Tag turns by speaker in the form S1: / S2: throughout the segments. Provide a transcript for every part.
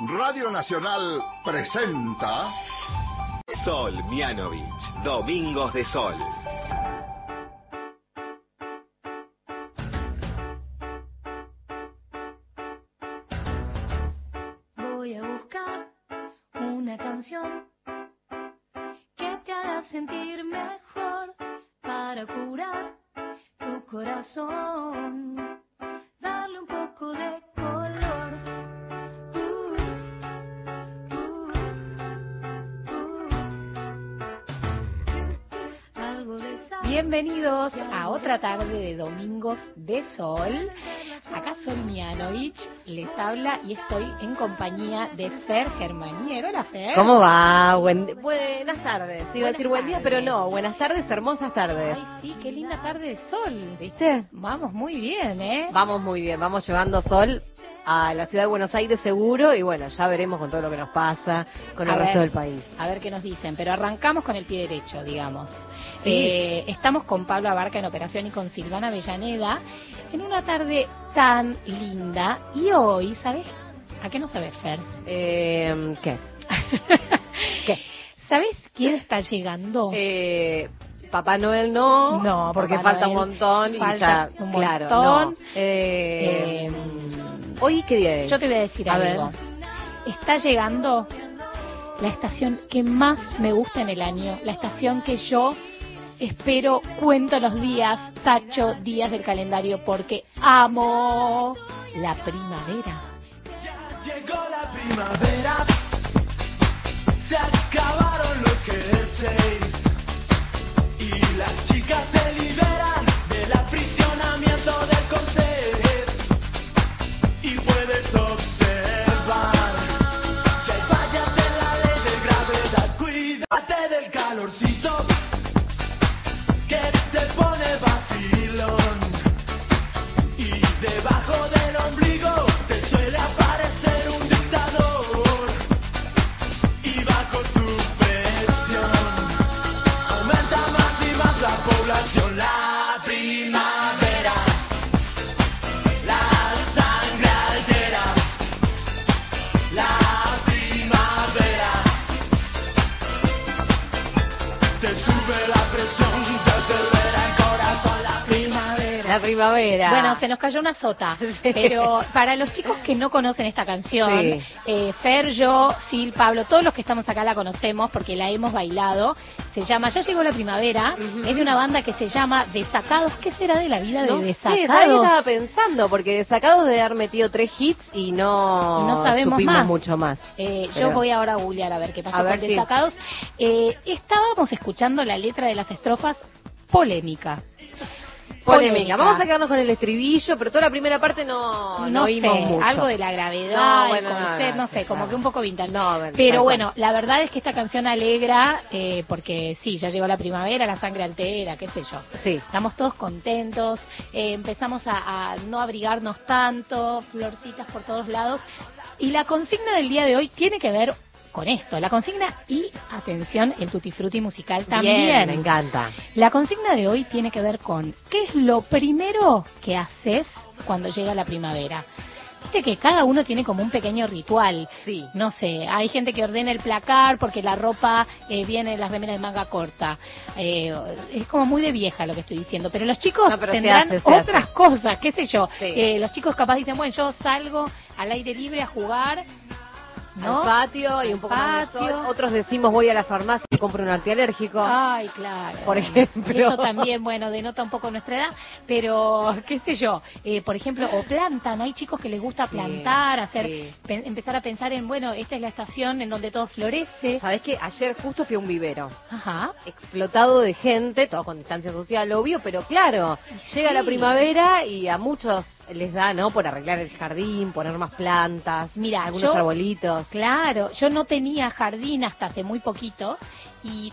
S1: Radio Nacional presenta
S2: Sol Mianovich, Domingos de Sol.
S3: Tarde de Domingos de Sol. Acá Sol Mianovich les habla y estoy en compañía de Fer Germanier. Hola Fer.
S4: ¿Cómo va? Buen- buenas tardes. Iba a decir buen día,
S3: tardes.
S4: pero no. Buenas tardes, hermosas tardes.
S3: Ay, sí, qué linda tarde de sol.
S4: ¿Viste?
S3: Vamos muy bien, ¿eh?
S4: Vamos muy bien, vamos llevando sol a la ciudad de Buenos Aires seguro y bueno, ya veremos con todo lo que nos pasa con
S3: A
S4: el resto del país.
S3: A ver qué nos dicen, pero arrancamos con el pie derecho, digamos.
S4: Sí.
S3: Eh, estamos con Pablo Abarca en operación y con Silvana Avellaneda en una tarde tan linda. Y hoy, ¿sabes? ¿A qué no sabes, Fer?
S4: Eh, ¿Qué? ¿Qué?
S3: ¿Sabes quién está llegando?
S4: Eh, Papá Noel no,
S3: No,
S4: porque
S3: Papá
S4: falta
S3: Noel
S4: un montón y
S3: falta
S4: ya,
S3: un
S4: claro,
S3: montón.
S4: no. Eh, Hoy qué día es?
S3: Yo te voy a decir
S4: A
S3: algo. Está llegando la estación que más me gusta en el año, la estación que yo espero, cuento los días, tacho días del calendario porque amo la primavera.
S5: Llegó la primavera, se acabaron los jerseys y las chicas se liberan calorcito La primavera.
S3: Bueno, se nos cayó una sota, pero para los chicos que no conocen esta canción,
S4: Sí.
S3: eh, Fer, yo, Sil, Pablo, todos los que estamos acá la conocemos porque la hemos bailado. Se llama Ya llegó la primavera, es de una banda que se llama Desacados. ¿Qué será de la vida de
S4: no
S3: Desacados?
S4: ¿sabes qué estaba pensando? Porque Desacados de haber metido tres hits y no,
S3: Y no sabemos más.
S4: mucho más.
S3: Eh,
S4: Pero-
S3: yo voy ahora a googlear a ver qué pasó
S4: A ver
S3: con Desacados. Eh, estábamos escuchando la letra de las estrofas polémica.
S4: Polémica. Vamos a quedarnos con el estribillo, pero toda la primera parte no, no,
S3: no
S4: oímos
S3: sé,
S4: mucho.
S3: algo de la gravedad,
S4: No, bueno, no,
S3: concepto,
S4: no,
S3: no, sé, como que un poco vintage.
S4: Bueno,
S3: Pero bueno, la verdad es que esta canción alegra, eh, porque sí, ya llegó la primavera, la sangre altera, qué sé yo.
S4: Sí.
S3: Estamos todos contentos, eh, empezamos a, a no abrigarnos tanto, florcitas por todos lados. Y la consigna del día de hoy tiene que ver con esto, la consigna y, atención, el tutti frutti musical también.
S4: Bien, me encanta.
S3: La consigna de hoy tiene que ver con qué es lo primero que haces cuando llega la primavera. Viste que cada uno tiene como un pequeño ritual.
S4: Sí.
S3: No sé, hay gente que ordena el placar porque la ropa eh, viene en las remeras de manga corta. Eh, es como muy de vieja lo que estoy diciendo. Pero los chicos
S4: No, pero se
S3: tendrán
S4: hace, se
S3: otras
S4: hace.
S3: cosas, qué sé yo.
S4: Sí.
S3: Eh, los chicos capaz dicen, bueno, yo salgo al aire libre a jugar. ¿No?
S4: Al patio y un poco más de sol. Otros decimos voy a la farmacia y compro un antialérgico.
S3: Ay, claro.
S4: Por ejemplo.
S3: Y Eso también, bueno, denota un poco nuestra edad, pero qué sé yo, eh, por ejemplo, o plantan, hay chicos que les gusta
S4: Sí,
S3: plantar, hacer,
S4: sí.
S3: empezar a pensar en, bueno, esta es la estación en donde todo florece.
S4: ¿Sabés que Ayer justo fui a un vivero.
S3: Ajá.
S4: explotado de gente, todo con distancia social, obvio, pero claro, llega la primavera y a muchos les da, ¿no? Por arreglar el jardín, poner más plantas,
S3: Mira,
S4: algunos
S3: yo-
S4: arbolitos.
S3: Claro, yo no tenía jardín hasta hace muy poquito y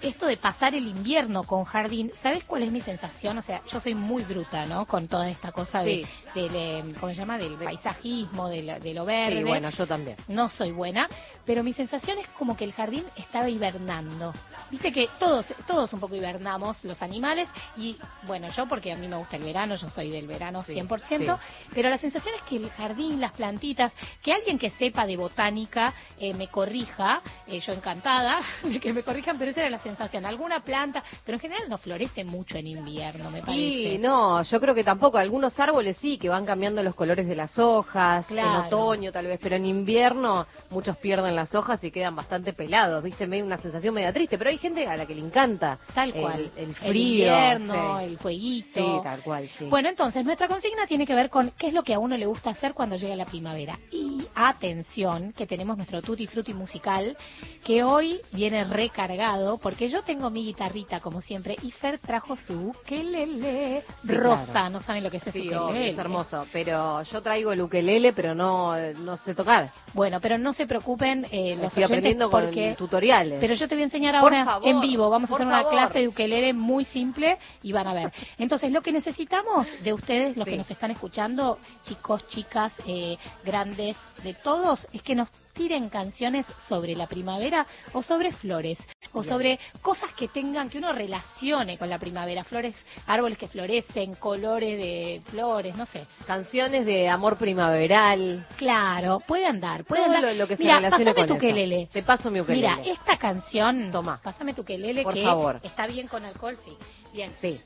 S3: esto de pasar el invierno con jardín, ¿sabes cuál es mi sensación? O sea, yo soy muy bruta, ¿no? Con toda esta cosa de, del, eh, ¿cómo se llama? Del paisajismo, de, la- de lo verde.
S4: Sí, bueno, yo también.
S3: No soy buena, pero mi sensación es como que el jardín estaba hibernando. Viste que todos, todos un poco hibernamos, los animales, y bueno, yo porque a mí me gusta el verano, yo soy del verano
S4: Sí,
S3: 100%, pero la sensación es que el jardín, las plantitas, que alguien que sepa de botánica eh, me corrija, eh, yo encantada de que me corrijan, pero esa era la sensación. Alguna planta, pero en general no florece mucho en invierno, me parece.
S4: Y no, yo creo que tampoco. Algunos árboles sí, que van cambiando los colores de las hojas,
S3: Claro.
S4: en otoño tal vez, pero en invierno muchos pierden las hojas y quedan bastante pelados, ¿viste? Medio una sensación media triste, pero hay gente a la que le encanta.
S3: Tal
S4: el-
S3: cual.
S4: El, frío.
S3: invierno,
S4: sí.
S3: el fueguito.
S4: Sí, tal cual, sí.
S3: Bueno, entonces nuestra consigna tiene que ver con qué es lo que a uno le gusta hacer cuando llega la primavera. Y atención, que tenemos nuestro tutti frutti musical, que hoy viene recargado, porque yo tengo mi guitarrita como siempre, y Fer trajo su ukelele
S4: Sí,
S3: rosa.
S4: claro.
S3: No saben lo que es ese
S4: Sí, es hermoso. Pero yo traigo el ukelele, pero no, no sé tocar.
S3: Bueno, pero no se preocupen eh, los
S4: Estoy aprendiendo con
S3: porque
S4: tutoriales.
S3: Pero yo te voy a enseñar ahora
S4: favor,
S3: en vivo. Vamos a hacer una clase de ukelele muy simple y van a ver. Entonces, lo que necesitamos de ustedes, los
S4: Sí.
S3: que nos están escuchando, chicos, chicas, eh, grandes, de todos, es que nos tiren canciones sobre la primavera o sobre flores o sobre cosas que tengan que uno relacione con la primavera, flores, árboles que florecen, colores de flores, no sé.
S4: Canciones de amor primaveral.
S3: Claro, puede andar, puede
S4: Todo
S3: andar.
S4: lo, lo que se
S3: Mira,
S4: relacione
S3: pásame
S4: con
S3: tu
S4: eso.
S3: ukelele.
S4: Te paso mi ukelele.
S3: Mira, esta canción,
S4: Toma.
S3: pásame tu quelele
S4: Por
S3: que
S4: favor.
S3: está bien con alcohol, sí. Bien,
S4: Sí.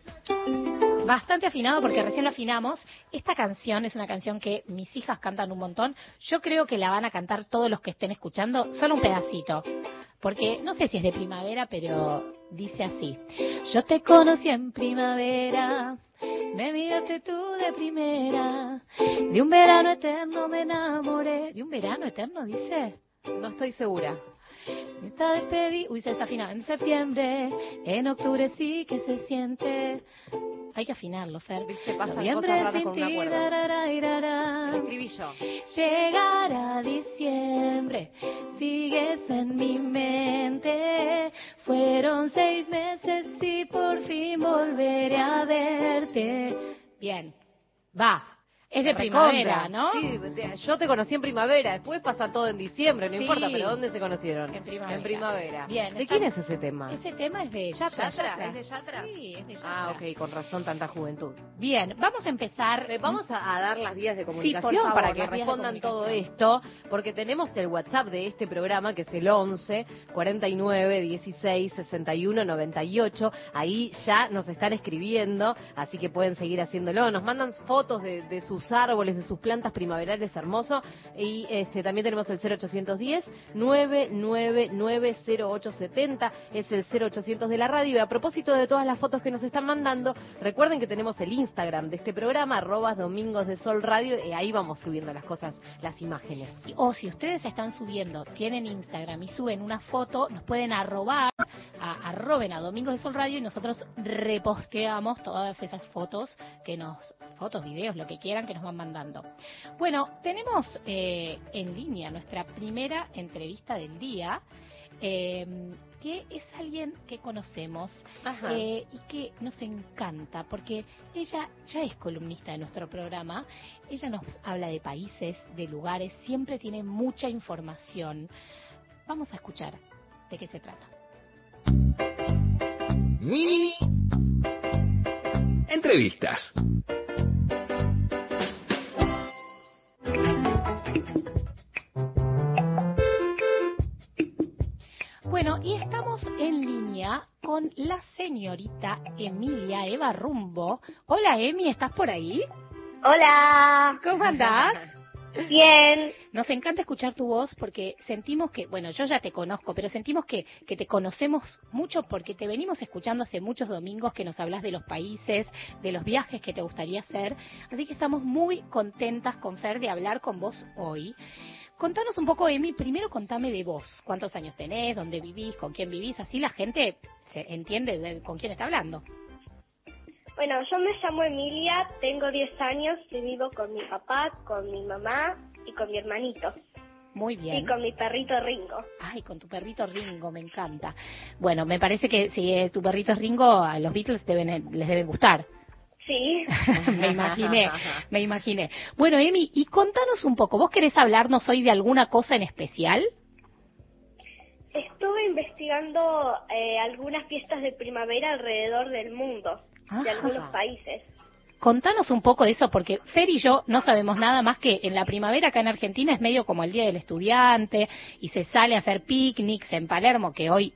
S3: bastante afinado porque recién lo afinamos. Esta canción es una canción que mis hijas cantan un montón. Yo creo que la van a cantar todos los que estén escuchando, solo un pedacito. Porque no sé si es de primavera, pero dice así. Yo te conocí en primavera, me miraste tú de primera. De un verano eterno me enamoré. ¿De un verano eterno dice?
S4: No estoy segura.
S3: Esta despedí, uy, se desafinó. En septiembre, en octubre sí que se siente. Hay que afinarlo, Fer.
S4: Viste,
S3: Noviembre
S4: cosas
S3: sin ti. Llegará diciembre, sigues en mi mente. Fueron seis meses y por fin volveré a verte. Bien, va. Es de primavera. ¿no?
S4: Sí, yo te conocí en primavera, después pasa todo en diciembre, no
S3: Sí.
S4: importa, pero ¿dónde se conocieron?
S3: En primavera.
S4: En primavera.
S3: Bien,
S4: ¿De
S3: está-
S4: quién es ese tema?
S3: Ese tema es de Yatra.
S4: ¿Yatra? ¿Es de Yatra?
S3: Sí, es de Yatra.
S4: Ah, ok, con razón tanta juventud.
S3: Bien, vamos a empezar.
S4: Eh, Vamos a, a dar las vías de comunicación
S3: Sí, por favor,
S4: para que respondan todo esto, porque tenemos el WhatsApp de este programa que es el 11 49 16 61 98. Ahí ya nos están escribiendo, así que pueden seguir haciéndolo. Nos mandan fotos de, de sus árboles, de sus plantas primaverales hermoso. Y este también tenemos el 0810 999 0870. Es el 0800 de la radio. Y a propósito de todas las fotos que nos están mandando, recuerden que tenemos el Instagram de este programa, arrobas domingos de sol radio, y ahí vamos subiendo las cosas, las imágenes.
S3: O si ustedes están subiendo, tienen Instagram y suben una foto, nos pueden arrobar, a, arroben a Domingos de Sol Radio y nosotros reposteamos todas esas fotos que nos, fotos, videos, lo que quieran que nos van mandando. Bueno, tenemos eh, en línea nuestra primera entrevista del día. eh, que es alguien que conocemos eh, y que nos encanta porque ella ya es columnista de nuestro programa, ella nos habla de países, de lugares, siempre tiene mucha información. Vamos a escuchar de qué se trata.
S2: Mini entrevistas.
S3: Y estamos en línea con la señorita Emilia Eva Rumbo. Hola Emi, ¿estás por ahí?
S6: Hola,
S3: ¿Cómo andás?
S6: bien.
S3: Nos encanta escuchar tu voz porque sentimos que, bueno, yo ya te conozco, pero sentimos que, que te conocemos mucho porque te venimos escuchando hace muchos domingos que nos hablas de los países, de los viajes que te gustaría hacer. Así que estamos muy contentas con Fer de hablar con vos hoy. Contanos un poco, Emi, primero contame de vos. ¿Cuántos años tenés? ¿Dónde vivís? ¿Con quién vivís? Así la gente se entiende de- con quién está hablando.
S6: Bueno, yo me llamo Emilia, tengo 10 años y vivo con mi papá, con mi mamá y con mi hermanito.
S3: Muy
S6: Y
S3: bien.
S6: con mi perrito Ringo.
S3: Ay, con tu perrito Ringo, me encanta. Bueno, me parece que si eh, tu perrito es Ringo, a los Beatles deben, les deben gustar.
S6: Sí.
S3: me imaginé, me imaginé. Bueno, Emi, y contanos un poco, ¿vos querés hablarnos hoy de alguna cosa en especial?
S6: Estuve investigando eh, algunas fiestas de primavera alrededor del mundo, de algunos países.
S3: Contanos un poco de eso, porque Fer y yo no sabemos nada más que en la primavera acá en Argentina es medio como el Día del Estudiante y se sale a hacer picnics en Palermo, que hoy,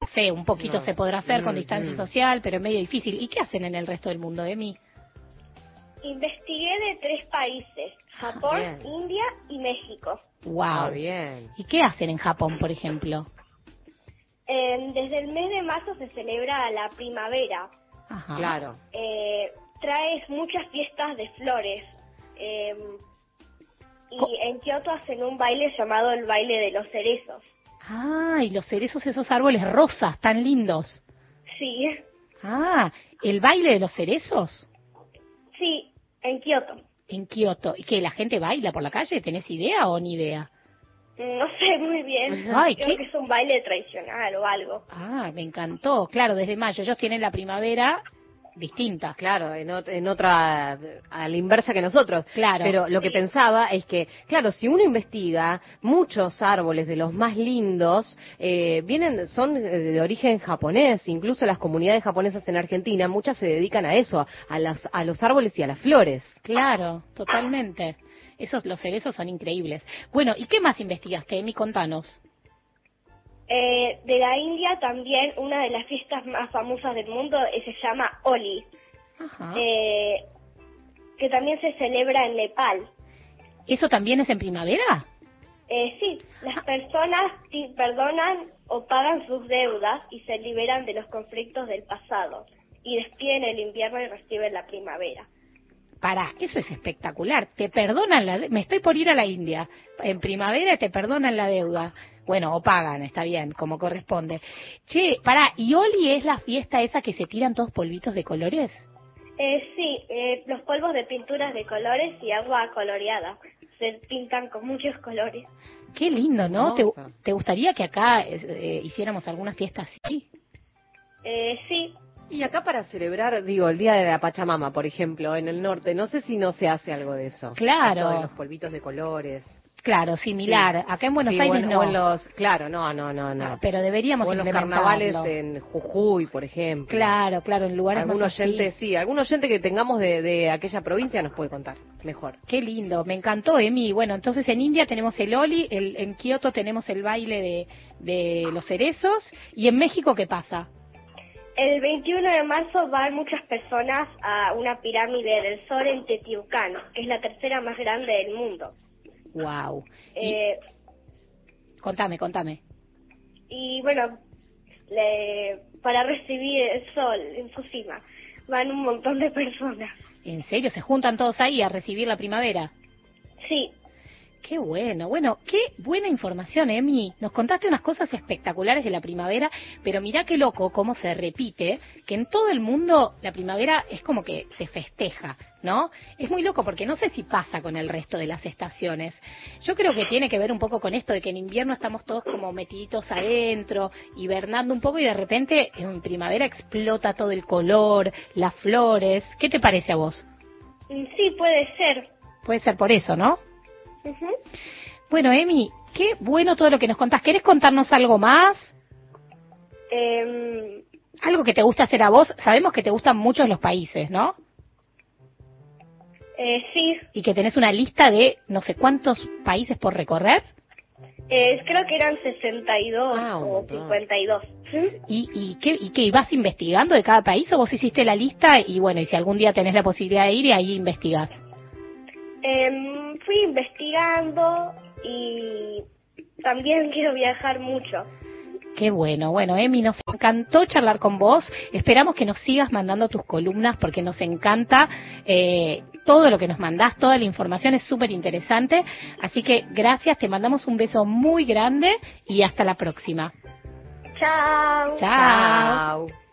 S3: no sé, un poquito
S4: No.
S3: se podrá hacer con
S4: Mm,
S3: distancia
S4: mm.
S3: social, pero es medio difícil. ¿Y qué hacen en el resto del mundo, Emi?
S6: Investigué de tres países, Japón,
S4: Bien.
S6: India y México.
S3: Wow.
S4: Ah, bien.
S3: ¿Y qué hacen en Japón, por ejemplo?
S6: Eh, desde el mes de marzo se celebra la primavera.
S3: Ajá.
S4: Claro.
S6: Eh, traes muchas fiestas de flores. Eh,
S3: Co-
S6: y en Kioto hacen un baile llamado el baile de los cerezos.
S3: Ah, y los cerezos, esos árboles rosas tan lindos.
S6: Sí,
S3: Ah, el baile de los cerezos
S6: sí, en Kioto.
S3: en Kioto. ¿Y que la gente baila por la calle? ¿Tenés idea o ni idea?
S6: No sé muy bien.
S3: Ay,
S6: Creo
S3: ¿qué?
S6: que es un baile tradicional o algo.
S3: Ah, me encantó. Claro, desde mayo. Ellos tienen la primavera distinta.
S4: Claro, en, ot- en otra, a la inversa que nosotros.
S3: Claro.
S4: Pero lo que pensaba es que, claro, si uno investiga, muchos árboles de los más lindos eh, vienen, son de origen japonés. Incluso las comunidades japonesas en Argentina, muchas se dedican a eso, a, las, a los árboles y a las flores.
S3: Claro, totalmente. Esos, los cerezos son increíbles. Bueno, ¿y qué más investigaste, Emi? Contanos.
S6: Eh, de la India también una de las fiestas más famosas del mundo eh, se llama Holi, eh, que también se celebra en Nepal.
S3: ¿Eso también es en primavera?
S6: Eh, sí, las personas ti- perdonan o pagan sus deudas y se liberan de los conflictos del pasado y despiden el invierno y reciben la primavera.
S3: Pará, eso es espectacular. Te perdonan la... Me estoy por ir a la India. En primavera te perdonan la deuda. Bueno, o pagan, está bien, como corresponde. Che, pará, ¿y Oli es la fiesta esa que se tiran todos polvitos de colores?
S6: Eh, sí, eh, los polvos de pinturas de colores y agua coloreada se pintan con muchos colores.
S3: Qué lindo, ¿no? ¿Te, gustaría que acá eh, eh, hiciéramos alguna fiesta así?
S6: Eh, sí,
S4: Y acá para celebrar, digo, el Día de la Pachamama, por ejemplo, en el norte, no sé si no se hace algo de eso.
S3: Claro.
S4: Esto de los polvitos de colores.
S3: Claro, similar. Acá en Buenos
S4: Sí,
S3: Aires no.
S4: o en los, claro, no, no, no, no.
S3: Ah, pero deberíamos
S4: o en los carnavales en Jujuy, por ejemplo.
S3: Claro, claro, en lugares
S4: Algún
S3: más
S4: oyente, sí, algún oyente que tengamos de, de aquella provincia nos puede contar mejor.
S3: Qué lindo, me encantó, Emi. Bueno, entonces en India tenemos el Oli, el, en Kioto tenemos el baile de, de los cerezos. ¿Y en México qué pasa?
S6: el 21 de marzo van muchas personas a una pirámide del sol en Teotihuacán, que es la tercera más grande del mundo.
S3: Wow.
S6: Eh,
S3: contame, contame.
S6: y bueno, le- para recibir el sol en su cima van un montón de personas.
S3: ¿En serio? ¿Se juntan todos ahí a recibir la primavera?
S6: Sí,
S3: Qué bueno, bueno, qué buena información, Emi. Nos contaste unas cosas espectaculares de la primavera, pero mirá qué loco cómo se repite, que en todo el mundo la primavera es como que se festeja, ¿no? Es muy loco porque no sé si pasa con el resto de las estaciones. Yo creo que tiene que ver un poco con esto de que en invierno estamos todos como metiditos adentro, hibernando un poco y de repente en primavera explota todo el color, las flores. ¿Qué te parece a vos?
S6: Sí puede ser.
S3: Puede ser por eso, ¿no? Bueno, Emi, qué bueno todo lo que nos contás. ¿Querés contarnos algo más?
S6: Em,
S3: Algo que te gusta hacer a vos. Sabemos que te gustan muchos los países, ¿no?
S6: eh, sí,
S3: Y que tenés una lista de no sé cuántos países por recorrer.
S6: eh, creo que eran 62
S4: Ah,
S6: o
S4: montón.
S6: 52. ¿Mm?
S3: ¿Y, y, qué, ¿Y qué? ¿Vas investigando de cada país o vos hiciste la lista y bueno, y si algún día tenés la posibilidad de ir y ahí investigás?
S6: Em, fui investigando y también quiero viajar mucho.
S3: Qué bueno, bueno, Emi, nos encantó charlar con vos. Esperamos que nos sigas mandando tus columnas porque nos encanta eh, todo lo que nos mandás, toda la información es súper interesante. Así que gracias, te mandamos un beso muy grande y hasta la próxima.
S6: Chao.
S3: Chao.
S4: Chao.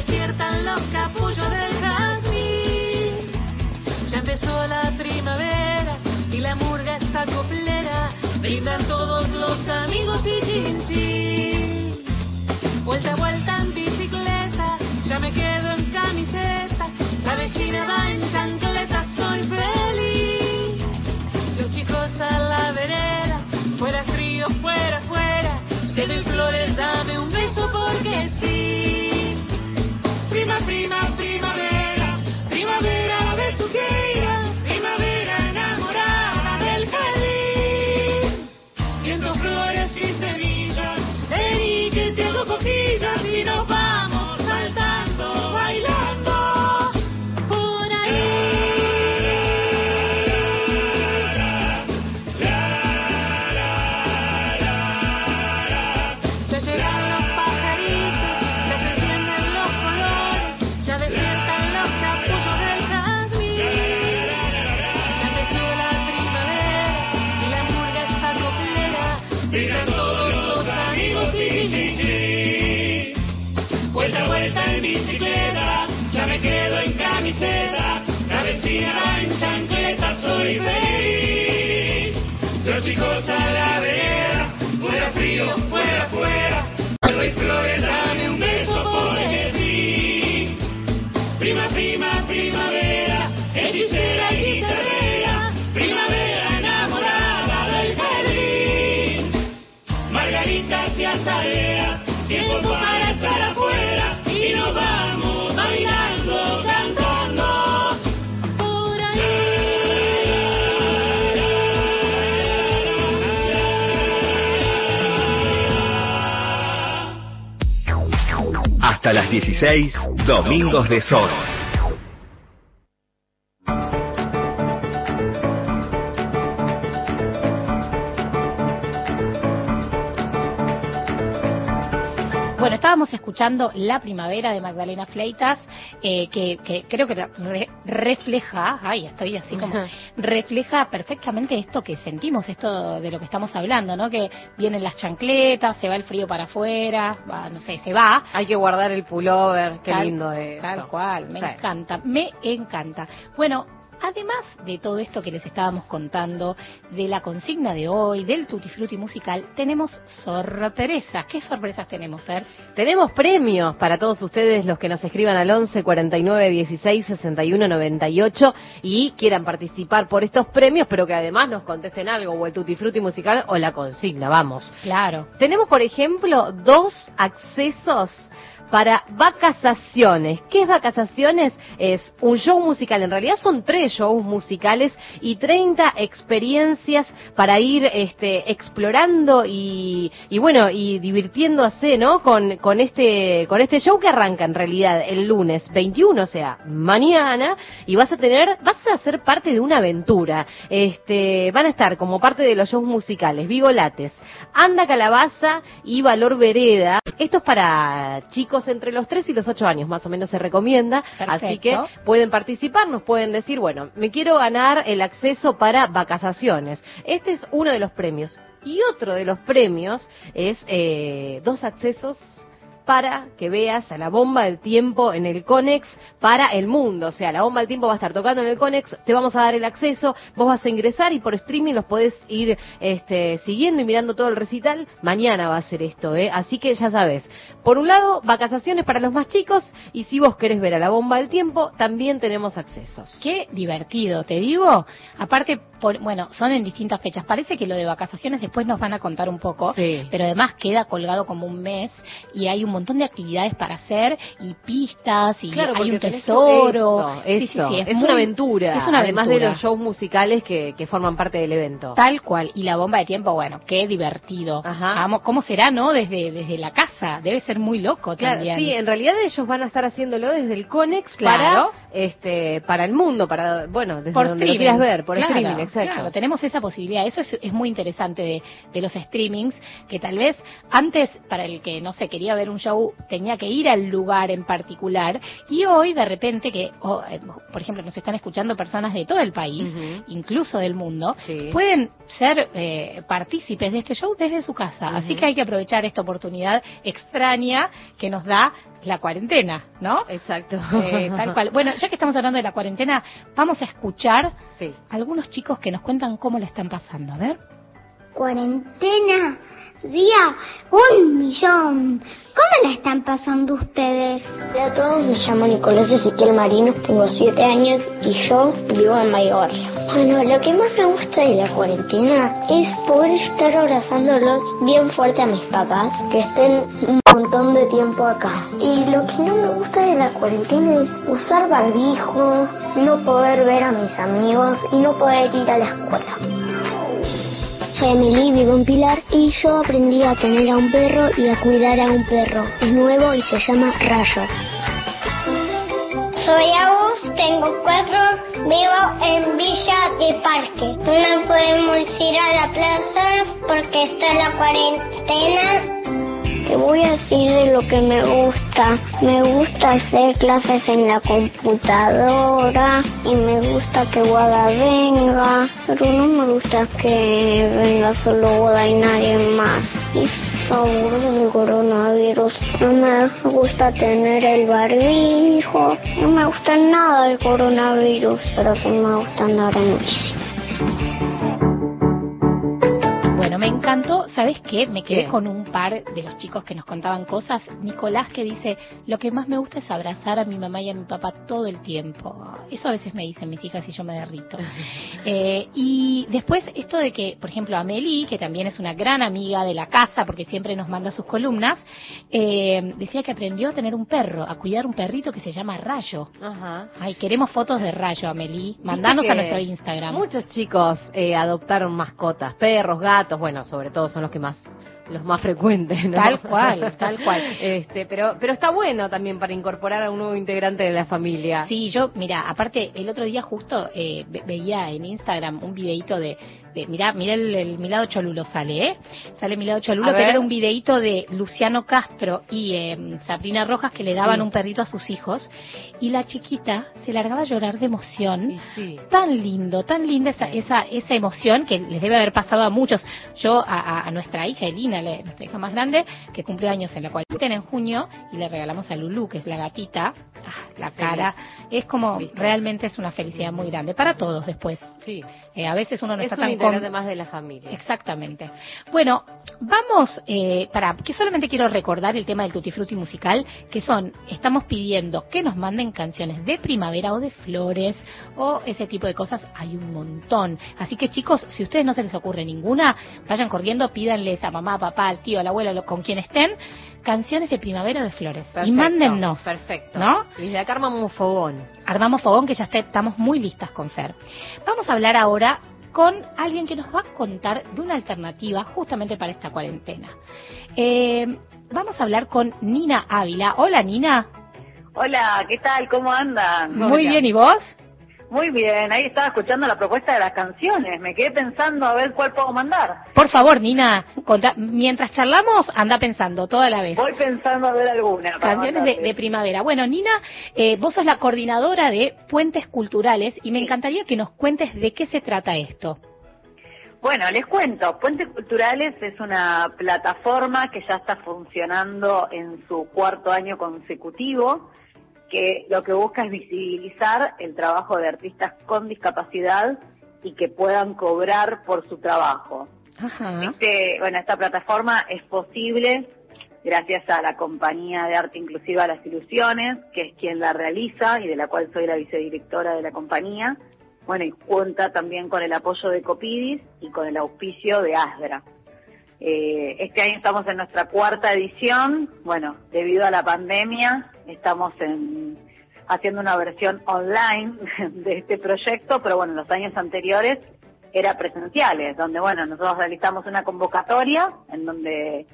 S7: despiertan los capullos del jazmín. Ya empezó la primavera y la murga está coplera, brindan todos los amigos y chin. Vuelta a vuelta en bicicleta, ya me quedo en camiseta, la vecina va en chancleta, soy feliz. Los chicos a la vereda, fuera frío, fuera, fuera, te doy flores
S2: Hasta las 16, Domingos de Sol.
S3: Escuchando La Primavera de Magdalena Fleitas, eh, que, que creo que re- refleja, ay, estoy así como, refleja perfectamente esto que sentimos, esto de lo que estamos hablando, ¿no? Que vienen las chancletas, se va el frío para afuera, va, no sé, se va.
S4: Hay que guardar el pullover, qué
S3: Tal-
S4: lindo es.
S3: Tal cual, me
S4: Sí.
S3: encanta, me encanta. Bueno, además de todo esto que les estábamos contando, de la consigna de hoy, del tutti frutti musical, tenemos sorpresas. ¿Qué sorpresas tenemos, Fer?
S4: Tenemos premios para todos ustedes los que nos escriban al 11 49 16 61 98 y quieran participar por estos premios, pero que además nos contesten algo, o el tutti frutti musical o la consigna, vamos.
S3: Claro.
S4: Tenemos, por ejemplo, dos accesos para vacaciones. ¿Qué es vacaciones? Es un show musical. En realidad son tres shows musicales y 30 experiencias para ir este, explorando y, y bueno, y divirtiéndose, ¿no? Con, con este, con este show que arranca en realidad el lunes 21, o sea, mañana, y vas a tener, vas a ser parte de una aventura. Este, van a estar como parte de los shows musicales, Vigo Lates, Anda Calabaza y Valor Vereda. Esto es para chicos entre los 3 y los 8 años, más o menos se recomienda. Así que pueden participar, nos pueden decir, bueno, me quiero ganar el acceso para vacaciones. Este es uno de los premios. Y otro de los premios es eh, dos accesos para que veas a la bomba del tiempo en el Conex para el mundo. O sea, la bomba del tiempo va a estar tocando en el Conex, te vamos a dar el acceso, vos vas a ingresar y por streaming los podés ir este, siguiendo y mirando todo el recital. Mañana va a ser esto, ¿eh? Así que ya sabes. Por un lado, vacaciones para los más chicos y si vos querés ver a la bomba del tiempo, también tenemos accesos.
S3: Qué divertido, te digo. Aparte, por- bueno, son en distintas fechas. Parece que lo de vacaciones después nos van a contar un poco,
S4: Sí.
S3: pero además queda colgado como un mes y hay un montón de actividades para hacer y pistas y
S4: Claro,
S3: hay un tesoro.
S4: Eso,
S3: Sí, sí,
S4: eso.
S3: sí,
S4: es,
S3: muy-
S4: una aventura.
S3: Es una
S4: Además de los shows musicales que, que forman parte del evento.
S3: Tal cual. Y la bomba de tiempo, bueno, qué divertido.
S4: Ajá.
S3: Vamos, ¿Cómo será, no? Desde, desde la casa. Debe ser muy loco
S4: Claro,
S3: también.
S4: sí, en realidad ellos van a estar haciéndolo desde el Conex
S3: Claro.
S4: para este para el mundo, para bueno, desde
S3: por
S4: donde lo quieras ver, por
S3: Claro,
S4: streaming, exacto.
S3: Claro, tenemos esa posibilidad. Eso es, es muy interesante de, de los streamings, que tal vez antes, para el que no sé, quería ver un show, tenía que ir al lugar en particular, y hoy de repente que, oh, eh, por ejemplo, nos están escuchando personas de todo el país, incluso del mundo,
S4: Sí.
S3: pueden ser eh, partícipes de este show desde su casa. Así que hay que aprovechar esta oportunidad extraña que nos da la cuarentena, ¿no?
S4: Exacto.
S3: Eh, tal cual. Bueno, ya que estamos hablando de la cuarentena, vamos a escuchar
S4: Sí.
S3: algunos chicos que nos cuentan cómo la están pasando. A ver.
S8: cuarentena? Día un millón. ¿Cómo la están pasando ustedes?
S9: Hola a todos, me llamo Nicolás Ezequiel Marino, tengo 7 años y yo vivo en Mayor. Bueno, lo que más me gusta de la cuarentena es poder estar abrazándolos bien fuerte a mis papás, que estén un montón de tiempo acá. Y lo que no me gusta de la cuarentena es usar barbijo, no poder ver a mis amigos y no poder ir a la escuela. Soy Emily, vivo en Pilar y yo aprendí a tener a un perro y a cuidar a un perro. Es nuevo y se llama Rayo.
S8: Soy Agus, tengo cuatro, vivo en Villa de Parque. No podemos ir a la plaza porque está la cuarentena. Te voy a decir de lo que me gusta. Me gusta hacer clases en la computadora y me gusta que Wada venga, pero no me gusta que venga solo Wada y nadie más. Y favor del coronavirus. No me gusta tener el barbijo. No me gusta nada el coronavirus, pero sí me gusta andar en bici.
S3: Bueno, me encantó, ¿sabes qué? Me quedé
S4: ¿Qué?
S3: con un par de los chicos que nos contaban cosas. Nicolás que dice, lo que más me gusta es abrazar a mi mamá y a mi papá todo el tiempo. Eso a veces me dicen mis hijas y yo me derrito. Eh, y después esto de que, por ejemplo, Amelie, que también es una gran amiga de la casa porque siempre nos manda sus columnas, eh, decía que aprendió a tener un perro, a cuidar un perrito que se llama Rayo.
S4: Ajá.
S3: Ay, queremos fotos de Rayo, Amelie. Mandanos a nuestro Instagram.
S4: Muchos chicos eh, adoptaron mascotas, perros, gatos, bueno, sobre todo son los que más los más frecuentes, ¿no?
S3: Tal cual, tal cual.
S4: Este, pero pero está bueno también para incorporar a un nuevo integrante de la familia.
S3: Sí, yo, mira, aparte, el otro día justo eh, ve- veía en Instagram un videito de, de mira, mira el, el Milado Cholulo sale, ¿eh? Sale Milado Cholulo, que era un videito de Luciano Castro y eh, Sabrina Rojas que le daban
S4: Sí.
S3: un perrito a sus hijos y la chiquita se largaba a llorar de emoción.
S4: Sí.
S3: Tan lindo, tan linda esa, esa, esa emoción que les debe haber pasado a muchos. Yo, a, nuestra hija Elina, nuestra hija más grande, que cumplió años en la cuarentena en junio, y le regalamos a Lulu, que es la gatita, la cara, es como, realmente es una felicidad muy grande para todos después.
S4: Sí.
S3: Eh, a veces uno no
S4: es
S3: está
S4: un
S3: tan
S4: integrante
S3: con-
S4: más de la familia.
S3: Exactamente. Bueno, vamos, eh, para que solamente quiero recordar el tema del Tutti Frutti musical, que son, estamos pidiendo que nos manden canciones de primavera o de flores o ese tipo de cosas, hay un montón. Así que chicos, si a ustedes no se les ocurre ninguna, vayan corriendo, pídanles a mamá, papá, al tío, al abuelo, lo- con quien estén, canciones de primavera o de flores. y mándennos.
S4: Perfecto.
S3: ¿No?
S4: Y desde acá armamos un fogón.
S3: Armamos fogón que ya está- estamos muy listas con Fer. Vamos a hablar ahora con alguien que nos va a contar de una alternativa justamente para esta cuarentena. Eh, vamos a hablar con Nina Ávila. Hola Nina.
S10: Hola, ¿qué tal? ¿Cómo andan?
S3: Muy bien, ¿y vos?
S10: Muy bien, ahí estaba escuchando la propuesta de las canciones. Me quedé pensando a ver cuál puedo mandar.
S3: Por favor, Nina, conta- mientras charlamos, anda pensando toda la vez.
S10: Voy pensando a ver alguna.
S3: Canciones de primavera. Bueno, Nina, eh, vos sos la coordinadora de Puentes Culturales y me encantaría que nos cuentes de qué se trata esto.
S10: Bueno, les cuento. Puentes Culturales es una plataforma que ya está funcionando en su cuarto año consecutivo, que lo que busca es visibilizar el trabajo de artistas con discapacidad y que puedan cobrar por su trabajo.
S3: Ajá.
S10: Este, bueno, esta plataforma es posible gracias a la compañía de arte inclusiva Las Ilusiones, que es quien la realiza y de la cual soy la vicedirectora de la compañía. Bueno, y cuenta también con el apoyo de Copidis y con el auspicio de ASDRA. Eh, este año estamos en nuestra cuarta edición. Bueno, debido a la pandemia, estamos en, haciendo una versión online de este proyecto, pero bueno, los años anteriores era presenciales, donde bueno, nosotros realizamos una convocatoria en donde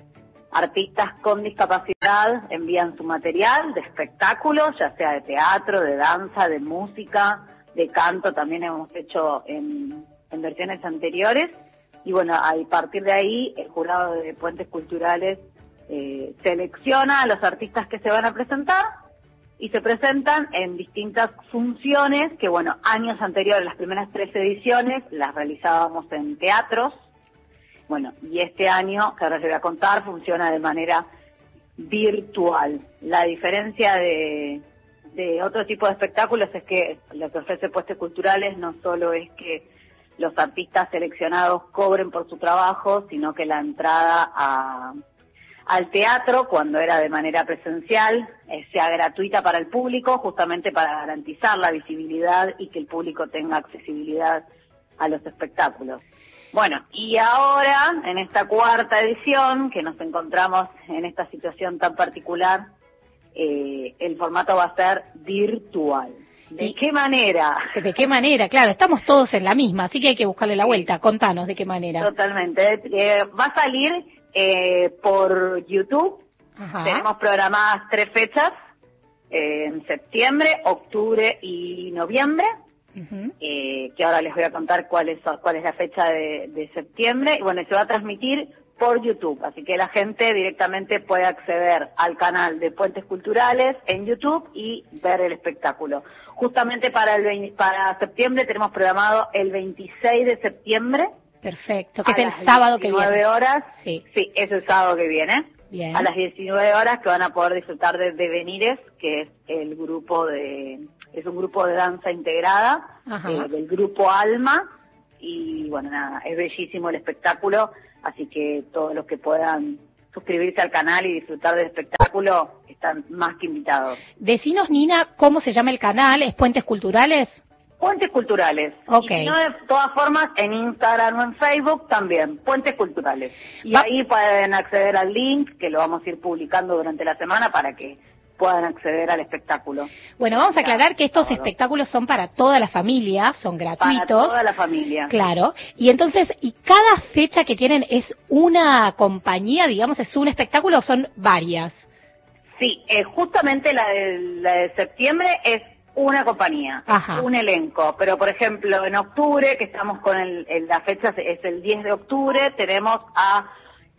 S10: artistas con discapacidad envían su material de espectáculos, ya sea de teatro, de danza, de música, de canto, también hemos hecho en, en versiones anteriores. Y bueno, a partir de ahí el jurado de Puentes Culturales eh, selecciona a los artistas que se van a presentar y se presentan en distintas funciones que, bueno, años anteriores, las primeras tres ediciones, las realizábamos en teatros. Bueno, y este año, que ahora les voy a contar, funciona de manera virtual. La diferencia de, de otro tipo de espectáculos es que lo que ofrece Puestos Culturales no solo es que los artistas seleccionados cobren por su trabajo, sino que la entrada a, al teatro, cuando era de manera presencial, eh, sea gratuita para el público, justamente para garantizar la visibilidad y que el público tenga accesibilidad a los espectáculos. Bueno, y ahora, en esta cuarta edición, que nos encontramos en esta situación tan particular, eh, el formato va a ser virtual. ¿De qué manera?
S3: ¿De qué manera? Claro, estamos todos en la misma, así que hay que buscarle la vuelta. Contanos de qué manera.
S10: Totalmente. Eh, va a salir eh, por YouTube.
S3: Ajá.
S10: Tenemos programadas tres fechas, eh, en septiembre, octubre y noviembre. Eh, que ahora les voy a contar cuál es, cuál es la fecha de, de septiembre. Y bueno, se va a transmitir por YouTube, así que la gente directamente puede acceder al canal de Puentes Culturales en YouTube y ver el espectáculo. Justamente para, el, vein- para septiembre tenemos programado el 26 de septiembre.
S3: Perfecto, que es el sábado que
S10: 19
S3: viene.
S10: horas.
S3: Sí.
S10: Sí, es el sábado que viene.
S3: Bien.
S10: A las 19 horas que van a poder disfrutar de Devenires, que es el grupo de, es un grupo de danza integrada eh, del grupo Alma y bueno nada, es bellísimo el espectáculo, así que todos los que puedan suscribirse al canal y disfrutar del espectáculo están más que invitados.
S3: Decinos, Nina, cómo se llama el canal, ¿es Puentes Culturales?
S10: Puentes Culturales.
S3: Ok.
S10: Y si no, de todas formas, en Instagram o en Facebook también, Puentes Culturales. Y
S3: Va-
S10: ahí pueden acceder al link, que lo vamos a ir publicando durante la semana para que puedan acceder al espectáculo.
S3: Bueno, vamos a aclarar que estos espectáculos son para toda la familia, son
S10: Para
S3: gratuitos.
S10: toda la familia.
S3: Claro, y entonces, ¿y cada fecha que tienen es una compañía, digamos, es un espectáculo o son varias?
S10: Sí, eh, justamente la de, la de septiembre es una compañía,
S3: Ajá.
S10: un elenco. Pero, por ejemplo, en octubre, que estamos con el, el- la fecha, es el 10 de octubre, tenemos a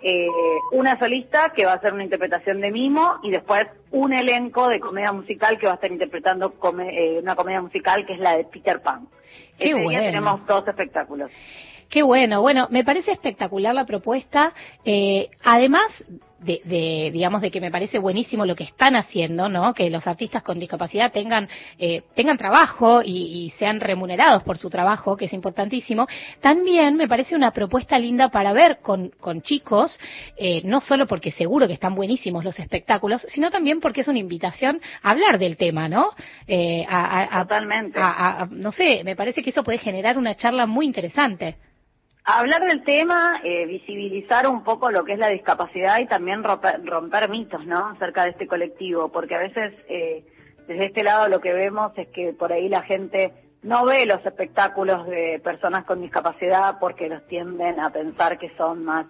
S10: eh, una solista que va a hacer una interpretación de mimo y después un elenco de comedia musical que va a estar interpretando come- eh, una comedia musical que es la de Peter Pan.
S3: Qué
S10: Ese día tenemos dos espectáculos.
S3: Qué bueno, bueno, me parece espectacular la propuesta. Eh, además de, de, digamos, de que me parece buenísimo lo que están haciendo, ¿no? Que los artistas con discapacidad tengan, eh, tengan trabajo y, y sean remunerados por su trabajo, que es importantísimo. También me parece una propuesta linda para ver con, con chicos, eh, no solo porque seguro que están buenísimos los espectáculos, sino también porque es una invitación a hablar del tema, ¿no? Eh, a, a- a-
S10: Totalmente.
S3: a- a- no sé, me parece que eso puede generar una charla muy interesante.
S10: Hablar del tema, eh, visibilizar un poco lo que es la discapacidad y también romper, romper mitos, ¿no? Acerca de este colectivo, porque a veces eh, desde este lado lo que vemos es que por ahí la gente no ve los espectáculos de personas con discapacidad porque los tienden a pensar que son más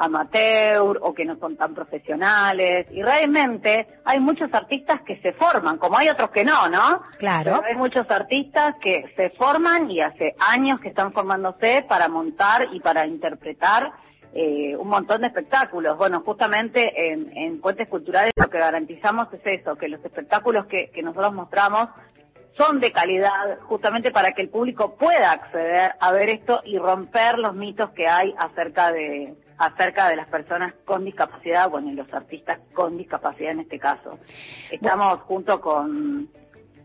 S10: amateur o que no son tan profesionales y realmente hay muchos artistas que se forman, como hay otros que no, ¿no?
S3: Claro.
S10: Pero hay muchos artistas que se forman y hace años que están formándose para montar y para interpretar eh, un montón de espectáculos. Bueno, justamente en, en Puentes Culturales lo que garantizamos es eso, que los espectáculos que, que nosotros mostramos son de calidad justamente para que el público pueda acceder a ver esto y romper los mitos que hay acerca de acerca de las personas con discapacidad, bueno, y los artistas con discapacidad en este caso. Estamos junto con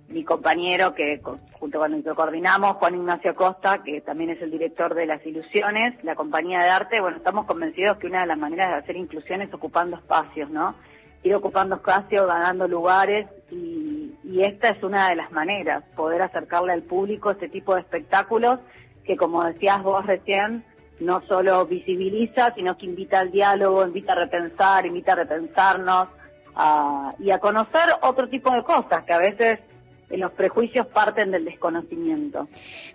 S10: mi compañero que junto con el que coordinamos, Juan Ignacio Costa, que también es el director de Las Ilusiones, la compañía de arte, bueno, estamos convencidos que una de las maneras de hacer inclusión es ocupando espacios, ¿no? Ir ocupando espacios, ganando lugares y, y esta es una de las maneras, poder acercarle al público este tipo de espectáculos que como decías vos recién, no solo visibiliza, sino que invita al diálogo, invita a repensar, invita a repensarnos a- y a conocer otro tipo de cosas que a veces eh, los prejuicios parten del desconocimiento.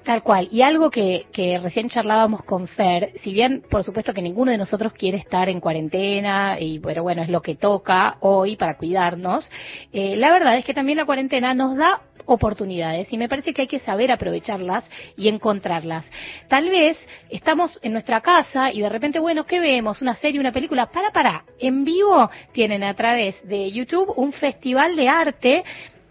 S3: Tal cual. Y algo que, que recién charlábamos con Fer, si bien por supuesto que ninguno de nosotros quiere estar en cuarentena, y pero bueno, es lo que toca hoy para cuidarnos, eh, la verdad es que también la cuarentena nos da oportunidades y me parece que hay que saber aprovecharlas y encontrarlas. Tal vez estamos en nuestra casa y de repente, bueno, ¿qué vemos? ¿Una serie, una película? Para, para. En vivo tienen a través de YouTube un festival de arte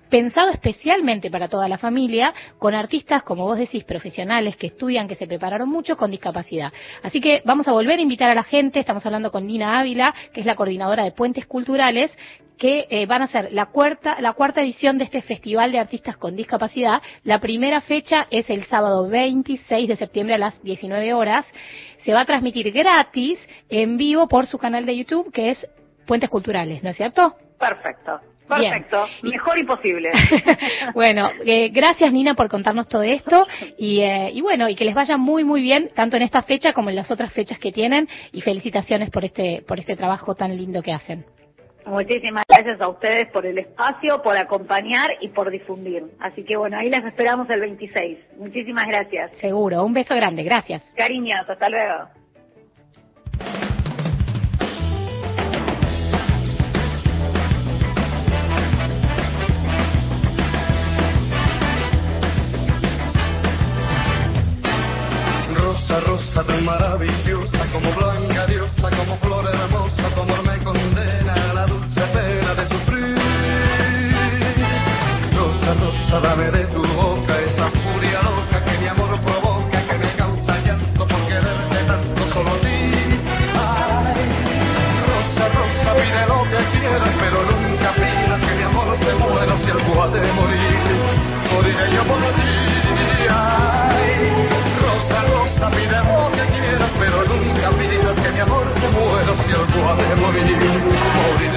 S3: pensado especialmente para toda la familia, con artistas, como vos decís, profesionales que estudian, que se prepararon mucho con discapacidad. Así que vamos a volver a invitar a la gente, estamos hablando con Nina Ávila, que es la coordinadora de Puentes Culturales, que eh, van a ser la cuarta, la cuarta edición de este Festival de Artistas con Discapacidad. La primera fecha es el sábado 26 de septiembre a las 19 horas. Se va a transmitir gratis en vivo por su canal de YouTube, que es Puentes Culturales, ¿no es cierto?
S10: Perfecto.
S3: Bien.
S10: Perfecto. Mejor imposible.
S3: bueno, eh, gracias Nina por contarnos todo esto y, eh, y bueno, y que les vaya muy muy bien tanto en esta fecha como en las otras fechas que tienen y felicitaciones por este por este trabajo tan lindo que hacen.
S10: Muchísimas gracias a ustedes por el espacio, por acompañar y por difundir. Así que bueno, ahí las esperamos el 26. Muchísimas gracias.
S3: Seguro, un beso grande, gracias.
S10: Cariños, hasta luego.
S11: Rosa, rosa tan maravillosa, como blanca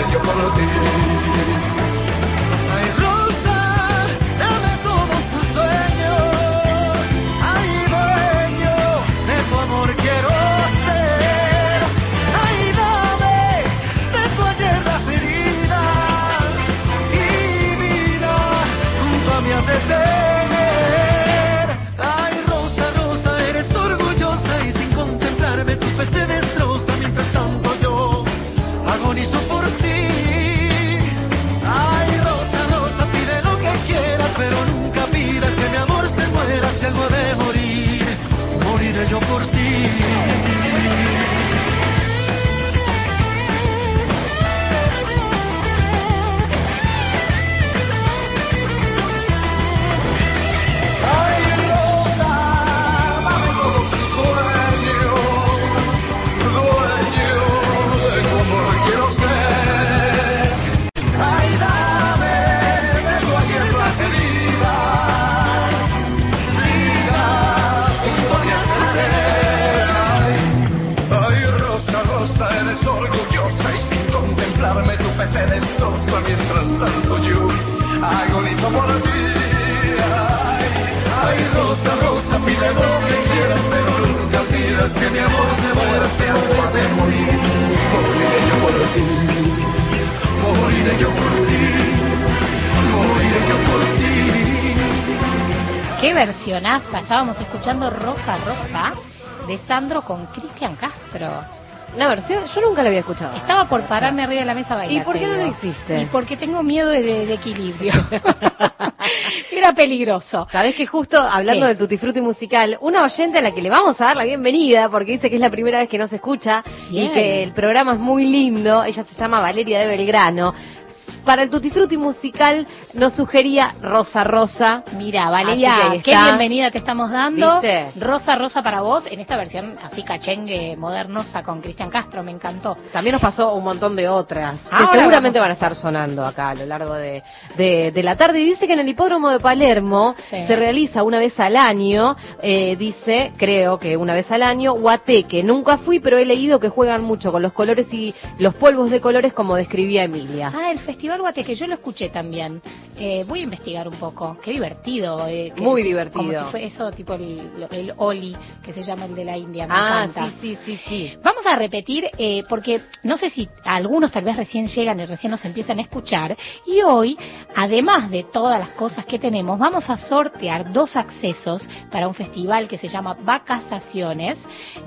S11: Moriré yo por
S3: Estábamos escuchando Rosa Rosa de Sandro con Cristian Castro.
S4: Una versión, yo nunca la había escuchado.
S3: Estaba por pararme arriba de la mesa a bailar.
S4: ¿Y por qué no lo hiciste?
S3: Y porque tengo miedo de, de equilibrio. Era peligroso.
S4: Sabés que justo hablando
S3: Sí.
S4: del Tutti Frutti musical, una oyente a la que le vamos a dar la bienvenida porque dice que es la primera vez que nos escucha
S3: Bien.
S4: y que el programa es muy lindo. Ella se llama Valeria de Belgrano. Para el Tutti Frutti musical nos sugería Rosa Rosa.
S3: Mira, Valeria, qué bienvenida te estamos dando.
S4: ¿Viste?
S3: Rosa Rosa para vos en esta versión así cachengue, modernosa con Cristian Castro, me encantó.
S4: También nos pasó un montón de otras que seguramente
S3: vamos
S4: van a estar sonando acá a lo largo de, de- de la tarde. Y dice que en el hipódromo de Palermo
S3: Sí.
S4: se realiza una vez al año, eh, dice, creo que una vez al año, Guateque. Nunca fui, pero he leído que juegan mucho con los colores y los polvos de colores como describía Emilia.
S3: Ah, el Festival Guateque, yo lo escuché también. Eh, voy a investigar un poco. Qué divertido. eh, que-
S4: Muy
S3: que-
S4: divertido.
S3: Fue eso, tipo el, el Oli, que se llama el de la India. Me
S4: ah,
S3: encanta.
S4: sí, sí, sí, sí.
S3: Vamos a repetir, eh, porque no sé si algunos tal vez recién llegan y recién nos empiezan a escuchar. Y hoy, además de todas las cosas que tenemos, vamos a sortear dos accesos para un festival que se llama Vacasaciones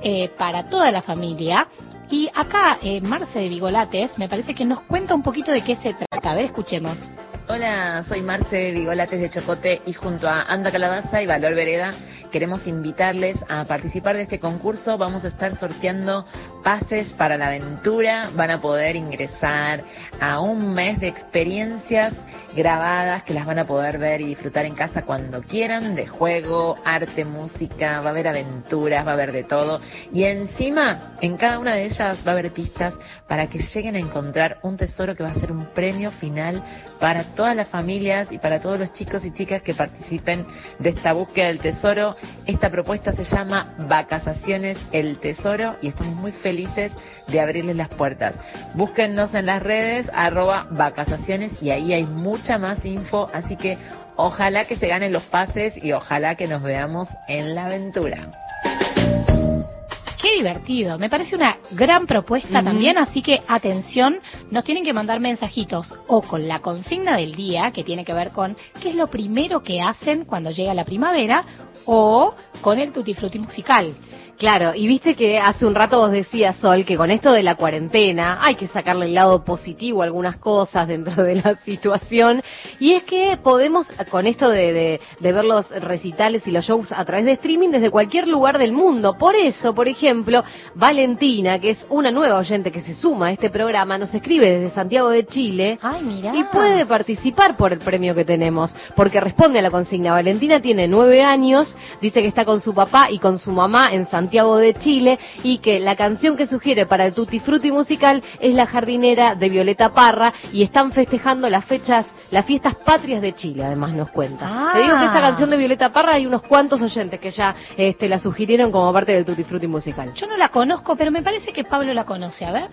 S3: eh, para toda la familia. Y acá, eh, Marce de Vigolates, me parece que nos cuenta un poquito de qué se trata. A ver, escuchemos.
S12: Hola, soy Marce de Vigolates de Chocote y junto a Anda Calabaza y Valor Vereda queremos invitarles a participar de este concurso. Vamos a estar sorteando pases para la aventura. Van a poder ingresar a un mes de experiencias grabadas que las van a poder ver y disfrutar en casa cuando quieran, de juego, arte, música, va a haber aventuras, va a haber de todo. Y encima, en cada una de ellas va a haber pistas para que lleguen a encontrar un tesoro que va a ser un premio final para todas las familias y para todos los chicos y chicas que participen de esta búsqueda del tesoro. Esta propuesta se llama Vacaciones el Tesoro y estamos muy felices de abrirles las puertas. Búsquennos en las redes arroba vacaciones y ahí hay mucha más info, así que ojalá que se ganen los pases y ojalá que nos veamos en la aventura.
S3: Qué divertido, me parece una gran propuesta también, así que atención, nos tienen que mandar mensajitos o con la consigna del día, que tiene que ver con qué es lo primero que hacen cuando llega la primavera, o con el tutti frutti musical.
S4: Claro, y viste que hace un rato vos decías, Sol, que con esto de la cuarentena hay que sacarle el lado positivo a algunas cosas dentro de la situación. Y es que podemos, con esto de, de- de ver los recitales y los shows a través de streaming desde cualquier lugar del mundo. Por eso, por ejemplo, Valentina, que es una nueva oyente que se suma a este programa, nos escribe desde Santiago de Chile.
S3: Ay.
S4: Y puede participar por el premio que tenemos, porque responde a la consigna. Valentina tiene nueve años, dice que está con su papá y con su mamá en Santiago de Chile y que la canción que sugiere para el Tutti Frutti musical es La jardinera de Violeta Parra y están festejando las fechas, las fiestas patrias de Chile, además nos cuenta.
S3: Ah.
S4: Te digo que esta canción de Violeta Parra hay unos cuantos oyentes que ya este, la sugirieron como parte del Tutti Frutti musical.
S3: Yo no la conozco, pero me parece que Pablo la conoce, a ver.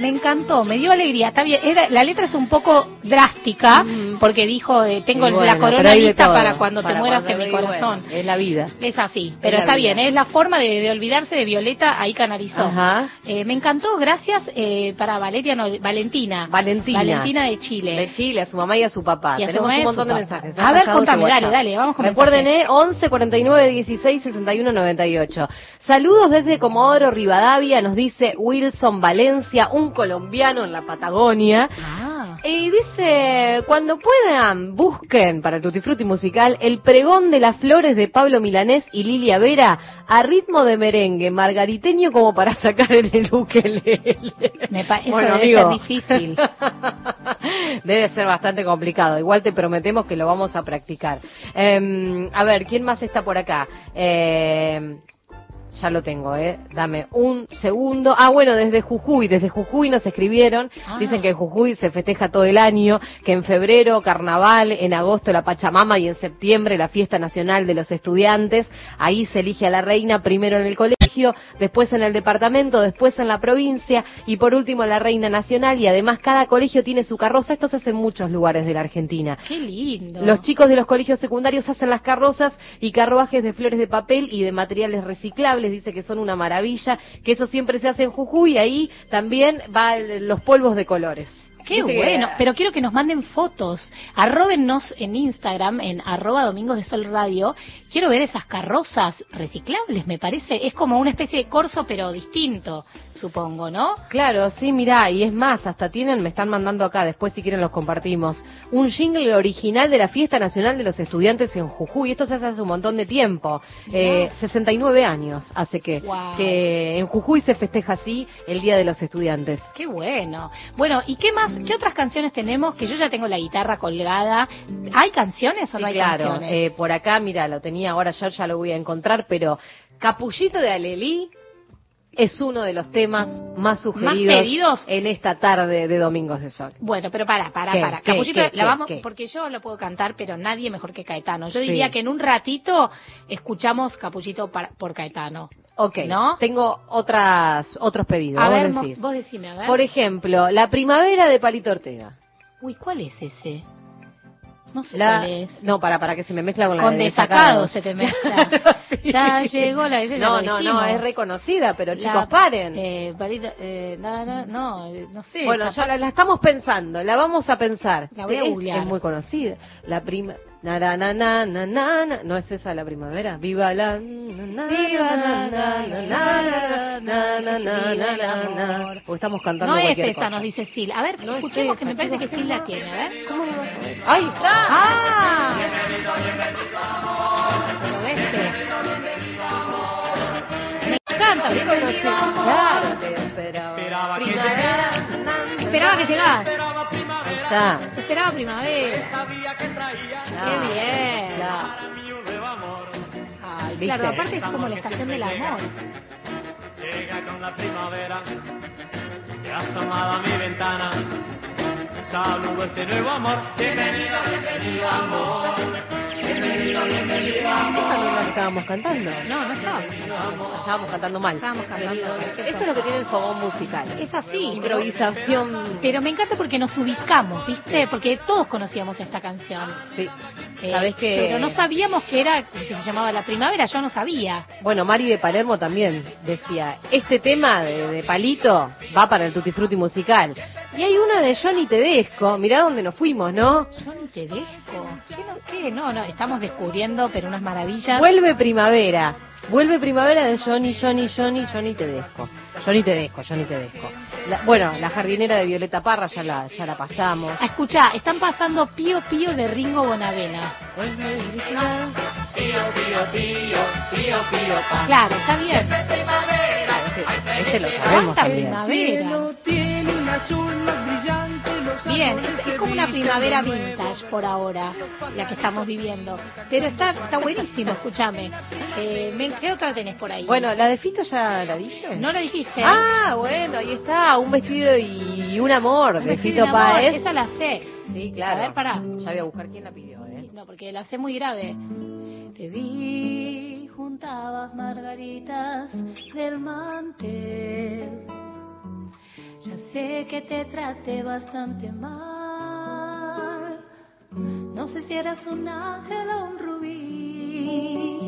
S13: Me
S3: encantó, me dio alegría. Está bien, la letra es un poco drástica porque dijo, eh, tengo
S4: bueno,
S3: la corona lista
S4: todo,
S3: para cuando te mueras en mi
S4: bueno,
S3: corazón.
S4: es la vida.
S3: Es así, pero está
S4: vida.
S3: bien, es la forma de, de olvidarse de Violeta, ahí canalizó.
S4: Ajá.
S3: Eh, me encantó, gracias eh, para Valeria, no, Valentina.
S4: Valentina.
S3: Valentina de Chile.
S4: De Chile, a su mamá y a su papá.
S3: Y a su
S4: Tenemos un montón de mensajes.
S3: A ver, contame, dale,
S4: WhatsApp.
S3: dale, vamos con
S4: Recuerden,
S3: mensajes.
S4: ¿eh? 11 49 16 61 98. Saludos desde Comodoro Rivadavia, nos dice Wilson Valencia, un colombiano en la Patagonia.
S3: Ah.
S4: Y dice, cuando puedan, busquen para Tutti Frutti musical el pregón de las flores de Pablo Milanés y Lilia Vera a ritmo de merengue, margariteño como para sacar en el ukelele.
S3: Me pa- eso
S4: Bueno,
S3: debe
S4: amigo.
S3: ser difícil.
S4: Debe ser bastante complicado. Igual te prometemos que lo vamos a practicar. Eh, a ver, ¿quién más está por acá? Eh, ya lo tengo, ¿eh? Dame un segundo. Ah, bueno, desde Jujuy. Desde Jujuy nos escribieron.
S3: Ah.
S4: Dicen que en Jujuy se festeja todo el año, que en febrero carnaval, en agosto la Pachamama y en septiembre la fiesta nacional de los estudiantes. Ahí se elige a la reina primero en el colegio, después en el departamento, después en la provincia y por último la reina nacional. Y además cada colegio tiene su carroza. Esto se hace en muchos lugares de la Argentina.
S3: Qué lindo.
S4: Los chicos de los colegios secundarios hacen las carrozas y carruajes de flores de papel y de materiales reciclables, dice que son una maravilla, que eso siempre se hace en Jujuy y ahí también va los polvos de colores.
S3: Qué bueno, pero quiero que nos manden fotos. Arróbennos en Instagram, en arroba Domingos de Sol Radio. Quiero ver esas carrozas reciclables, me parece. Es como una especie de corso, pero distinto, supongo, ¿no?
S4: Claro, sí, mirá, y es más, hasta tienen, me están mandando acá, después si quieren los compartimos, un jingle original de la Fiesta Nacional de los Estudiantes en Jujuy. Esto se hace hace un montón de tiempo, eh, 69 años hace que,
S3: Guau.
S4: que en Jujuy se festeja así el Día de los Estudiantes.
S3: Qué bueno. Bueno, ¿y qué más? ¿Qué otras canciones tenemos? Que yo ya tengo la guitarra colgada. ¿Hay canciones o
S4: Sí,
S3: no hay
S4: claro.
S3: canciones?
S4: Eh, por acá, mira, lo tenía ahora, yo ya lo voy a encontrar, pero Capullito de Alelí, es uno de los temas más sugeridos en esta tarde de Domingos de Sol.
S3: Bueno, pero para, para,
S4: ¿Qué?
S3: para.
S4: ¿Qué?
S3: la vamos,
S4: ¿Qué?
S3: porque yo lo puedo cantar, pero nadie mejor que Caetano. Yo
S4: Sí.
S3: diría que en un ratito escuchamos Capuchito para- por Caetano.
S4: Ok,
S3: ¿No?
S4: tengo otras, otros pedidos.
S3: A
S4: vos
S3: ver,
S4: decís.
S3: vos decime, a ver.
S4: Por ejemplo, La Primavera de Palito Ortega.
S3: Uy, ¿cuál es ese? No sé
S4: La-
S3: cuál es.
S4: No, para, para que se me mezcla con la
S3: Con
S4: de
S3: desacado se te mezcla. Ya llegó la ya
S4: No, no, no, es reconocida, pero
S3: La-
S4: chicos, paren.
S3: Eh, Palito- eh, no, no, no, eh, no sé.
S4: bueno, ya la, la estamos pensando, la vamos a pensar.
S3: La voy a
S4: es, es muy conocida. La prima... Na, na, na, na, na. ¿No es esa la primavera? Viva la...
S3: Viva la- Viva.
S4: Porque estamos cantando
S3: No es esa, nos dice Sil. A ver, escuchemos que me parece que. Sil la tiene. A ver.
S4: ¿Cómo lo? ¡Ahí está!
S3: ¡Ah! Pero este. Me encanta,
S4: conocido. Claro, te esperaba. Primavera.
S3: Esperaba que llegás.
S4: Está.
S3: Esperaba primavera. Qué bien.
S4: Claro.
S3: Ay,
S4: ¿Viste?
S3: claro, aparte es como la estación del amor.
S11: Llega con la primavera, te asomada a mi ventana. Saludo este nuevo amor. Bienvenido, bienvenido amor.
S4: Esa no la estábamos cantando.
S3: No, no estaba.
S4: Estábamos cantando mal.
S3: Estábamos cantando.
S4: Eso es lo que tiene el fogón musical.
S3: Es así.
S4: Improvisación.
S3: Pero me encanta porque nos ubicamos, ¿viste? Porque todos conocíamos esta canción.
S4: Sí.
S3: Eh,
S4: Sabés que.
S3: Pero no sabíamos que era, que se llamaba La Primavera, yo no sabía.
S4: Bueno, Mari de Palermo también decía, este tema de, de Palito va para el Tutti Frutti musical. Y hay una de Johnny Tedesco, mirá dónde nos fuimos, ¿no?
S3: Johnny Tedesco. ¿Qué no, qué? no, no, estamos descubriendo, pero unas maravillas.
S4: Vuelve primavera. Vuelve primavera de Johnny, Johnny, Johnny, Johnny Tedesco. Johnny Tedesco, Johnny Tedesco. La- bueno, la jardinera de Violeta Parra ya la, ya la pasamos.
S3: Ah, escuchá, están pasando Pío Pío de Ringo Bonavena.
S11: Pío, pío, pío, pío, pío.
S3: Claro, está bien.
S4: Este, lo sabemos
S3: Cuánta
S4: también.
S3: primavera. Bien, es, es como una primavera vintage por ahora, la que estamos viviendo. Pero está, está buenísimo, escúchame. Eh, ¿Qué otra tenés por ahí?
S4: Bueno, la de Fito ya la dije.
S3: no lo dijiste.
S4: Ah, bueno, ahí está, un vestido y un amor
S3: Un
S4: de Fito Páez.
S3: Esa la sé.
S4: Sí, claro.
S3: A ver, pará.
S4: Ya voy a buscar quién la pidió, ¿eh?
S3: No, porque la sé muy grave. Te vi, juntabas margaritas del mantel. Ya sé que te traté bastante mal. No sé si eras un ángel o un rubí.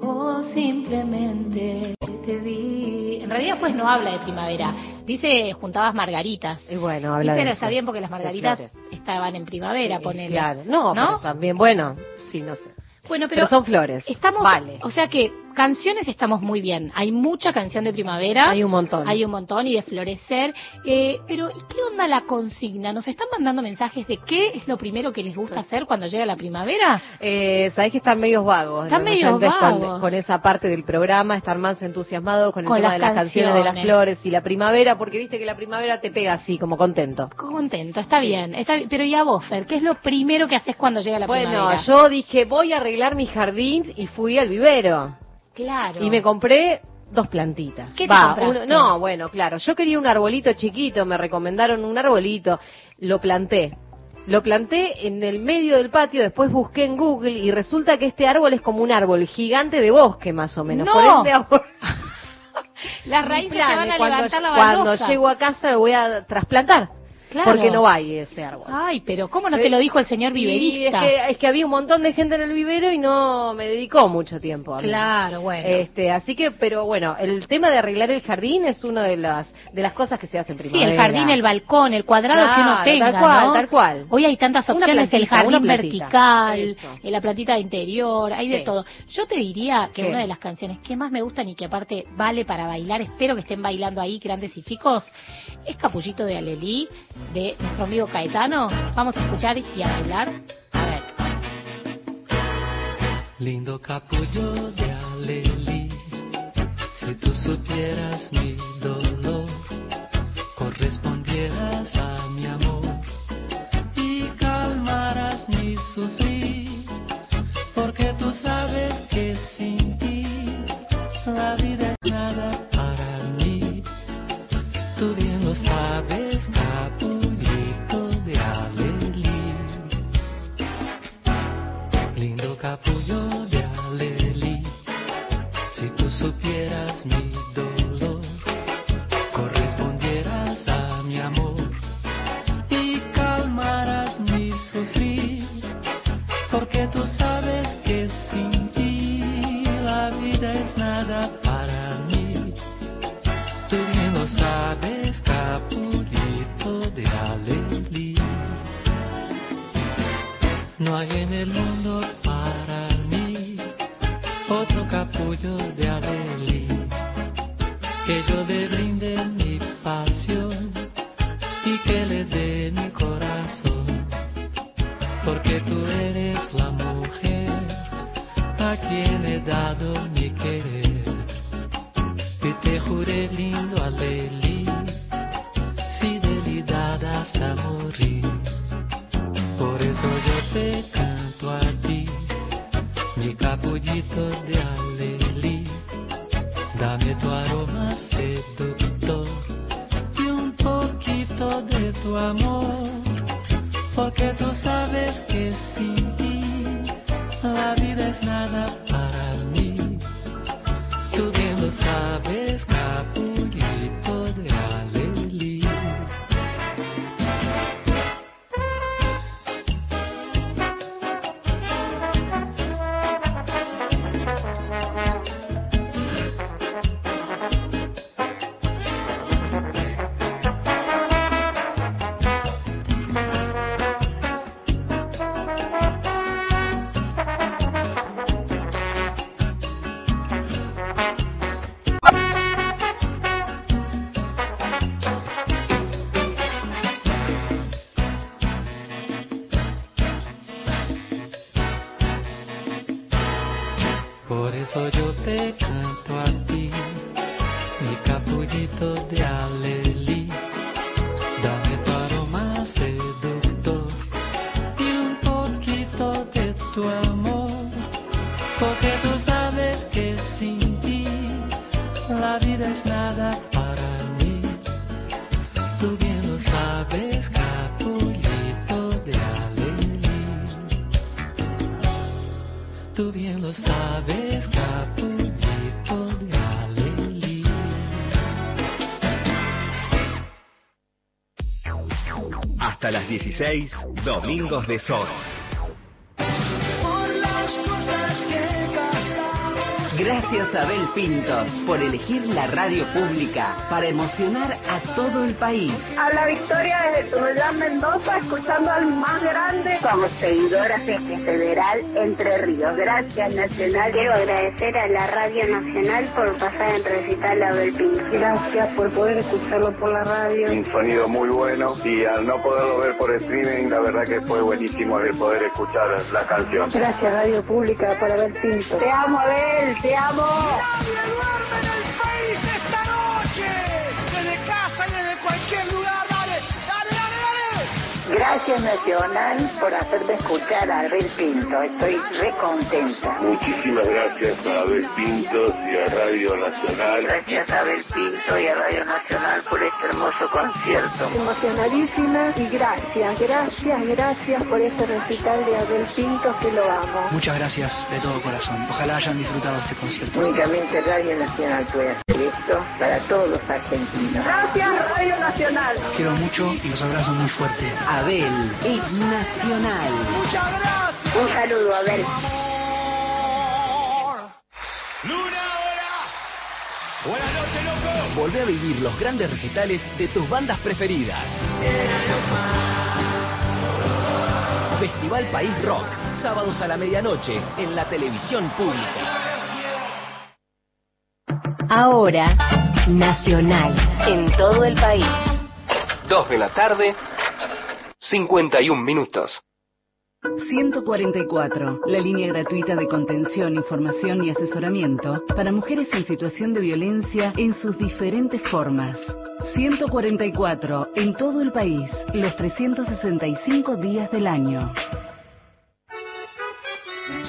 S3: O simplemente te vi. En realidad, pues no habla de primavera. Dice juntabas margaritas.
S4: Y bueno, habla
S3: pero
S4: de
S3: está
S4: eso.
S3: bien porque las margaritas estaban en primavera,
S4: Sí,
S3: ponele.
S4: Claro, no,
S3: ¿No?
S4: pero también, bueno, sí, no sé.
S3: Bueno, pero,
S4: Pero son flores.
S3: Estamos,
S4: Vale.
S3: o sea que canciones estamos muy bien. Hay mucha canción de primavera.
S4: Hay un montón.
S3: Hay un montón y de florecer. Eh, pero ¿y qué onda la consigna? ¿Nos están mandando mensajes de qué es lo primero que les gusta hacer cuando llega la primavera?
S4: Eh, Sabés que están medios vagos.
S3: Están medios
S4: oyentes con-
S3: vagos.
S4: Con, esa parte del programa, están más entusiasmados con el
S3: Con
S4: tema
S3: las
S4: de las canciones de las flores y la primavera, porque viste que la primavera te pega así, como contento.
S3: Contento, está bien, está bien. Pero ¿y a vos, Fer? ¿Qué es lo primero que haces cuando llega la
S4: Bueno,
S3: primavera?
S4: yo dije, voy a arreglar mi jardín y fui al vivero.
S3: Claro.
S4: Y me compré dos plantitas.
S3: ¿Qué te
S4: Va,
S3: compraste?
S4: uno- no, bueno, claro. Yo quería un arbolito chiquito, me recomendaron un arbolito. Lo planté. Lo planté en el medio del patio, después busqué en Google y resulta que este árbol es como un árbol gigante de bosque, más o menos.
S3: ¡No!
S4: Por ende, ahora-
S3: Las raíces se van a
S4: cuando,
S3: levantar la
S4: cuando llego a casa lo voy a trasplantar.
S3: Claro.
S4: Porque no hay ese árbol.
S3: Ay, pero ¿cómo no te lo dijo el señor
S4: Y es
S3: viverista?
S4: que, es que había un montón de gente en el vivero y no me dedicó mucho tiempo a mí.
S3: Claro, bueno.
S4: Este, así que, pero bueno, el tema de arreglar el jardín es una de las de las cosas que se hacen en
S3: Sí,
S4: primavera.
S3: el jardín, el balcón, el cuadrado que uno
S4: Claro,
S3: tenga,
S4: tal cual,
S3: ¿no?
S4: tal cual.
S3: Hoy hay tantas opciones, el
S4: plantita,
S3: jardín
S4: una plantita.
S3: vertical,
S4: Eso.
S3: eh, la plantita de interior, hay de
S4: Sí.
S3: todo. Yo te diría que
S4: ¿Qué?
S3: una de las canciones que más me gustan y que aparte vale para bailar, espero que estén bailando ahí grandes y chicos, es Capullito de Alelí, de nuestro amigo Caetano. Vamos a escuchar y a bailar. A ver.
S14: Lindo capullo de alelí, si tú supieras mi dolor, correspondieras a mi amor y calmaras mi sufrir, Lindo capullo yo le brinde mi pasión y que le dé mi corazón, porque tú eres la mujer a quien he dado mi porque tú sabes que capullito de alelí.
S2: 16, Domingos de Sol.
S15: Gracias Abel Pintos por elegir la radio pública para emocionar a todo el país.
S16: Habla Victoria desde Tunuyán, Mendoza, escuchando al más grande. Como seguidora de Federal Entre Ríos. Gracias, Nacional.
S9: Quiero agradecer a la Radio Nacional por pasar en recital a Abel Pintos.
S16: Gracias por poder escucharlo por la radio.
S17: Un sonido muy bueno y al no poderlo ver por streaming, la verdad que fue buenísimo el poder escuchar la canción.
S16: Gracias, Radio Pública, por Abel Pintos. Te amo, Abel, te amo.
S11: esta
S16: Gracias, Nacional, por hacerme escuchar a Abel Pinto. Estoy re contenta.
S17: Muchísimas gracias a Abel Pintos y a Radio Nacional.
S16: Gracias a Abel Pinto y a Radio Nacional por este hermoso concierto.
S18: Emocionadísima y gracias, gracias, gracias por este recital de Abel Pinto que lo amo.
S19: Muchas gracias de todo corazón. Ojalá hayan disfrutado este concierto.
S16: Únicamente Radio Nacional puede hacer esto para todos los argentinos. Gracias, Radio Nacional.
S19: Quiero mucho y los abrazo muy fuerte.
S15: Abel es nacional.
S11: Muchas gracias.
S16: Un saludo, Abel.
S2: Buenas noches, loco. Volvé a vivir los grandes recitales de tus bandas preferidas. Festival País Rock, sábados a la medianoche en la televisión pública.
S4: Ahora, Nacional, en todo el país.
S2: 2 de la tarde, 51 minutos.
S20: 144, la línea gratuita de contención, información y asesoramiento para mujeres en situación de violencia en sus diferentes formas. 144, en todo el país, los 365 días del año.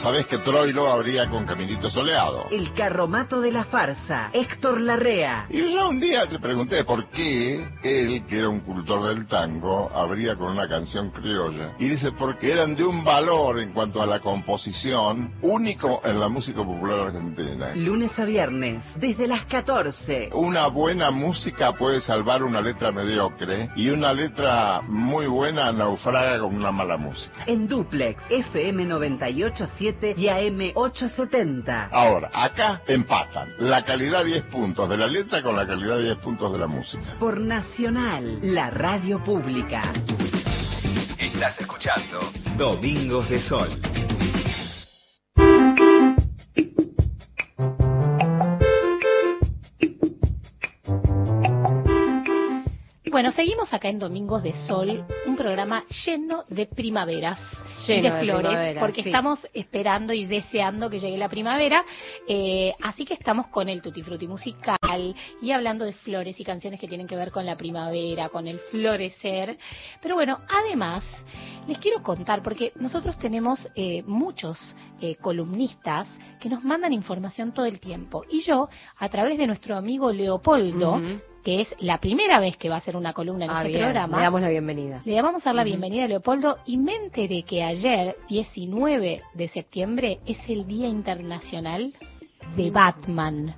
S1: Sabés que Troilo abría con Caminito Soleado.
S15: El carromato de la farsa, Héctor Larrea.
S1: Y yo un día te pregunté por qué él, que era un cultor del tango, abría con una canción criolla. Y dice, porque eran de un valor en cuanto a la composición único en la música popular argentina.
S15: Lunes a viernes, desde las 14.
S1: Una buena música puede salvar una letra mediocre y una letra muy buena naufraga con una mala música.
S15: En Duplex, FM 987 y AM 870.
S1: Ahora, acá empatan la calidad 10 puntos de la letra con la calidad 10 puntos de la música.
S15: Por Nacional, la radio pública.
S2: Estás escuchando Domingos de Sol.
S3: Bueno, seguimos acá en Domingos de Sol, un programa lleno de primaveras y de
S4: de
S3: flores, porque
S4: sí.
S3: estamos esperando y deseando que llegue la primavera. eh, así que estamos con el Tutti Frutti musical y hablando de flores y canciones que tienen que ver con la primavera, con el florecer. Pero bueno, además, les quiero contar, porque nosotros tenemos eh, muchos eh, columnistas que nos mandan información todo el tiempo. Y yo, a través de nuestro amigo Leopoldo, que es la primera vez que va a hacer una columna en
S4: Ah,
S3: este
S4: bien,
S3: programa.
S4: Le damos la bienvenida.
S3: Le vamos a dar la bienvenida a Leopoldo y me enteré que ayer, 19 de septiembre, es el Día Internacional de Batman.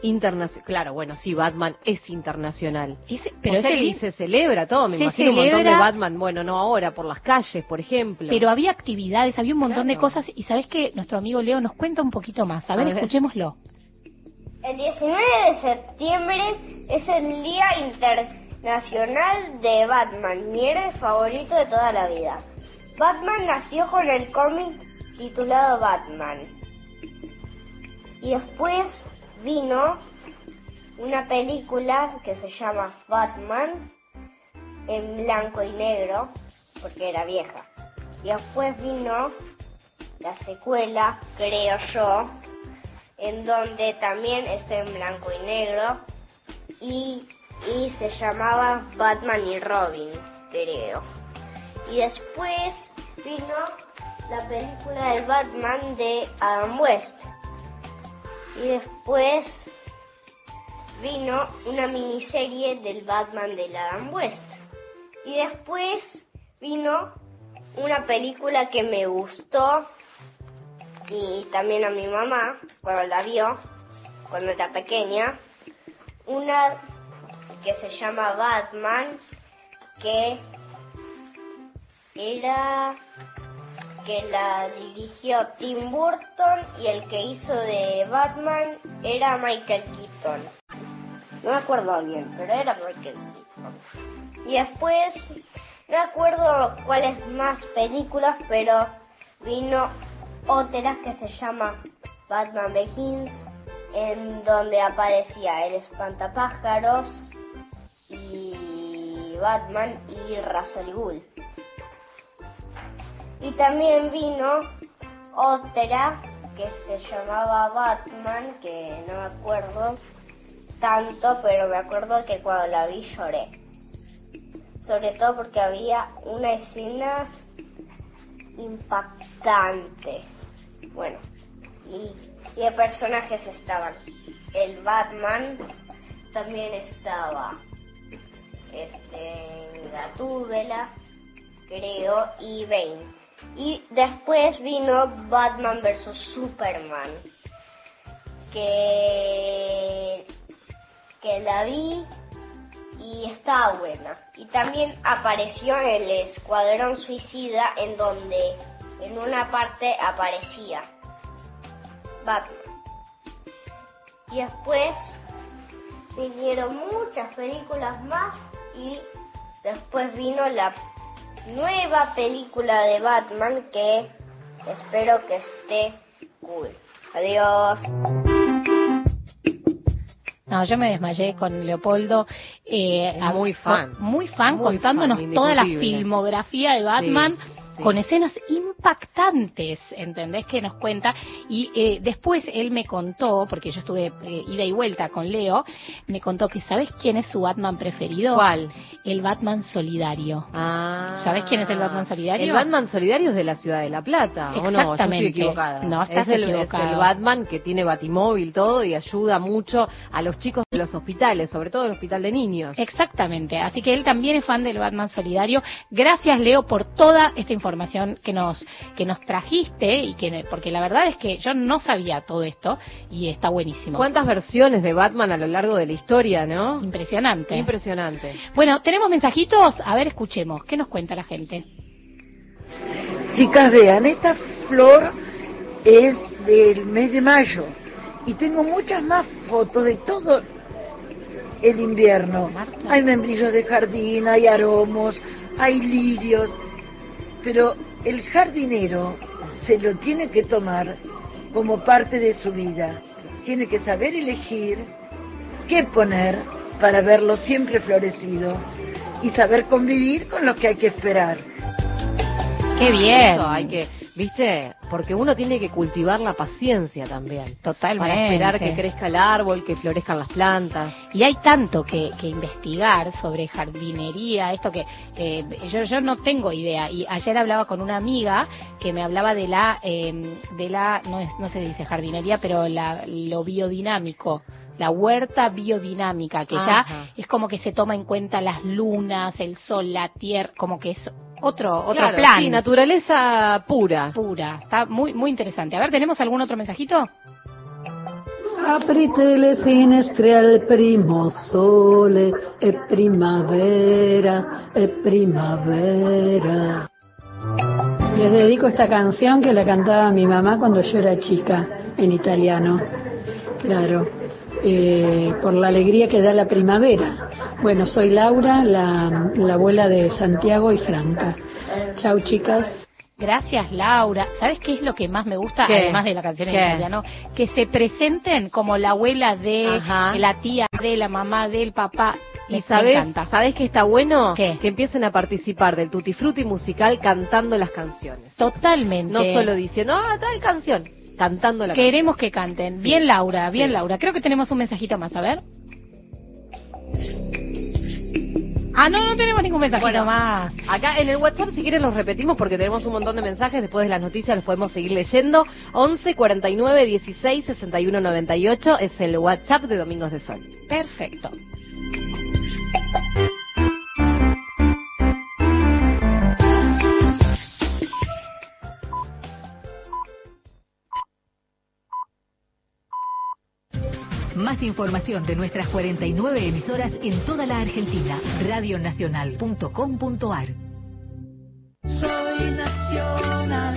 S4: Internacional. Claro, bueno, sí, Batman es internacional.
S3: pero
S4: pero
S3: es el
S4: que
S3: día-
S4: se celebra todo, me
S3: se
S4: imagino un montón de
S3: celebra-
S4: Batman, bueno, no ahora, por las calles, por ejemplo.
S3: Pero había actividades, había un montón de cosas y sabes que nuestro amigo Leo nos cuenta un poquito más. A ver,
S4: A ver.
S3: escuchémoslo.
S8: El 19 de septiembre es el Día Internacional de Batman, mi héroe favorito de toda la vida. Batman nació con el cómic titulado Batman. Y después vino una película que se llama Batman en blanco y negro, porque era vieja. Y después vino la secuela, creo yo, en donde también está en blanco y negro y, y se llamaba Batman y Robin, creo. Y después vino la película del Batman de Adam West. Y después vino una miniserie del Batman del Adam West. Y después vino una película que me gustó y también a mi mamá cuando la vio, cuando era pequeña, una que se llama Batman, que era que la dirigió Tim Burton y el que hizo de Batman era Michael Keaton. No me acuerdo bien, pero era Michael Keaton. Y después, no acuerdo cuáles más películas, pero vino otra que se llama Batman Begins, en donde aparecía el espantapájaros y Batman y Ra's al Ghul. Y también vino otra que se llamaba Batman, que no me acuerdo tanto, pero me acuerdo que cuando la vi lloré. Sobre todo porque había una escena impactante. Bueno, y, y de personajes estaban el Batman, también estaba este Gatúbela, creo, y Bane. Y después vino Batman vs Superman, que que la vi y estaba buena. Y también apareció en el Escuadrón Suicida en donde en una parte aparecía Batman. Y después vinieron muchas películas más y después vino la nueva película de Batman que espero que esté cool. Adiós.
S3: No, yo me desmayé con Leopoldo. eh,
S4: Muy fan.
S3: con- muy fan,
S4: Muy
S3: contándonos
S4: fan,
S3: toda la filmografía de Batman
S4: Sí, sí.
S3: con escenas impactantes, ¿entendés? Que nos cuenta. Y eh, después él me contó, porque yo estuve eh, ida y vuelta con Leo, me contó que ¿sabes quién es su Batman preferido?
S4: ¿Cuál?
S3: El Batman solidario.
S4: Ah.
S3: ¿Sabes quién es el Batman solidario?
S4: El Batman solidario es de la ciudad de La Plata, ¿o no? Yo estoy equivocada.
S3: No, estás
S4: es el,
S3: equivocado.
S4: Es el Batman que tiene batimóvil todo y ayuda mucho a los chicos de los hospitales, sobre todo el hospital de niños.
S3: Exactamente, así que él también es fan del Batman Solidario. Gracias Leo por toda esta información que nos que nos trajiste y que porque la verdad es que yo no sabía todo esto y está buenísimo.
S4: ¿Cuántas versiones de Batman a lo largo de la historia, no?
S3: Impresionante.
S4: Impresionante.
S3: Bueno, tenemos mensajitos, a ver, escuchemos, ¿qué nos cuenta la gente?
S21: Chicas, vean, esta flor es del mes de mayo y tengo muchas más fotos de todo el invierno. Hay membrillos de jardín, hay aromos, hay lirios, pero el jardinero se lo tiene que tomar como parte de su vida. Tiene que saber elegir qué poner para verlo siempre florecido y saber convivir con lo que hay que esperar.
S3: Qué bien.
S4: Eso hay que, ¿viste? Porque uno tiene que cultivar la paciencia también.
S3: Totalmente.
S4: Para esperar que crezca el árbol, que florezcan las plantas.
S3: Y hay tanto que, que investigar sobre jardinería, esto que eh, yo, yo no tengo idea. Y ayer hablaba con una amiga que me hablaba de la, eh, de la no, es, no se dice jardinería, pero la, lo biodinámico. La huerta biodinámica, que
S4: Ajá.
S3: ya es como que se toma en cuenta las lunas, el sol, la tierra, como que es otro, otro
S4: Claro,
S3: plan.
S4: Sí, naturaleza pura.
S3: Pura. Está muy, muy interesante. A ver, ¿tenemos algún otro mensajito?
S22: Aprite le finestre al primo sole, è primavera, è primavera. Les dedico esta canción que la cantaba mi mamá cuando yo era chica, en italiano. Claro, eh, por la alegría que da la primavera. Bueno, soy Laura, la, la abuela de Santiago y Franca. Chau, chicas.
S3: Gracias, Laura. ¿Sabes qué es lo que más me gusta,
S4: ¿Qué?
S3: además de la canción en
S4: ¿Qué?
S3: italiano? Que se presenten como la abuela de,
S4: Ajá.
S3: la tía de, la mamá del papá.
S4: Y sabes. ¿sabes qué está bueno?
S3: ¿Qué?
S4: Que empiecen a participar del Tutti Frutti musical cantando las canciones.
S3: Totalmente.
S4: No solo diciendo, ah, tal canción, cantando la
S3: Queremos que canten. Bien, Laura, bien,
S4: Sí.
S3: Laura. Creo que tenemos un mensajito más, a ver. Ah, no, no tenemos ningún mensajito
S4: Bueno,
S3: más.
S4: Acá en el WhatsApp, si quieren, los repetimos porque tenemos un montón de mensajes. Después de las noticias los podemos seguir leyendo. 11 49 16 61 98 es el WhatsApp de Domingos de Sol.
S3: Perfecto.
S23: Más información de nuestras 49 emisoras en toda la Argentina. Radionacional.com.ar
S11: Soy nacional,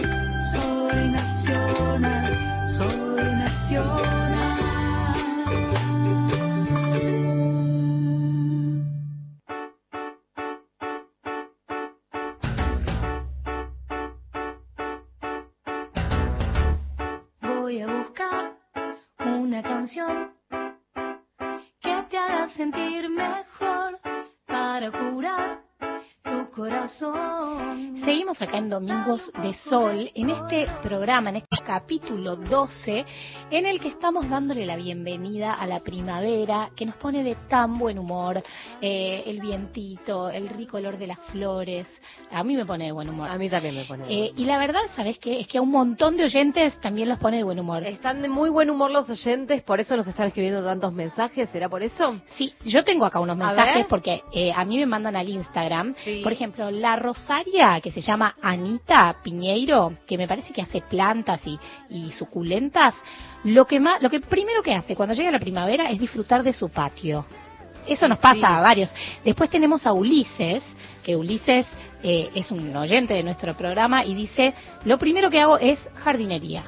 S11: soy nacional, soy nacional.
S13: Voy a buscar una canción sentir mejor para curar tu corazón.
S3: Seguimos acá en Domingos de Sol, en este programa, en este capítulo 12, en el que estamos dándole la bienvenida a la primavera, que nos pone de tan buen humor, eh, el vientito, el rico olor de las flores, a mí me pone de buen humor.
S4: A mí también me pone. de
S3: Eh, y la verdad, ¿sabes qué? Es que a un montón de oyentes también los pone de buen humor.
S4: Están de muy buen humor los oyentes, por eso nos están escribiendo tantos mensajes. ¿Será por eso?
S3: Sí, yo tengo acá unos mensajes porque eh, a mí me mandan al Instagram.
S4: Sí.
S3: Por ejemplo, la Rosaria, que se llama Anita Piñeiro, que me parece que hace plantas y, y suculentas, lo que más, lo que primero que hace cuando llega la primavera es disfrutar de su patio. Eso nos pasa
S4: Sí.
S3: a varios. Después tenemos a Ulises, que Ulises eh, es un oyente de nuestro programa y dice, lo primero que hago es jardinería.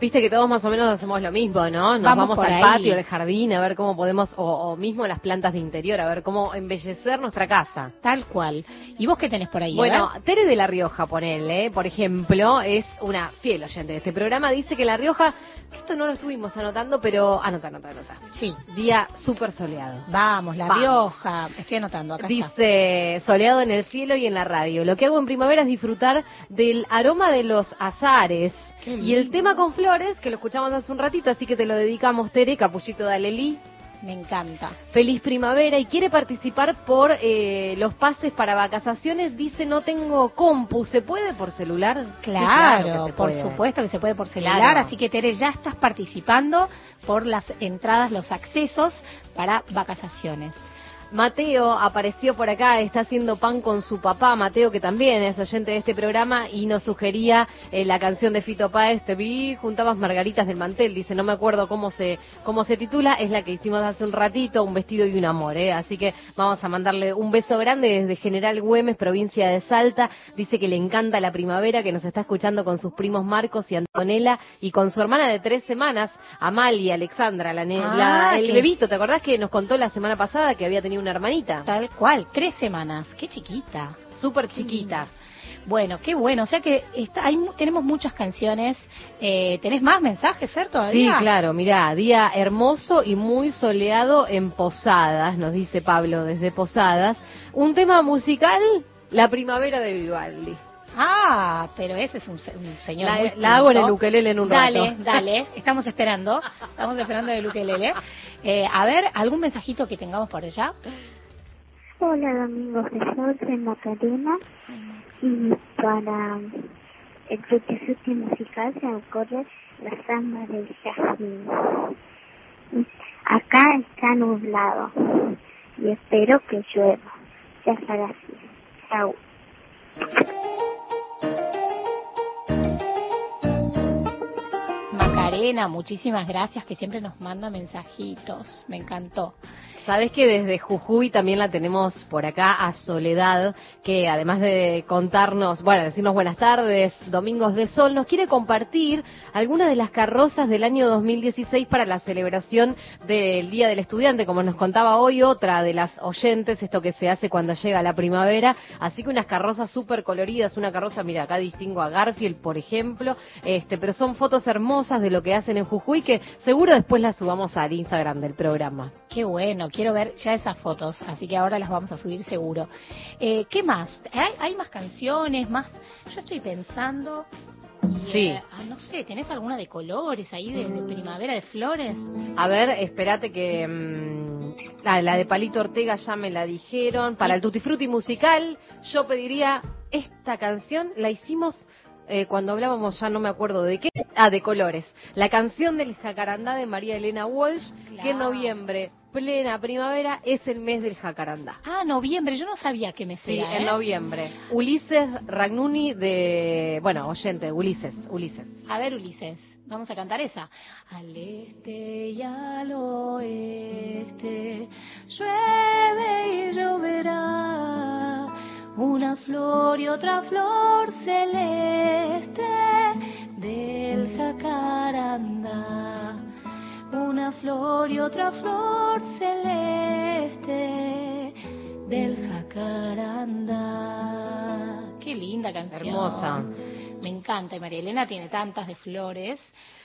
S4: Viste que todos más o menos hacemos lo mismo, ¿no? Nos
S3: Vamos
S4: al
S3: ahí.
S4: patio, al jardín, a ver cómo podemos, o, o mismo las plantas de interior, a ver cómo embellecer nuestra casa.
S3: Tal cual. ¿Y vos qué tenés por ahí?
S4: Bueno. Tere de La Rioja, ponele, por ejemplo, es una fiel oyente de este programa, dice que La Rioja, que esto no lo estuvimos anotando, pero anota, anota, anota.
S3: Sí.
S4: Día súper soleado.
S3: Vamos, La
S4: Vamos.
S3: Rioja. Estoy anotando acá. está.
S4: Dice, soleado en el cielo y en la radio. Lo que hago en primavera es disfrutar del aroma de los azares.
S3: Qué
S4: Y el tema con flores, que lo escuchamos hace un ratito, así que te lo dedicamos, Tere, Capullito de Alelí.
S3: Me encanta.
S4: Feliz primavera y quiere participar por eh, los pases para vacaciones. Dice, no tengo compu, ¿se puede por celular? Sí,
S3: Claro, por
S4: puede.
S3: supuesto que se puede por celular,
S4: Claro.
S3: así que Tere, ya estás participando por las entradas, los accesos para vacaciones.
S4: Mateo apareció por acá, está haciendo pan con su papá, Mateo que también es oyente de este programa y nos sugería eh, la canción de Fito Páez, te vi, juntabas margaritas del mantel, dice, no me acuerdo cómo se cómo se titula, es la que hicimos hace un ratito, un vestido y un amor, ¿eh? así que vamos a mandarle un beso grande desde General Güemes, provincia de Salta, dice que le encanta la primavera, que nos está escuchando con sus primos Marcos y Antonella y con su hermana de tres semanas, Amalia, Alexandra, la,
S3: Ah,
S4: la- el bebito, ¿te acordás que nos contó la semana pasada que había tenido una hermanita?
S3: Tal cual, tres semanas, qué chiquita.
S4: Súper chiquita.
S3: Bueno, qué bueno, o sea que está, hay, tenemos muchas canciones. Eh, ¿Tenés más mensajes, Fer,
S4: Sí, claro, mirá, día hermoso y muy soleado en Posadas, nos dice Pablo desde Posadas. Un tema musical, La Primavera de Vivaldi.
S3: Ah, pero ese es un, se- un señor
S4: La-
S3: muy
S4: la hago en el ukelele en un
S3: dale,
S4: rato.
S3: Dale, estamos esperando, estamos esperando el ukelele. Eh, a ver, ¿algún mensajito que tengamos por allá?
S9: Hola Domingos de Sol, soy Macarena y para el Frutti musical se ocurre la samba del jazmín. Acá está nublado y espero que llueva. Ya será así. Chau.
S3: Macarena, muchísimas gracias que siempre nos manda mensajitos. Me encantó.
S4: Sabes que desde Jujuy también la tenemos por acá a Soledad, que además de contarnos, bueno, decirnos buenas tardes, Domingos de Sol, nos quiere compartir algunas de las carrozas del año 2016 para la celebración del Día del Estudiante, como nos contaba hoy otra de las oyentes, esto que se hace cuando llega la primavera, así que unas carrozas súper coloridas, una carroza, mira, acá distingo a Garfield, por ejemplo, este, pero son fotos hermosas de lo que hacen en Jujuy, que seguro después las subamos al Instagram del programa.
S3: Qué bueno, quiero ver ya esas fotos, así que ahora las vamos a subir seguro. Eh, ¿Qué más? ¿Hay, hay más canciones? más Yo estoy pensando... y,
S4: Sí.
S3: eh, ah, no sé, ¿tenés alguna de colores ahí, de, de primavera, de flores?
S4: A ver, espérate que... mm, ah, la de Palito Ortega ya me la dijeron. Para el Tutti Frutti musical, yo pediría esta canción, la hicimos eh, cuando hablábamos, ya no me acuerdo de qué. Ah, de colores. La canción del jacarandá de María Elena Walsh, que en noviembre, plena primavera, es el mes del jacarandá.
S3: Ah, noviembre, yo no sabía que me
S4: Sí, en
S3: ¿eh?
S4: noviembre. Ulises Ragnuni de... Bueno, oyente, Ulises, Ulises.
S3: A ver, Ulises, vamos a cantar esa. Al este y al oeste, llueve y lloverá. Una flor y otra flor celeste del jacarandá. Una flor y otra flor celeste del jacarandá. Qué linda canción.
S4: Hermosa.
S3: Me encanta. Y María Elena tiene tantas de flores.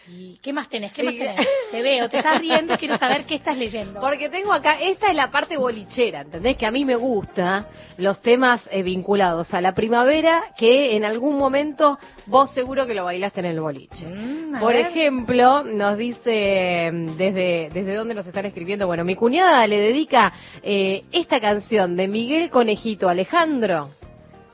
S3: ¿Y qué más tenés? ¿Qué más tenés? Te veo, te estás riendo, quiero saber qué estás leyendo.
S4: Porque tengo acá, esta es la parte bolichera, ¿entendés? Que a mí me gusta los temas eh, vinculados a la primavera, que en algún momento vos seguro que lo bailaste en el boliche.
S3: Mm,
S4: Por
S3: ver.
S4: ejemplo, nos dice mm, desde desde dónde nos están escribiendo. Bueno, mi cuñada le dedica eh, esta canción de Miguel Conejito Alejandro.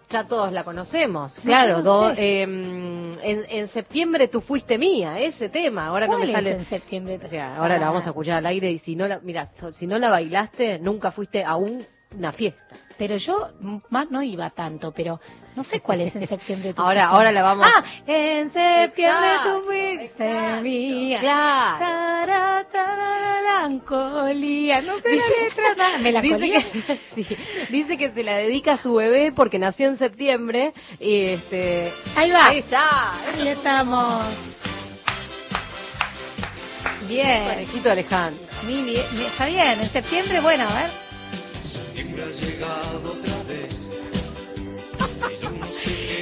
S4: Ya todos la conocemos, claro.
S3: no
S4: do- eh, en, en septiembre tú fuiste mía, ese tema. Ahora no
S3: ¿Cuál
S4: me
S3: es
S4: sale.
S3: en septiembre?
S4: O sea, ahora la
S3: Ah.
S4: vamos a escuchar al aire y si no la, mira, si no la bailaste, nunca fuiste a un- una fiesta.
S3: Pero yo más no iba tanto, pero no sé cuál es en septiembre. tu
S4: Ahora, ahora la vamos.
S3: Ah, en septiembre
S4: Exacto,
S3: tú fuiste mía.
S4: Claro.
S3: Tará, tará, melancolía. No sé la
S4: Dice-
S3: letra. nada.
S4: Dice
S3: Melancolía.
S4: que, sí, dice que se la dedica a su bebé porque nació en septiembre y este
S3: Ahí va.
S4: ahí está
S3: Ahí estamos. Bien.
S4: Conejito Alejandro.
S3: Bien, está bien, en septiembre, bueno, a ver.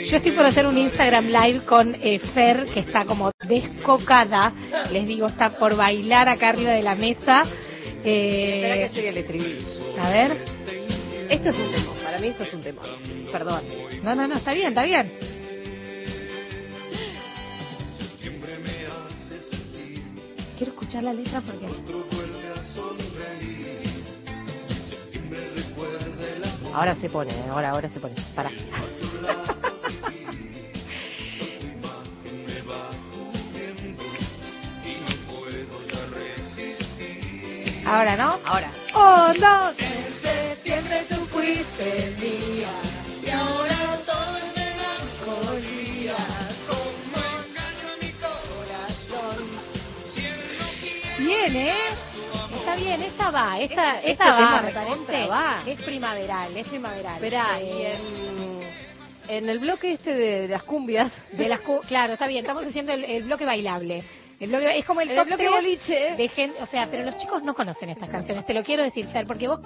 S3: Yo estoy por hacer un Instagram live con eh, Fer, que está como descocada. Les digo, está por bailar acá arriba de la mesa. Eh,
S4: Espera que llegue el estribillo.
S3: a ver.
S4: Esto es un tema. Para mí esto es un tema. Perdón.
S3: No, no, no, está bien, está bien. Quiero escuchar la letra porque...
S4: Ahora se pone, eh, ahora, ahora se pone. Para.
S3: Ahora, ¿no?
S4: Ahora.
S3: Oh, no, en septiembre tú fuiste mía y ahora todo es melancolía. Como engaño a mi corazón. Bien, ¿eh? Bien, esta va, esta,
S4: Este-
S3: esta
S4: este
S3: va, me
S4: recontra
S3: parece.
S4: va.
S3: Es primaveral, es primaveral.
S4: Esperá,
S3: Eh,
S4: y en, en el bloque este de, las cumbias.
S3: De las cu- claro, está bien, estamos haciendo el, el bloque bailable. El bloque, es como el
S4: El
S3: top
S4: bloque
S3: tres
S4: boliche.
S3: de gente, o sea, pero los chicos no conocen estas canciones, te lo quiero decir, Fer, porque vos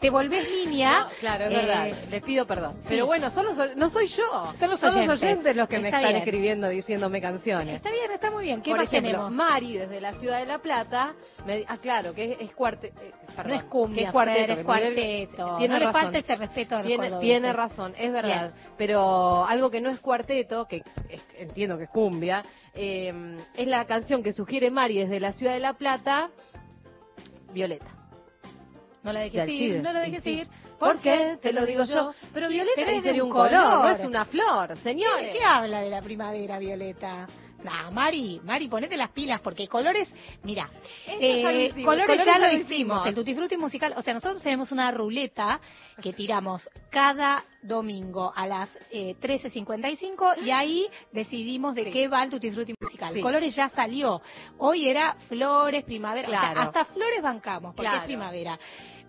S3: te, volvés niña.
S4: No, claro, es
S3: eh,
S4: verdad. Les pido perdón.
S3: sí.
S4: Pero bueno, son los- no soy yo.
S3: Son los oyentes.
S4: los que me
S3: Está
S4: están
S3: bien.
S4: escribiendo diciéndome canciones.
S3: Está bien, está muy bien. ¿Qué
S4: Por
S3: más
S4: ejemplo,
S3: tenemos?
S4: Mari, desde la ciudad de La Plata, me, ah, claro, que es, es cuarte, eh, perdón,
S3: no es cumbia,
S4: es cuarteto.
S3: Fer, es cuarteto.
S4: Tiene
S3: no le
S4: razón.
S3: falta ese respeto a los
S4: Tiene, tiene razón, es verdad. Pero algo que no es cuarteto, que es- entiendo que es cumbia, eh, es la canción que sugiere Mari desde la ciudad de La Plata, Violeta.
S3: No la
S4: De
S3: dejes ir, no la dejes ir.
S4: ¿Por qué? Te lo digo yo. Pero Violeta es
S3: de
S4: un color, no es una flor,
S3: ¿Qué,
S4: señores.
S3: qué habla de la primavera, Violeta? No, Mari, Mari, ponete las pilas, porque colores, mira, eh,
S4: ya
S3: colores,
S4: colores
S3: ya
S4: ya
S3: lo
S4: lo
S3: hicimos,
S4: hicimos.
S3: el Tutti Frutti musical, o sea, nosotros tenemos una ruleta que tiramos cada domingo a las eh, 13.55 y ahí decidimos de
S4: Sí.
S3: qué va el Tutti Frutti musical.
S4: Sí.
S3: Colores ya salió, hoy era flores, primavera, o sea,
S4: Claro.
S3: hasta flores bancamos, porque
S4: Claro.
S3: es primavera.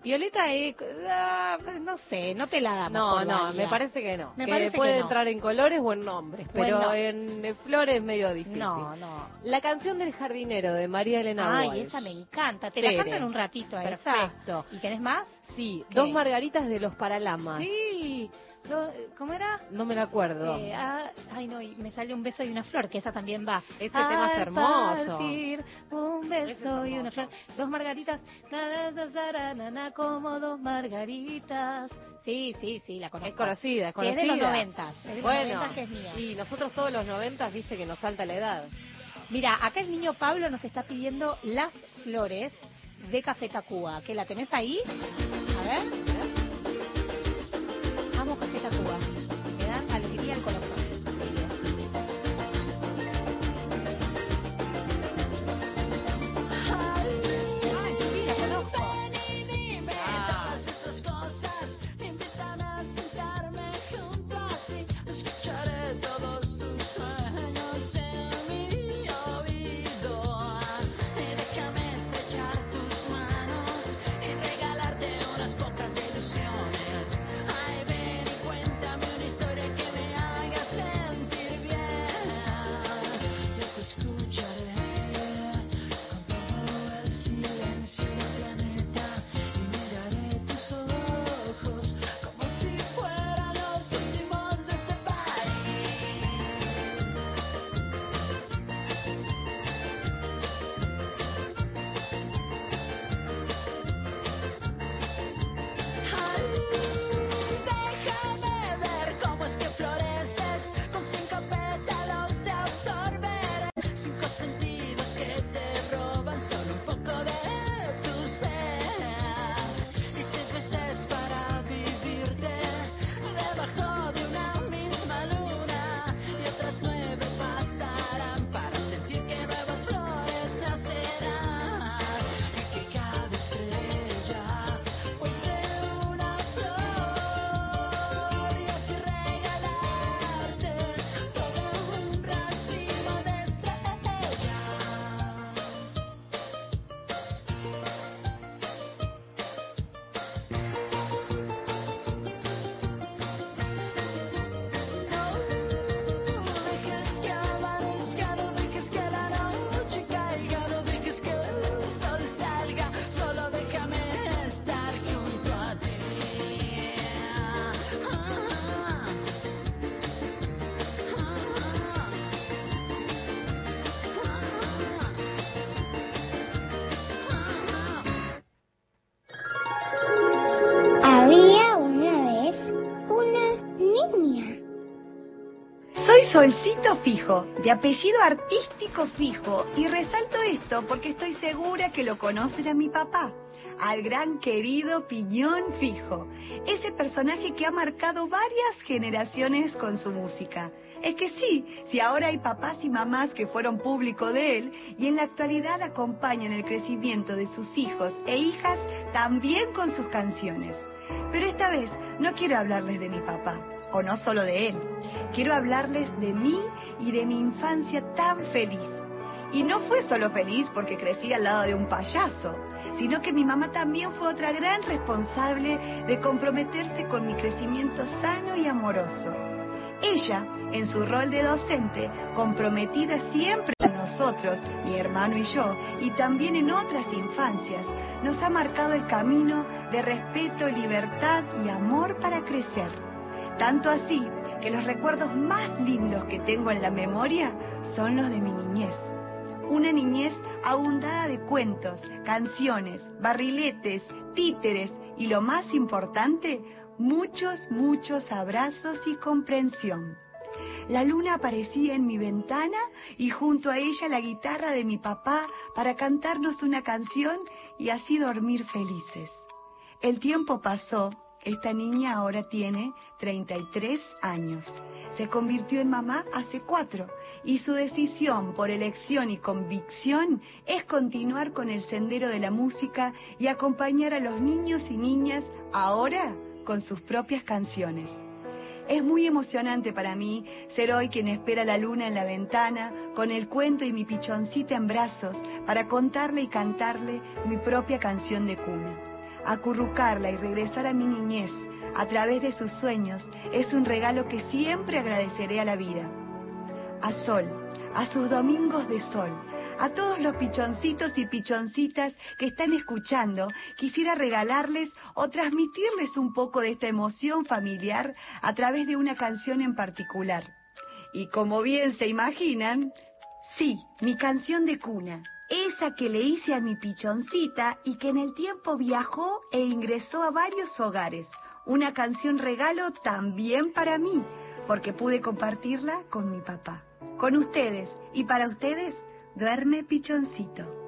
S3: Violeta, eh, ah, no sé, no te la damos
S4: No,
S3: por
S4: no, me parece que no.
S3: Me
S4: que
S3: parece
S4: puede
S3: que no.
S4: entrar en colores o en nombres,
S3: en
S4: pero en flores es medio difícil.
S3: No, no.
S4: La canción del jardinero de María Elena
S3: Ay,
S4: Walsh.
S3: esa me encanta. Te
S4: Tere.
S3: la canto en un ratito a esa.
S4: Perfecto.
S3: ¿Y tenés más?
S4: Sí,
S3: ¿Qué?
S4: dos margaritas de los Paralamas.
S3: Sí. Do- ¿Cómo era?
S4: No me la acuerdo.
S3: Eh, ah, ay, no, y me sale un beso y una flor, que esa también va.
S4: Ese tema es hermoso.
S3: partir, un beso y una flor. Dos margaritas, como dos margaritas. Sí, sí, sí, la conozco.
S4: Es conocida, es
S3: Sí, es
S4: conocida.
S3: de los noventas. Es los
S4: bueno,
S3: que es mía.
S4: y nosotros todos los noventas dice que nos salta la edad.
S3: Mira, acá el niño Pablo nos está pidiendo las flores de Café Tacuba. ¿Que la tenés ahí? A ver. Amo Café
S24: Fijo, de apellido artístico Fijo, y resalto esto porque estoy segura que lo conocen a mi papá, al gran querido Piñón Fijo, ese personaje que ha marcado varias generaciones con su música. Es que sí, si ahora hay papás y mamás que fueron público de él y en la actualidad acompañan el crecimiento de sus hijos e hijas también con sus canciones. Pero esta vez no quiero hablarles de mi papá, o no solo de él. Quiero hablarles de mí y de mi infancia tan feliz. Y no fue solo feliz porque crecí al lado de un payaso, sino que mi mamá también fue otra gran responsable de comprometerse con mi crecimiento sano y amoroso. Ella, en su rol de docente, comprometida siempre con nosotros, mi hermano y yo, y también en otras infancias, nos ha marcado el camino de respeto, libertad y amor para crecer. Tanto así que los recuerdos más lindos que tengo en la memoria son los de mi niñez. Una niñez abundada de cuentos, canciones, barriletes, títeres y lo más importante, muchos, muchos abrazos y comprensión. La luna aparecía en mi ventana y junto a ella la guitarra de mi papá para cantarnos una canción y así dormir felices. El tiempo pasó, esta niña ahora tiene 33 años. Se convirtió en mamá hace cuatro y su decisión por elección y convicción es continuar con el sendero de la música y acompañar a los niños y niñas ahora con sus propias canciones. Es muy emocionante para mí ser hoy quien espera la luna en la ventana, con el cuento y mi pichoncita en brazos, para contarle y cantarle mi propia canción de cuna. Acurrucarla y regresar a mi niñez a través de sus sueños es un regalo que siempre agradeceré a la vida. A Sol, a sus domingos de sol, a todos los pichoncitos y pichoncitas que están escuchando, quisiera regalarles o transmitirles un poco de esta emoción familiar a través de una canción en particular. Y como bien se imaginan, sí, mi canción de cuna, esa que le hice a mi pichoncita y que en el tiempo viajó e ingresó a varios hogares. Una canción regalo también para mí, porque pude compartirla con mi papá. Con ustedes y para ustedes, duerme pichoncito.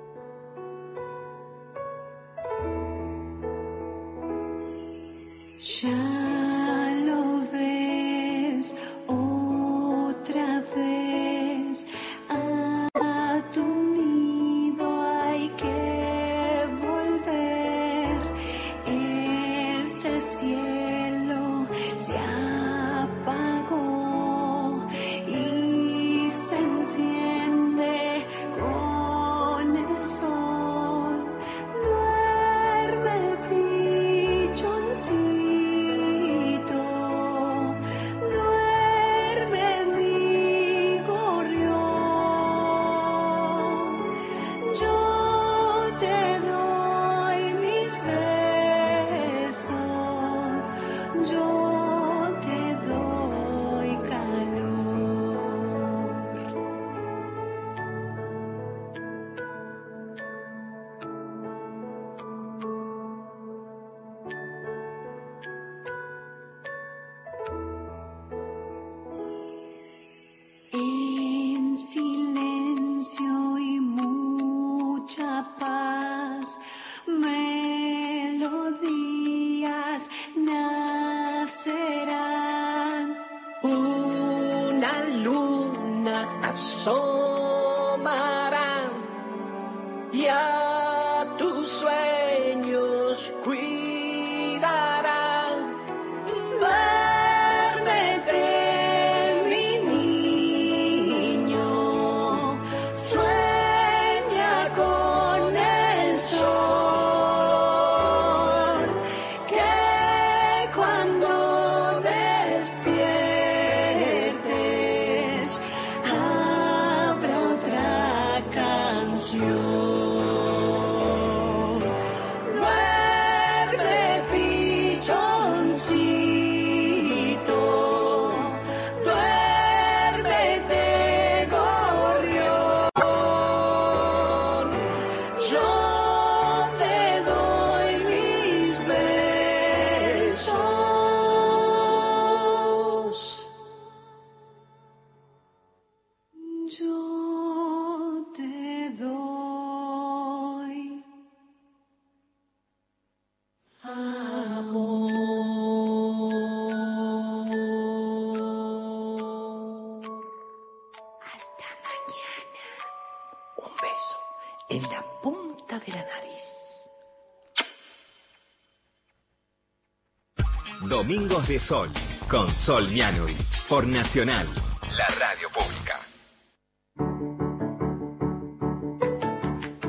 S2: Domingos de Sol, con Sol Mianovich, por Nacional, la radio pública.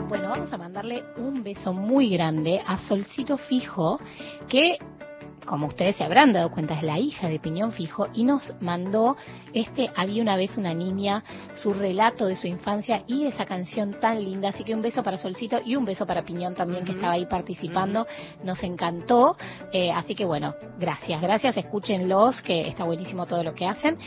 S3: Bueno, vamos a mandarle un beso muy grande a Solcito Fijo, que, como ustedes se habrán dado cuenta, es la hija de Piñón Fijo, y nos mandó este Había una vez una niña, su relato de su infancia y esa canción tan linda. Así que un beso para Solcito y un beso para Piñón también, que estaba ahí participando. Nos encantó. Eh, así que bueno, gracias, gracias. Escúchenlos, que está buenísimo todo lo que hacen.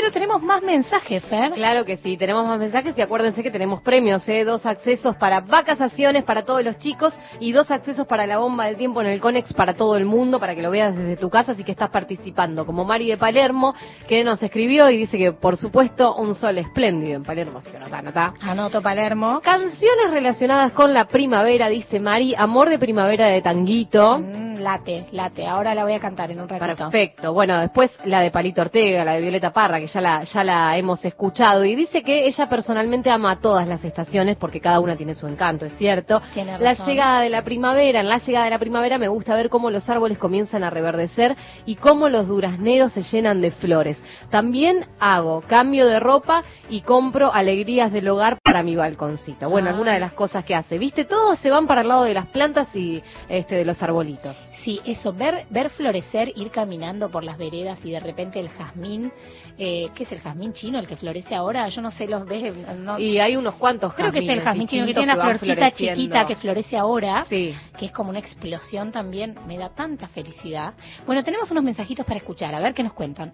S3: Pero tenemos más mensajes, Fer.
S4: Claro que sí, tenemos más mensajes y acuérdense que tenemos premios, ¿eh? dos accesos para vacaciones para todos los chicos y dos accesos para la bomba del tiempo en el Conex para todo el mundo, para que lo veas desde tu casa, así que estás participando. Como Mari de Palermo, que nos escribió y dice que, por supuesto, un sol espléndido en Palermo, así que anotá, anotá.
S3: Anoto Palermo.
S4: Canciones relacionadas con la primavera, dice Mari, Amor de Primavera de Tanguito.
S3: Mm, late, late. Ahora la voy a cantar en un ratito.
S4: Perfecto. Bueno, después la de Palito Ortega, la de Violeta Parra, que ya la, ya la hemos escuchado. Y dice que ella personalmente ama a todas las estaciones porque cada una tiene su encanto, es cierto.
S3: Tiene
S4: La llegada de la primavera, en la llegada de la primavera me gusta ver cómo los árboles comienzan a reverdecer y cómo los durazneros se llenan de flores. También hago cambio de ropa y compro alegrías del hogar para mi balconcito. Bueno,
S3: Ah.
S4: alguna de las cosas que hace. ¿Viste? Todos se van para el lado de las plantas y este de los arbolitos.
S3: Sí, eso, ver, ver florecer, ir caminando por las veredas y de repente el jazmín, eh, ¿qué es el jazmín chino, el que florece ahora? Yo no sé, los ves. No,
S4: Y hay unos cuantos
S3: Creo que es el jazmín chino, que tiene una florcita chiquita que florece ahora,
S4: Sí.
S3: que es como una explosión también, me da tanta felicidad. Bueno, tenemos unos mensajitos para escuchar, a ver qué nos cuentan.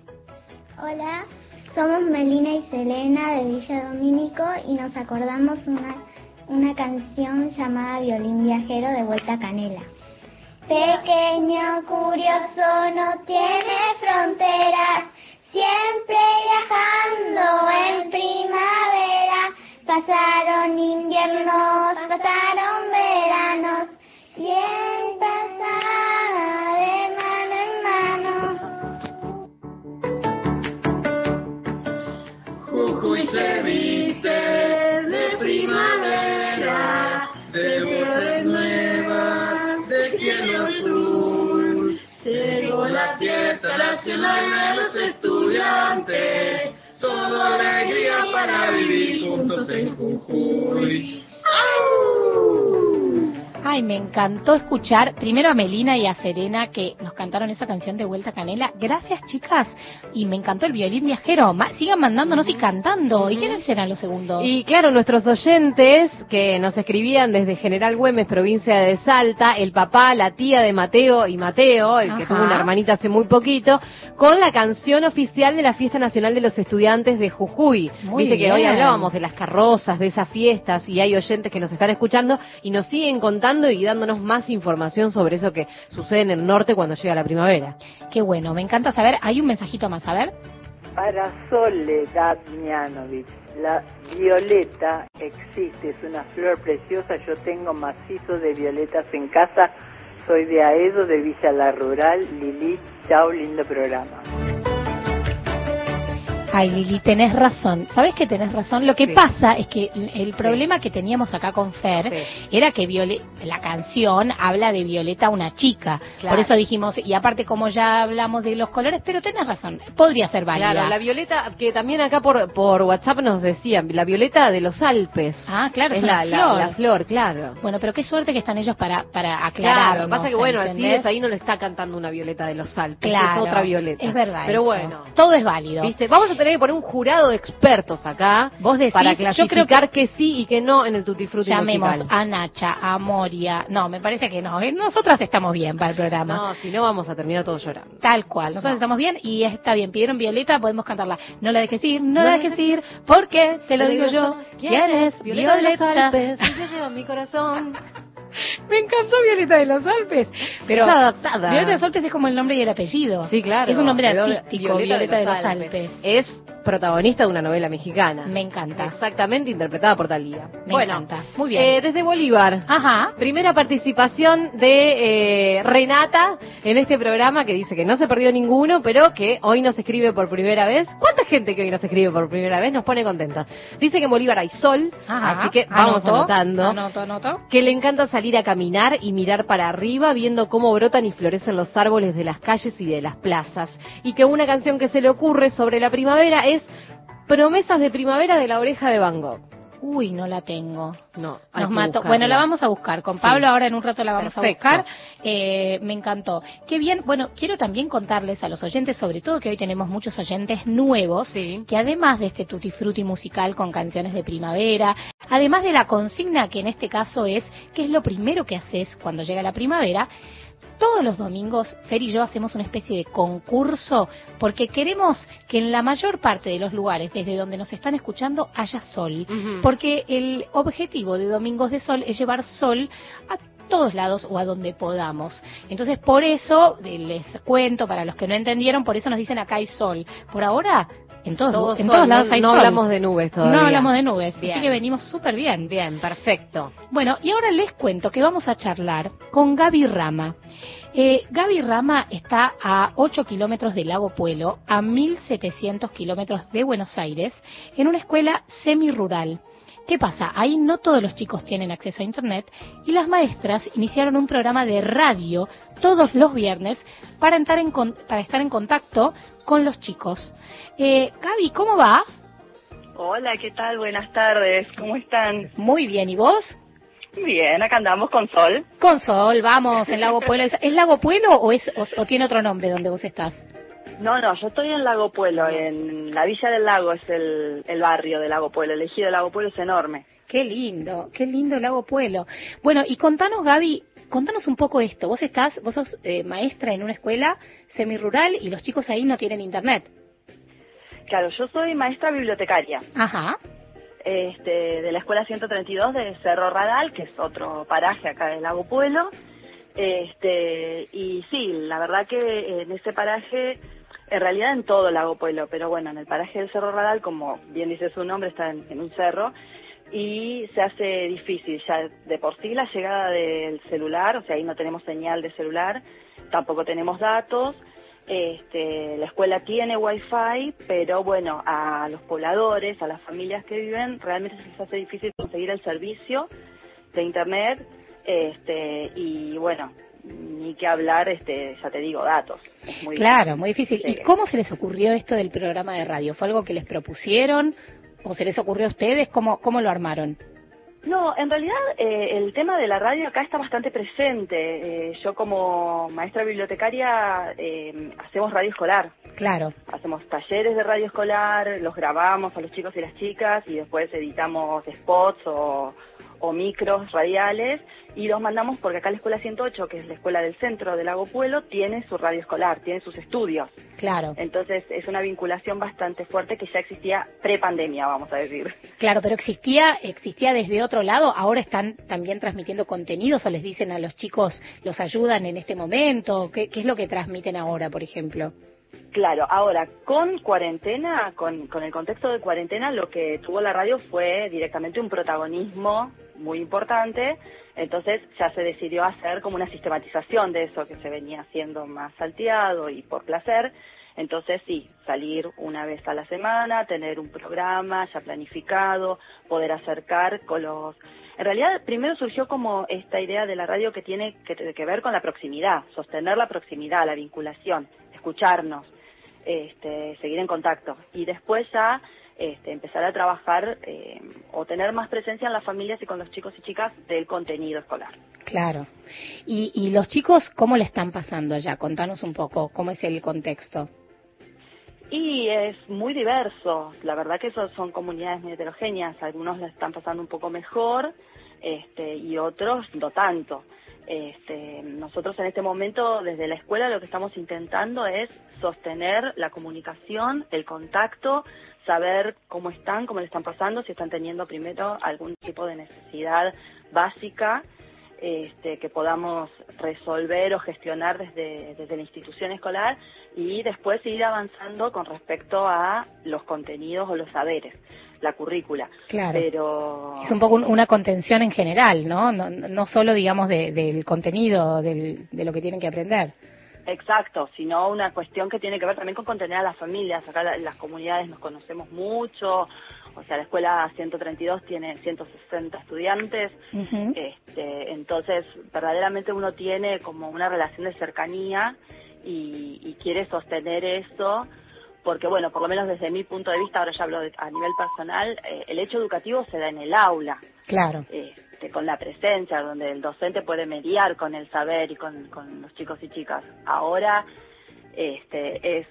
S9: Hola, somos Melina y Selena de Villa Domínico y nos acordamos una, una canción llamada Violín Viajero de Vuelta a Canela. Pequeño curioso no tiene fronteras, siempre viajando en primavera. Pasaron inviernos, pasaron veranos, siempre
S11: nacional de los estudiantes, toda alegría para vivir juntos en Jujuy.
S3: Ay, me encantó escuchar primero a Melina y a Serena que nos cantaron esa canción de Vuelta a Canela. Gracias, chicas. Y me encantó el violín viajero. Ma- sigan mandándonos y cantando. ¿Y quiénes serán los segundos?
S4: Y claro, nuestros oyentes que nos escribían desde General Güemes, provincia de Salta, el papá, la tía de Mateo y Mateo, el que tuvo una hermanita hace muy poquito, con la canción oficial de la Fiesta Nacional de los Estudiantes de Jujuy.
S3: Muy
S4: Viste que hoy hablábamos de las carrozas, de esas fiestas, y hay oyentes que nos están escuchando y nos siguen contando y dándonos más información sobre eso que sucede en el norte cuando llega la primavera.
S3: Qué bueno, me encanta saber. Hay un mensajito más, a ver.
S25: Para Soledad Mianovich, la violeta existe, es una flor preciosa. Yo tengo macizo de violetas en casa. Soy de Aedo, de Villa La Rural. Lili, chao, lindo programa.
S3: Ay, Lili, tenés razón. ¿Sabes que tenés razón? Lo que pasa es que el problema que teníamos acá con Fer era que Viole- la canción habla de Violeta, una chica.
S4: Claro.
S3: Por eso dijimos, y aparte como ya hablamos de los colores, pero tenés razón, podría ser válida.
S4: Claro, la violeta, que también acá por, por WhatsApp nos decían, la violeta de los Alpes.
S3: Ah, claro,
S4: es la, la-
S3: flor.
S4: la flor, claro.
S3: Bueno, pero qué suerte que están ellos para, para aclarar.
S4: Claro, pasa que bueno, así es, ahí no le está cantando una violeta de los Alpes,
S3: Claro,
S4: es otra violeta.
S3: es verdad
S4: Pero
S3: eso.
S4: bueno,
S3: Todo es válido.
S4: ¿viste? Vamos a tener que poner un jurado de expertos acá
S3: Vos decís,
S4: para
S3: yo creo
S4: clasificar que... sí y que no en el Tutti Frutti
S3: Llamemos
S4: musical.
S3: a Nacha, a Moria. No, me parece que no. eh, Nosotras estamos bien para el programa.
S4: No, si no vamos a terminar todos llorando.
S3: Tal cual, nosotros
S4: No.
S3: estamos bien y está bien. Pidieron Violeta, podemos cantarla. No la dejes ir, no, la dejes ir, porque te lo digo yo. ¿Quién es
S4: Violeta
S3: Violeta?
S4: Alpes? Se lleva mi corazón.
S3: Me encantó Violeta de los Alpes. Pero
S4: Es adaptada.
S3: Violeta de los Alpes es como el nombre y el apellido.
S4: Sí, claro.
S3: Es un nombre artístico, Violeta, de los Alpes.
S4: Es protagonista de una novela mexicana.
S3: Me encanta.
S4: Exactamente, interpretada por Talía.
S3: Me
S4: bueno,
S3: encanta. Muy bien.
S4: eh, desde Bolívar.
S3: Ajá.
S4: Primera participación de eh, Renata en este programa que dice que no se perdió ninguno, pero que hoy nos escribe por primera vez. ¿Cuánta gente que hoy nos escribe por primera vez nos pone contentos? Dice que en Bolívar hay sol,
S3: Ajá.
S4: así que vamos
S3: Anoto,
S4: anotando.
S3: Anoto, anoto.
S4: Que le encanta salir a caminar y mirar para arriba viendo cómo brotan y florecen los árboles de las calles y de las plazas. Y que una canción que se le ocurre sobre la primavera es Promesas de primavera de la oreja de Van Gogh.
S3: Uy, no la tengo.
S4: No, hay
S3: Nos mató. Bueno, la vamos a buscar. Con
S4: Sí.
S3: Pablo ahora en un rato la vamos
S4: Perfecto.
S3: a buscar. Eh, me encantó. Qué bien. Bueno, quiero también contarles a los oyentes, sobre todo que hoy tenemos muchos oyentes nuevos, que además de este tutti frutti musical con canciones de primavera, además de la consigna que en este caso es qué es lo primero que haces cuando llega la primavera, todos los domingos, Fer y yo hacemos una especie de concurso porque queremos que en la mayor parte de los lugares desde donde nos están escuchando haya sol. Porque el objetivo de Domingos de Sol es llevar sol a todos lados o a donde podamos. Entonces, por eso, les cuento, para los que no entendieron, por eso nos dicen acá hay sol. Por ahora, en todos,
S4: Todos
S3: en
S4: sol,
S3: todos lados
S4: no-
S3: hay
S4: no
S3: sol.
S4: hablamos de nubes todavía.
S3: No hablamos de nubes,
S4: Bien.
S3: así que venimos súper bien.
S4: Bien, perfecto.
S3: Bueno, y ahora les cuento que vamos a charlar con Gaby Rama. Eh, Gaby Rama está a 8 kilómetros del lago Puelo, a 1.700 kilómetros de Buenos Aires, en una escuela semi-rural. ¿Qué pasa? Ahí no todos los chicos tienen acceso a Internet y las maestras iniciaron un programa de radio todos los viernes para, entrar en con- para estar en contacto con los chicos. Eh, Gaby, ¿cómo va?
S10: Hola, ¿qué tal? Buenas tardes, ¿cómo están?
S3: Muy bien, ¿y vos?
S10: Bien, acá andamos con sol.
S3: Con sol, vamos, en Lago Pueblo. ¿Es, Lago Pueblo o, es, o, o tiene otro nombre donde vos estás?
S10: No, no, yo estoy en Lago Pueblo, en la Villa del Lago es el, el barrio de Lago Pueblo, el ejido de Lago Pueblo es enorme.
S3: Qué lindo, qué lindo Lago Pueblo. Bueno, y contanos, Gaby, contanos un poco esto. Vos estás, vos sos eh, maestra en una escuela semirural y los chicos ahí no tienen internet.
S10: Claro, yo soy maestra bibliotecaria
S3: Ajá.
S10: este, de la Escuela 132 de Cerro Radal, que es otro paraje acá del Lago Pueblo. Este, y sí, la verdad que en ese paraje, en realidad en todo el Lago Pueblo, pero bueno, en el paraje del Cerro Radal, como bien dice su nombre, está en, en un cerro, y se hace difícil ya de por sí la llegada del celular, o sea, ahí no tenemos señal de celular, tampoco tenemos datos. Este, la escuela tiene wifi, pero bueno, a los pobladores, a las familias que viven, realmente se les hace difícil conseguir el servicio de internet, este, y bueno, ni que hablar, este, ya te digo, datos. Es muy
S3: Claro, muy difícil.
S10: Sí.
S3: ¿Y cómo se les ocurrió esto del programa de radio? ¿Fue algo que les propusieron o se les ocurrió a ustedes? ¿Cómo, cómo lo armaron?
S10: No, en realidad eh, el tema de la radio acá está bastante presente. Eh, yo como maestra bibliotecaria eh, hacemos radio escolar.
S3: Claro.
S10: Hacemos talleres de radio escolar, los grabamos a los chicos y las chicas y después editamos spots o, o micros radiales y los mandamos porque acá la Escuela 108, que es la escuela del centro del Lago Pueblo, tiene su radio escolar, tiene sus estudios.
S3: Claro.
S10: Entonces es una vinculación bastante fuerte que ya existía pre-pandemia, vamos a decir.
S3: Claro, pero existía, existía desde otro lado. Ahora están también transmitiendo contenidos o les dicen a los chicos, los ayudan en este momento. ¿Qué, qué es lo que transmiten ahora, por ejemplo?
S10: Claro, ahora con cuarentena, con, con el contexto de cuarentena, lo que tuvo la radio fue directamente un protagonismo muy importante, entonces ya se decidió hacer como una sistematización de eso que se venía haciendo más salteado y por placer, entonces sí, salir una vez a la semana, tener un programa ya planificado, poder acercar con los... En realidad primero surgió como esta idea de la radio que tiene que, que ver con la proximidad, sostener la proximidad, la vinculación, escucharnos, este, seguir en contacto y después ya este, empezar a trabajar eh, o tener más presencia en las familias y con los chicos y chicas del contenido escolar.
S3: Claro. ¿Y, y los chicos cómo le están pasando allá? Contanos un poco, ¿cómo es el contexto?
S10: Y es muy diverso, la verdad que eso son comunidades muy heterogéneas, algunos la están pasando un poco mejor este, y otros no tanto. Este, nosotros en este momento desde la escuela lo que estamos intentando es sostener la comunicación, el contacto, saber cómo están, cómo le están pasando, si están teniendo primero algún tipo de necesidad básica este, que podamos resolver o gestionar desde, desde la institución escolar y después ir avanzando con respecto a los contenidos o los saberes, la currícula.
S3: Claro.
S10: Pero
S3: Es un poco un- una contención en general, ¿no? No, no solo, digamos, de- del contenido, del- de lo que tienen que aprender.
S10: Exacto, sino una cuestión que tiene que ver también con contener a las familias. Acá la- en las comunidades nos conocemos mucho, o sea, la escuela 132 tiene 160 estudiantes, este, entonces verdaderamente uno tiene como una relación de cercanía y, y quiere sostener eso, porque bueno, por lo menos desde mi punto de vista, ahora ya hablo de- a nivel personal, eh, el hecho educativo se da en el aula
S3: Claro.
S10: este, con la presencia, donde el docente puede mediar con el saber y con, con los chicos y chicas. Ahora este, es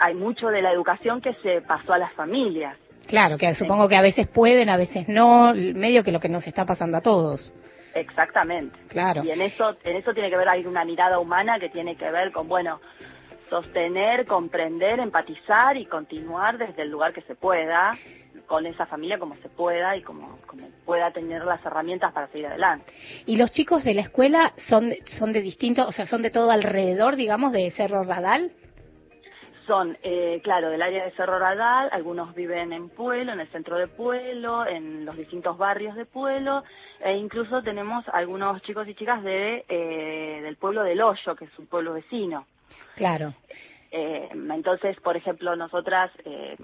S10: hay mucho de la educación que se pasó a las familias.
S3: Claro, que supongo que a veces pueden, a veces no, medio que lo que nos está pasando a todos.
S10: Exactamente.
S3: Claro.
S10: Y en eso, en eso tiene que ver, hay una mirada humana que tiene que ver con, bueno, sostener, comprender, empatizar y continuar desde el lugar que se pueda, con esa familia como se pueda y como, como pueda tener las herramientas para seguir adelante.
S3: ¿Y los chicos de la escuela son, son de distintos, o sea, son de todo alrededor, digamos, de Cerro Radal?
S10: Son, eh, claro, del área de Cerro Radal, algunos viven en Pueblo, en el centro de Pueblo, en los distintos barrios de Pueblo, e incluso tenemos algunos chicos y chicas de, eh, del pueblo del Hoyo, que es un pueblo vecino.
S3: Claro.
S10: Eh, entonces, por ejemplo, nosotras, eh,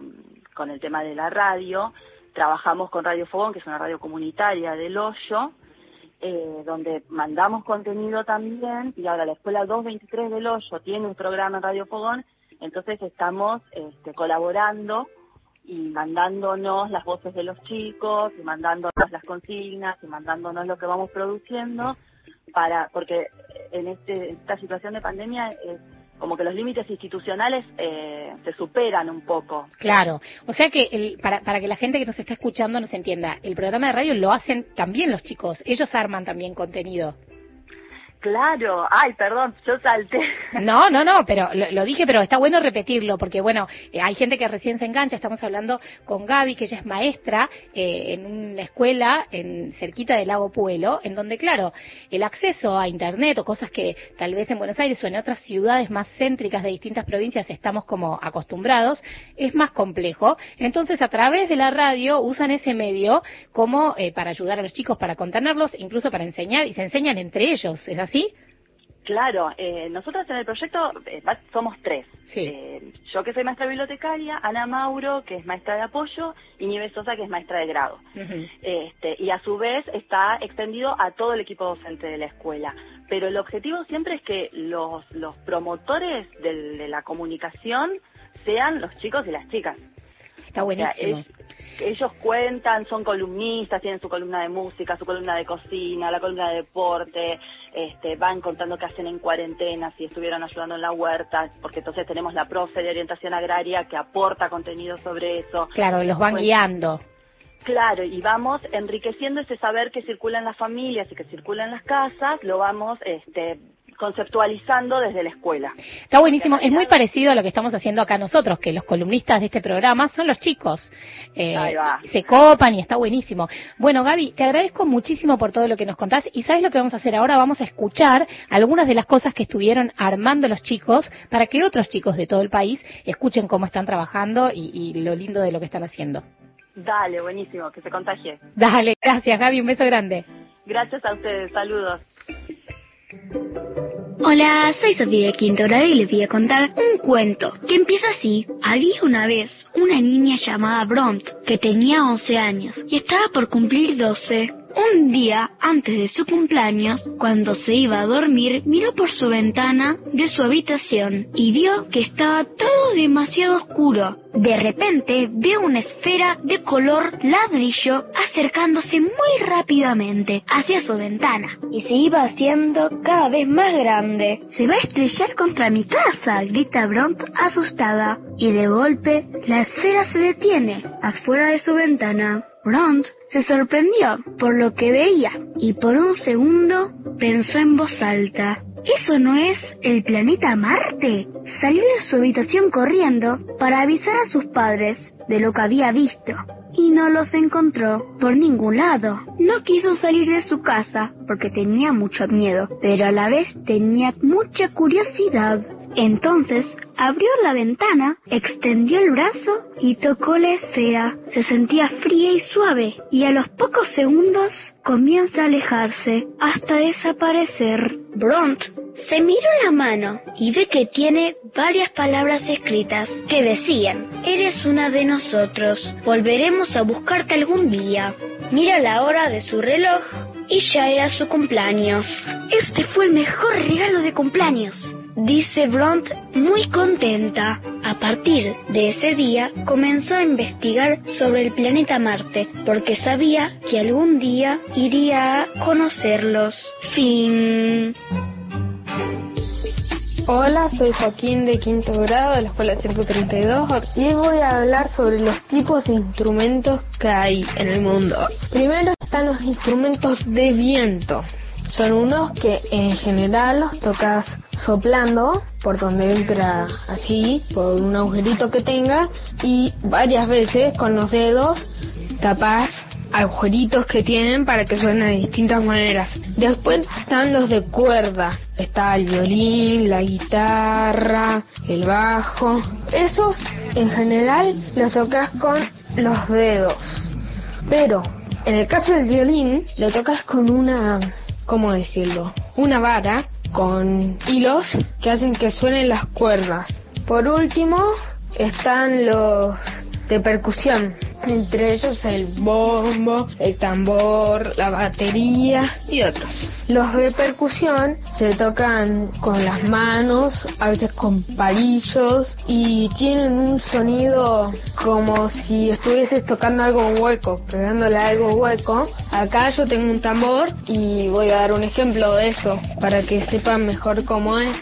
S10: con el tema de la radio, trabajamos con Radio Fogón, que es una radio comunitaria del Hoyo, eh, donde mandamos contenido también, y ahora la Escuela 223 del Hoyo tiene un programa en Radio Fogón, entonces estamos este, colaborando y mandándonos las voces de los chicos, y mandándonos las consignas, y mandándonos lo que vamos produciendo, para porque en este, esta situación de pandemia es como que los límites institucionales eh, se superan un poco.
S3: Claro. O sea que el- para, para que la gente que nos está escuchando nos entienda, el programa de radio lo hacen también los chicos. Ellos arman también contenido.
S10: Claro, ay, perdón, yo salté.
S3: No, no, no, pero lo, dije, pero está bueno repetirlo, porque bueno, eh, hay gente que recién se engancha, estamos hablando con Gaby, que ella es maestra eh, en una escuela en cerquita del lago Puelo, en donde, claro, el acceso a Internet o cosas que tal vez en Buenos Aires o en otras ciudades más céntricas de distintas provincias estamos como acostumbrados, es más complejo. Entonces, a través de la radio usan ese medio como eh, para ayudar a los chicos, para contenerlos, incluso para enseñar, y se enseñan entre ellos, ¿es así?
S10: Claro, eh, nosotros en el proyecto eh, somos tres. Eh, yo que soy maestra bibliotecaria, Ana Mauro, que es maestra de apoyo, y Nieves Sosa, que es maestra de grado. Este, y a su vez está extendido a todo el equipo docente de la escuela. Pero el objetivo siempre es que los, los promotores del- de la comunicación sean los chicos y las chicas.
S3: Está
S10: O sea,
S3: buenísimo.
S10: es- ellos cuentan, son columnistas, tienen su columna de música, su columna de cocina, la columna de deporte, este, van contando qué hacen en cuarentena, si estuvieron ayudando en la huerta, porque entonces tenemos la profe de orientación agraria que aporta contenido sobre eso.
S3: Claro, los van
S10: Pues,
S3: guiando.
S10: Claro, y vamos enriqueciendo ese saber que circula en las familias y que circula en las casas, lo vamos este, conceptualizando desde la escuela.
S3: Está buenísimo, es muy parecido a lo que estamos haciendo acá nosotros, que los columnistas de este programa son los chicos. Eh, se copan y está buenísimo. Bueno, Gaby, te agradezco muchísimo por todo lo que nos contás y sabes lo que vamos a hacer ahora, vamos a escuchar algunas de las cosas que estuvieron armando los chicos para que otros chicos de todo el país escuchen cómo están trabajando y, y lo lindo de lo que están haciendo.
S10: Dale, buenísimo, que se contagie.
S3: Dale, gracias Gaby, un beso grande.
S10: Gracias a ustedes, saludos.
S26: Hola, soy Sofía de Quinto y les voy a contar un cuento que empieza así. Había una vez una niña llamada Bront que tenía 11 años y estaba por cumplir 12. Un día antes de su cumpleaños, cuando se iba a dormir, miró por su ventana de su habitación y vio que estaba todo demasiado oscuro. De repente vio una esfera de color ladrillo acercándose muy rápidamente hacia su ventana y se iba haciendo cada vez más grande. Se va a estrellar contra mi casa, grita Bront asustada. Y de golpe la esfera se detiene afuera de su ventana. Se sorprendió por lo que veía y por un segundo pensó en voz alta. ¿Eso no es el planeta Marte? Salió de su habitación corriendo para avisar a sus padres de lo que había visto.
S9: y no los encontró por ningún lado. No quiso salir de su casa porque tenía mucho miedo, pero a la vez tenía mucha curiosidad. Entonces abrió la ventana, extendió el brazo y tocó la esfera. Se sentía fría y suave y a los pocos segundos comienza a alejarse hasta desaparecer. Bront se miró la mano y ve que tiene varias palabras escritas que decían, eres una de nosotros, volveremos a buscarte algún día. Mira la hora de su reloj y ya era su cumpleaños. Este fue el mejor regalo de cumpleaños dice Bront muy contenta. A partir de ese día comenzó a investigar sobre el planeta Marte porque sabía que algún día iría a conocerlos. Fin.
S27: Hola, soy Joaquín de quinto grado de la escuela 132 y voy a hablar sobre los tipos de instrumentos que hay en el mundo. Primero están los instrumentos de viento. Son unos que en general los tocas soplando por donde entra así, por un agujerito que tenga y varias veces con los dedos tapas agujeritos que tienen para que suenen de distintas maneras. Después están los de cuerda. Está el violín, la guitarra, el bajo. Esos en general los tocas con los dedos. Pero en el caso del violín lo tocas con una, ¿cómo decirlo? Una vara con hilos que hacen que suenen las cuerdas. Por último están los de percusión, entre ellos el bombo, el tambor, la batería y otros. Los de percusión se tocan con las manos, a veces con palillos y tienen un sonido como si estuvieses tocando algo hueco, pegándole algo hueco. Acá yo tengo un tambor y voy a dar un ejemplo de eso para que sepan mejor cómo es.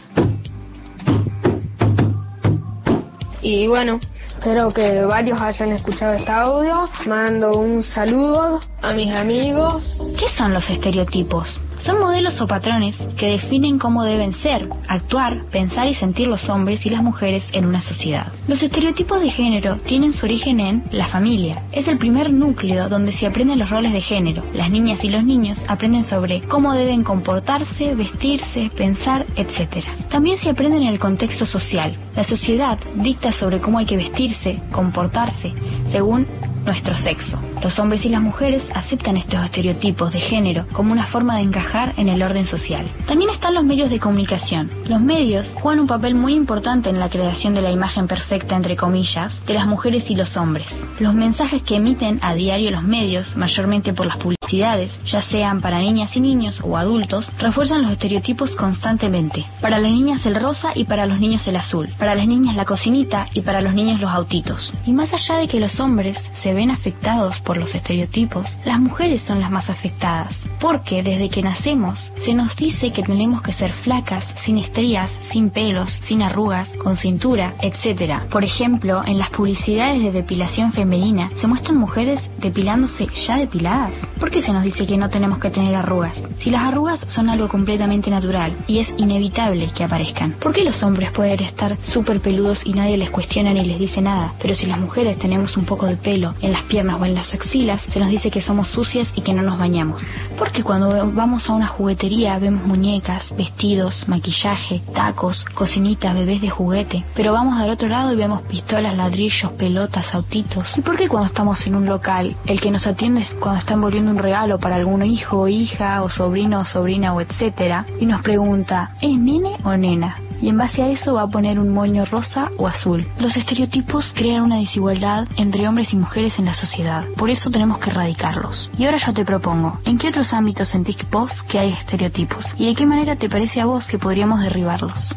S27: Y bueno, Espero que varios hayan escuchado este audio. Mando un saludo a mis amigos.
S28: ¿Qué son los estereotipos? Son modelos o patrones que definen cómo deben ser, actuar, pensar y sentir los hombres y las mujeres en una sociedad. Los estereotipos de género tienen su origen en la familia. Es el primer núcleo donde se aprenden los roles de género. Las niñas y los niños aprenden sobre cómo deben comportarse, vestirse, pensar, etc. También se aprende en el contexto social. La sociedad dicta sobre cómo hay que vestirse, comportarse, según nuestro sexo. Los hombres y las mujeres aceptan estos estereotipos de género como una forma de encajar en el orden social. También están los medios de comunicación. Los medios juegan un papel muy importante en la creación de la imagen perfecta, entre comillas, de las mujeres y los hombres. Los mensajes que emiten a diario los medios, mayormente por las publicidades, ya sean para niñas y niños o adultos, refuerzan los estereotipos constantemente. Para las niñas el rosa y para los niños el azul. Para las niñas la cocinita y para los niños los autitos. Y más allá de que los hombres se ven afectados por los estereotipos, las mujeres son las más afectadas, porque desde que nacemos se nos dice que tenemos que ser flacas, sin estrías, sin pelos, sin arrugas, con cintura, etc. Por ejemplo, en las publicidades de depilación femenina se muestran mujeres depilándose ya depiladas. ¿Por qué se nos dice que no tenemos que tener arrugas? Si las arrugas son algo completamente natural y es inevitable que aparezcan. ¿Por qué los hombres pueden estar súper peludos y nadie les cuestiona ni les dice nada? Pero si las mujeres tenemos un poco de pelo en las piernas o en las axilas, se nos dice que somos sucias y que no nos bañamos. Porque cuando vamos a una juguetería vemos muñecas, vestidos, maquillaje, tacos, cocinitas, bebés de juguete. Pero vamos al otro lado y vemos pistolas, ladrillos, pelotas, autitos. ¿Y por qué cuando estamos en un local el que nos atiende es cuando está envolviendo un regalo para algún hijo o hija o sobrino o sobrina o etcétera y nos pregunta, ¿es nene o nena? y en base a eso va a poner un moño rosa o azul. Los estereotipos crean una desigualdad entre hombres y mujeres en la sociedad, por eso tenemos que erradicarlos. Y ahora yo te propongo, ¿en qué otros ámbitos sentís vos que hay estereotipos? ¿Y de qué manera te parece a vos que podríamos derribarlos?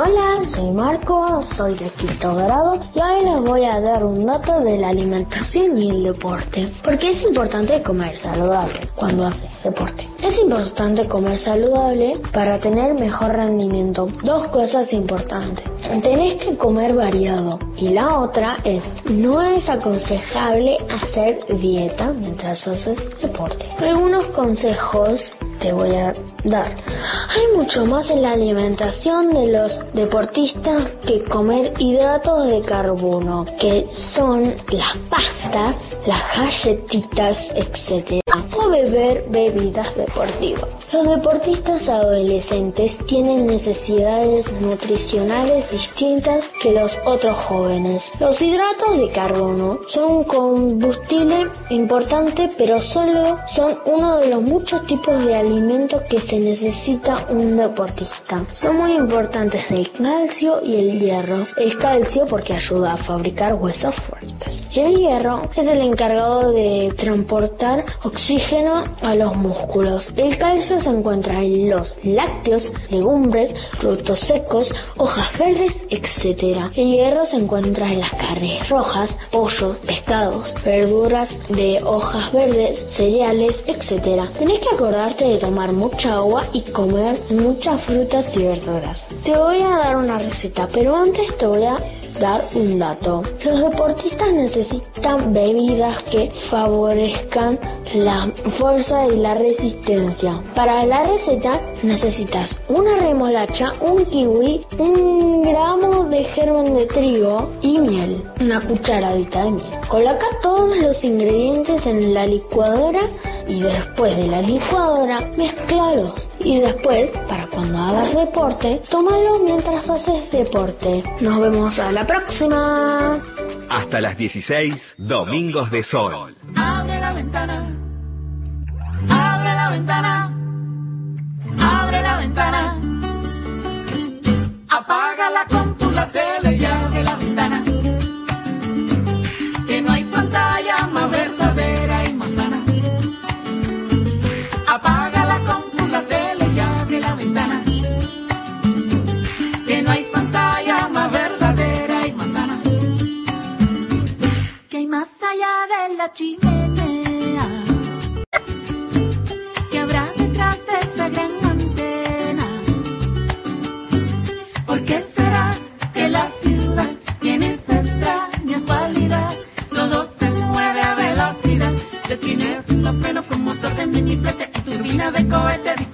S9: Hola, soy Marco, soy de quinto grado y hoy les voy a dar un dato de la alimentación y el deporte. Porque es importante comer saludable cuando haces deporte. Es importante comer saludable para tener mejor rendimiento. Dos cosas importantes. Tenés que comer variado. Y la otra es, no es aconsejable hacer dieta mientras haces deporte. Algunos consejos te voy a dar. Hay mucho más en la alimentación de los deportistas que comer hidratos de carbono, que son las pastas, las galletitas, etc. O beber bebidas deportivas. Los deportistas adolescentes tienen necesidades nutricionales distintas que los otros jóvenes. Los hidratos de carbono son un combustible importante, pero solo son uno de los muchos tipos de alimentos que se necesita un deportista. Son muy importantes el calcio y el hierro. El calcio porque ayuda a fabricar huesos fuertes. Y el hierro es el encargado de transportar oxígeno a los músculos. El calcio se encuentra en los lácteos, legumbres, frutos secos, hojas verdes, etc. El hierro se encuentra en las carnes rojas, pollos, pescados, verduras de hojas verdes, cereales, etc. Tenés que acordarte de tomar mucha agua y comer muchas frutas y verduras. Te voy a dar una receta, pero antes te voy a dar un dato. Los deportistas necesitan bebidas que favorezcan la fuerza y la resistencia. Para la receta necesitas una remolacha, un kiwi, un gramo de germen de trigo y miel, una cucharadita de miel. Coloca todos los ingredientes en la licuadora y después de la licuadora mezclalos. Y después, para cuando hagas deporte, tómalo mientras haces deporte. Nos vemos a la próxima.
S2: Hasta las 16, Domingos de Sol.
S13: Abre la ventana. Abre la ventana. Abre la ventana. Apaga la compu, la tele y abre la ventana. Chimenea. Que habrá detrás de esa gran antena. ¿Por qué será que la ciudad tiene esa extraña cualidad? Todo se mueve a velocidad. Detienes un freno con motor de miniflete y turbina de cohete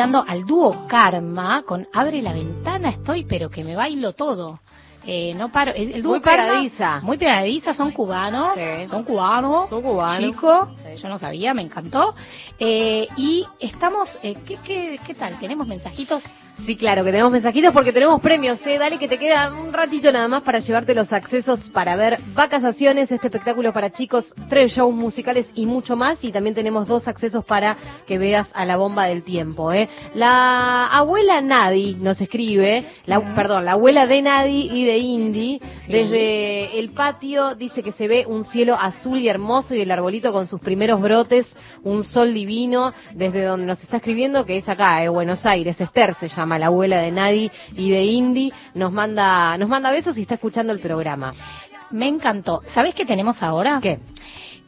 S3: escuchando al dúo Karma con Abre la ventana, estoy, pero que me bailo todo. Eh, no paro. El, el dúo
S4: Muy
S3: Karma,
S4: pegadiza.
S3: Muy pegadiza, son cubanos.
S4: Sí.
S3: Son cubanos.
S4: Son cubanos. Sí.
S3: yo no sabía, me encantó. Eh, y estamos, eh, ¿qué, qué, ¿qué tal? ¿Tenemos mensajitos?
S4: Sí, claro, que tenemos mensajitos porque tenemos premios, ¿eh? Dale que te queda un ratito nada más para llevarte los accesos para ver Vacaciones, este espectáculo para chicos, tres shows musicales y mucho más. Y también tenemos dos accesos para que veas a la bomba del tiempo, ¿eh? La abuela Nadi nos escribe, la, perdón, la abuela de Nadi y de Indy, desde el patio dice que se ve un cielo azul y hermoso y el arbolito con sus primeros brotes, un sol divino, desde donde nos está escribiendo, que es acá, en Buenos Aires, Esther se llama la abuela de Nadi y de Indy, nos manda, nos manda besos y está escuchando el programa.
S3: Me encantó. ¿Sabés qué tenemos ahora?
S4: ¿Qué?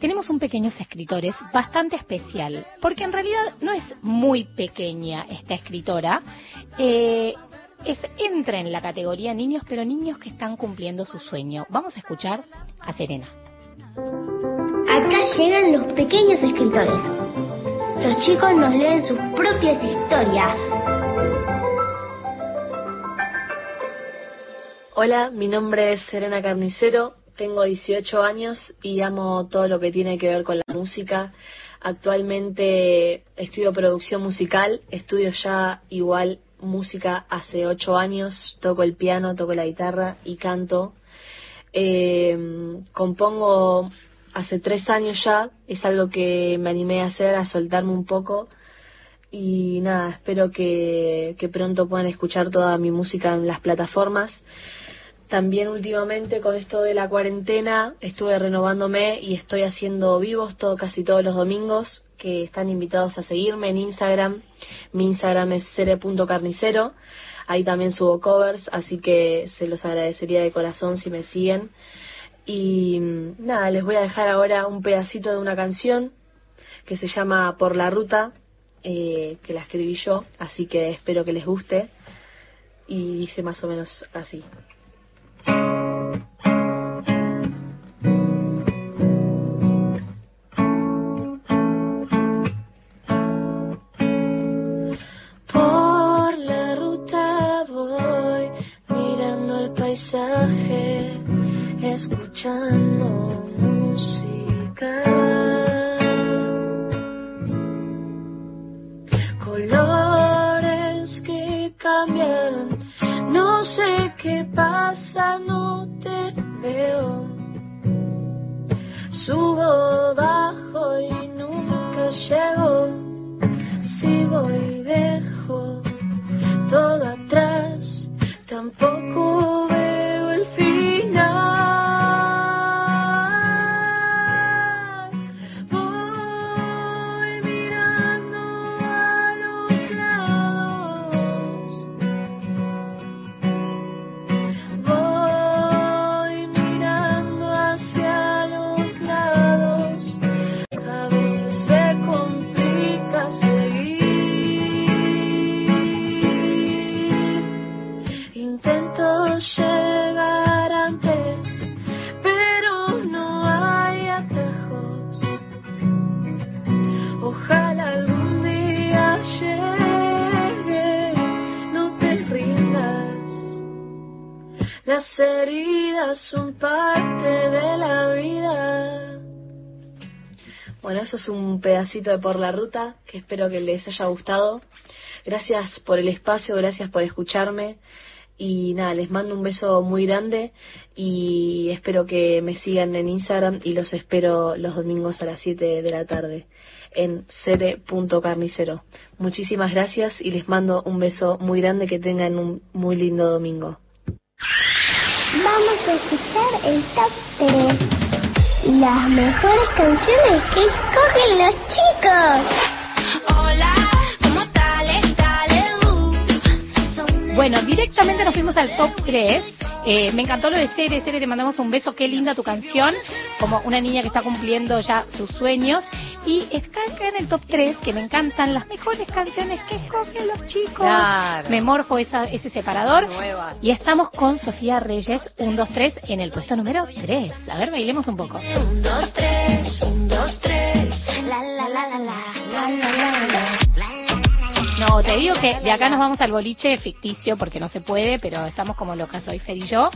S3: Tenemos un Pequeños Escritores bastante especial, porque en realidad no es muy pequeña esta escritora. Eh, es, entra en la categoría niños, pero niños que están cumpliendo su sueño. Vamos a escuchar a Serena.
S9: Acá llegan los pequeños escritores. Los chicos nos leen sus propias historias.
S29: Hola, mi nombre es Serena Carnicero, tengo 18 años y amo todo lo que tiene que ver con la música. Actualmente estudio producción musical, estudio ya igual música hace 8 años, toco el piano, toco la guitarra y canto. Eh, compongo hace 3 años ya, es algo que me animé a hacer, a soltarme un poco. Y nada, espero que, que pronto puedan escuchar toda mi música en las plataformas. También últimamente con esto de la cuarentena estuve renovándome y estoy haciendo vivos todo, casi todos los domingos, que están invitados a seguirme en Instagram. Mi Instagram es cere.carnicero. Ahí también subo covers, así que se los agradecería de corazón si me siguen. Y mm, nada, les voy a dejar ahora un pedacito de una canción que se llama Por la Ruta, eh, que la escribí yo, así que espero que les guste. Y dice más o menos así. 着。Un pedacito de Por la Ruta que espero que les haya gustado. Gracias por el espacio, gracias por escucharme. Y nada, les mando un beso muy grande y espero que me sigan en Instagram y los espero los domingos a las 7 de la tarde en cere.carnicero. Muchísimas gracias y les mando un beso muy grande, que tengan un muy lindo domingo.
S9: Vamos a escuchar el top 3. Las mejores canciones que escogen los chicos.
S13: Hola, ¿cómo tal? Dale,
S3: Bueno, directamente nos fuimos al top 3. Eh, me encantó lo de Cere, Cere, te mandamos un beso, qué linda tu canción, como una niña que está cumpliendo ya sus sueños. Y está acá en el top 3, que me encantan las mejores canciones que escogen los chicos.
S4: Claro.
S3: Me morfo esa, ese separador.
S4: Nuevas.
S3: Y estamos con Sofía Reyes, 1, 2, 3, en el puesto número 3. A ver, bailemos un poco.
S13: Un, dos, tres, un, dos, tres. La, la, la, la, la, la, la, la, la.
S3: No, te digo que de acá nos vamos al boliche ficticio porque no se puede, pero estamos como locas hoy, Fer y yo.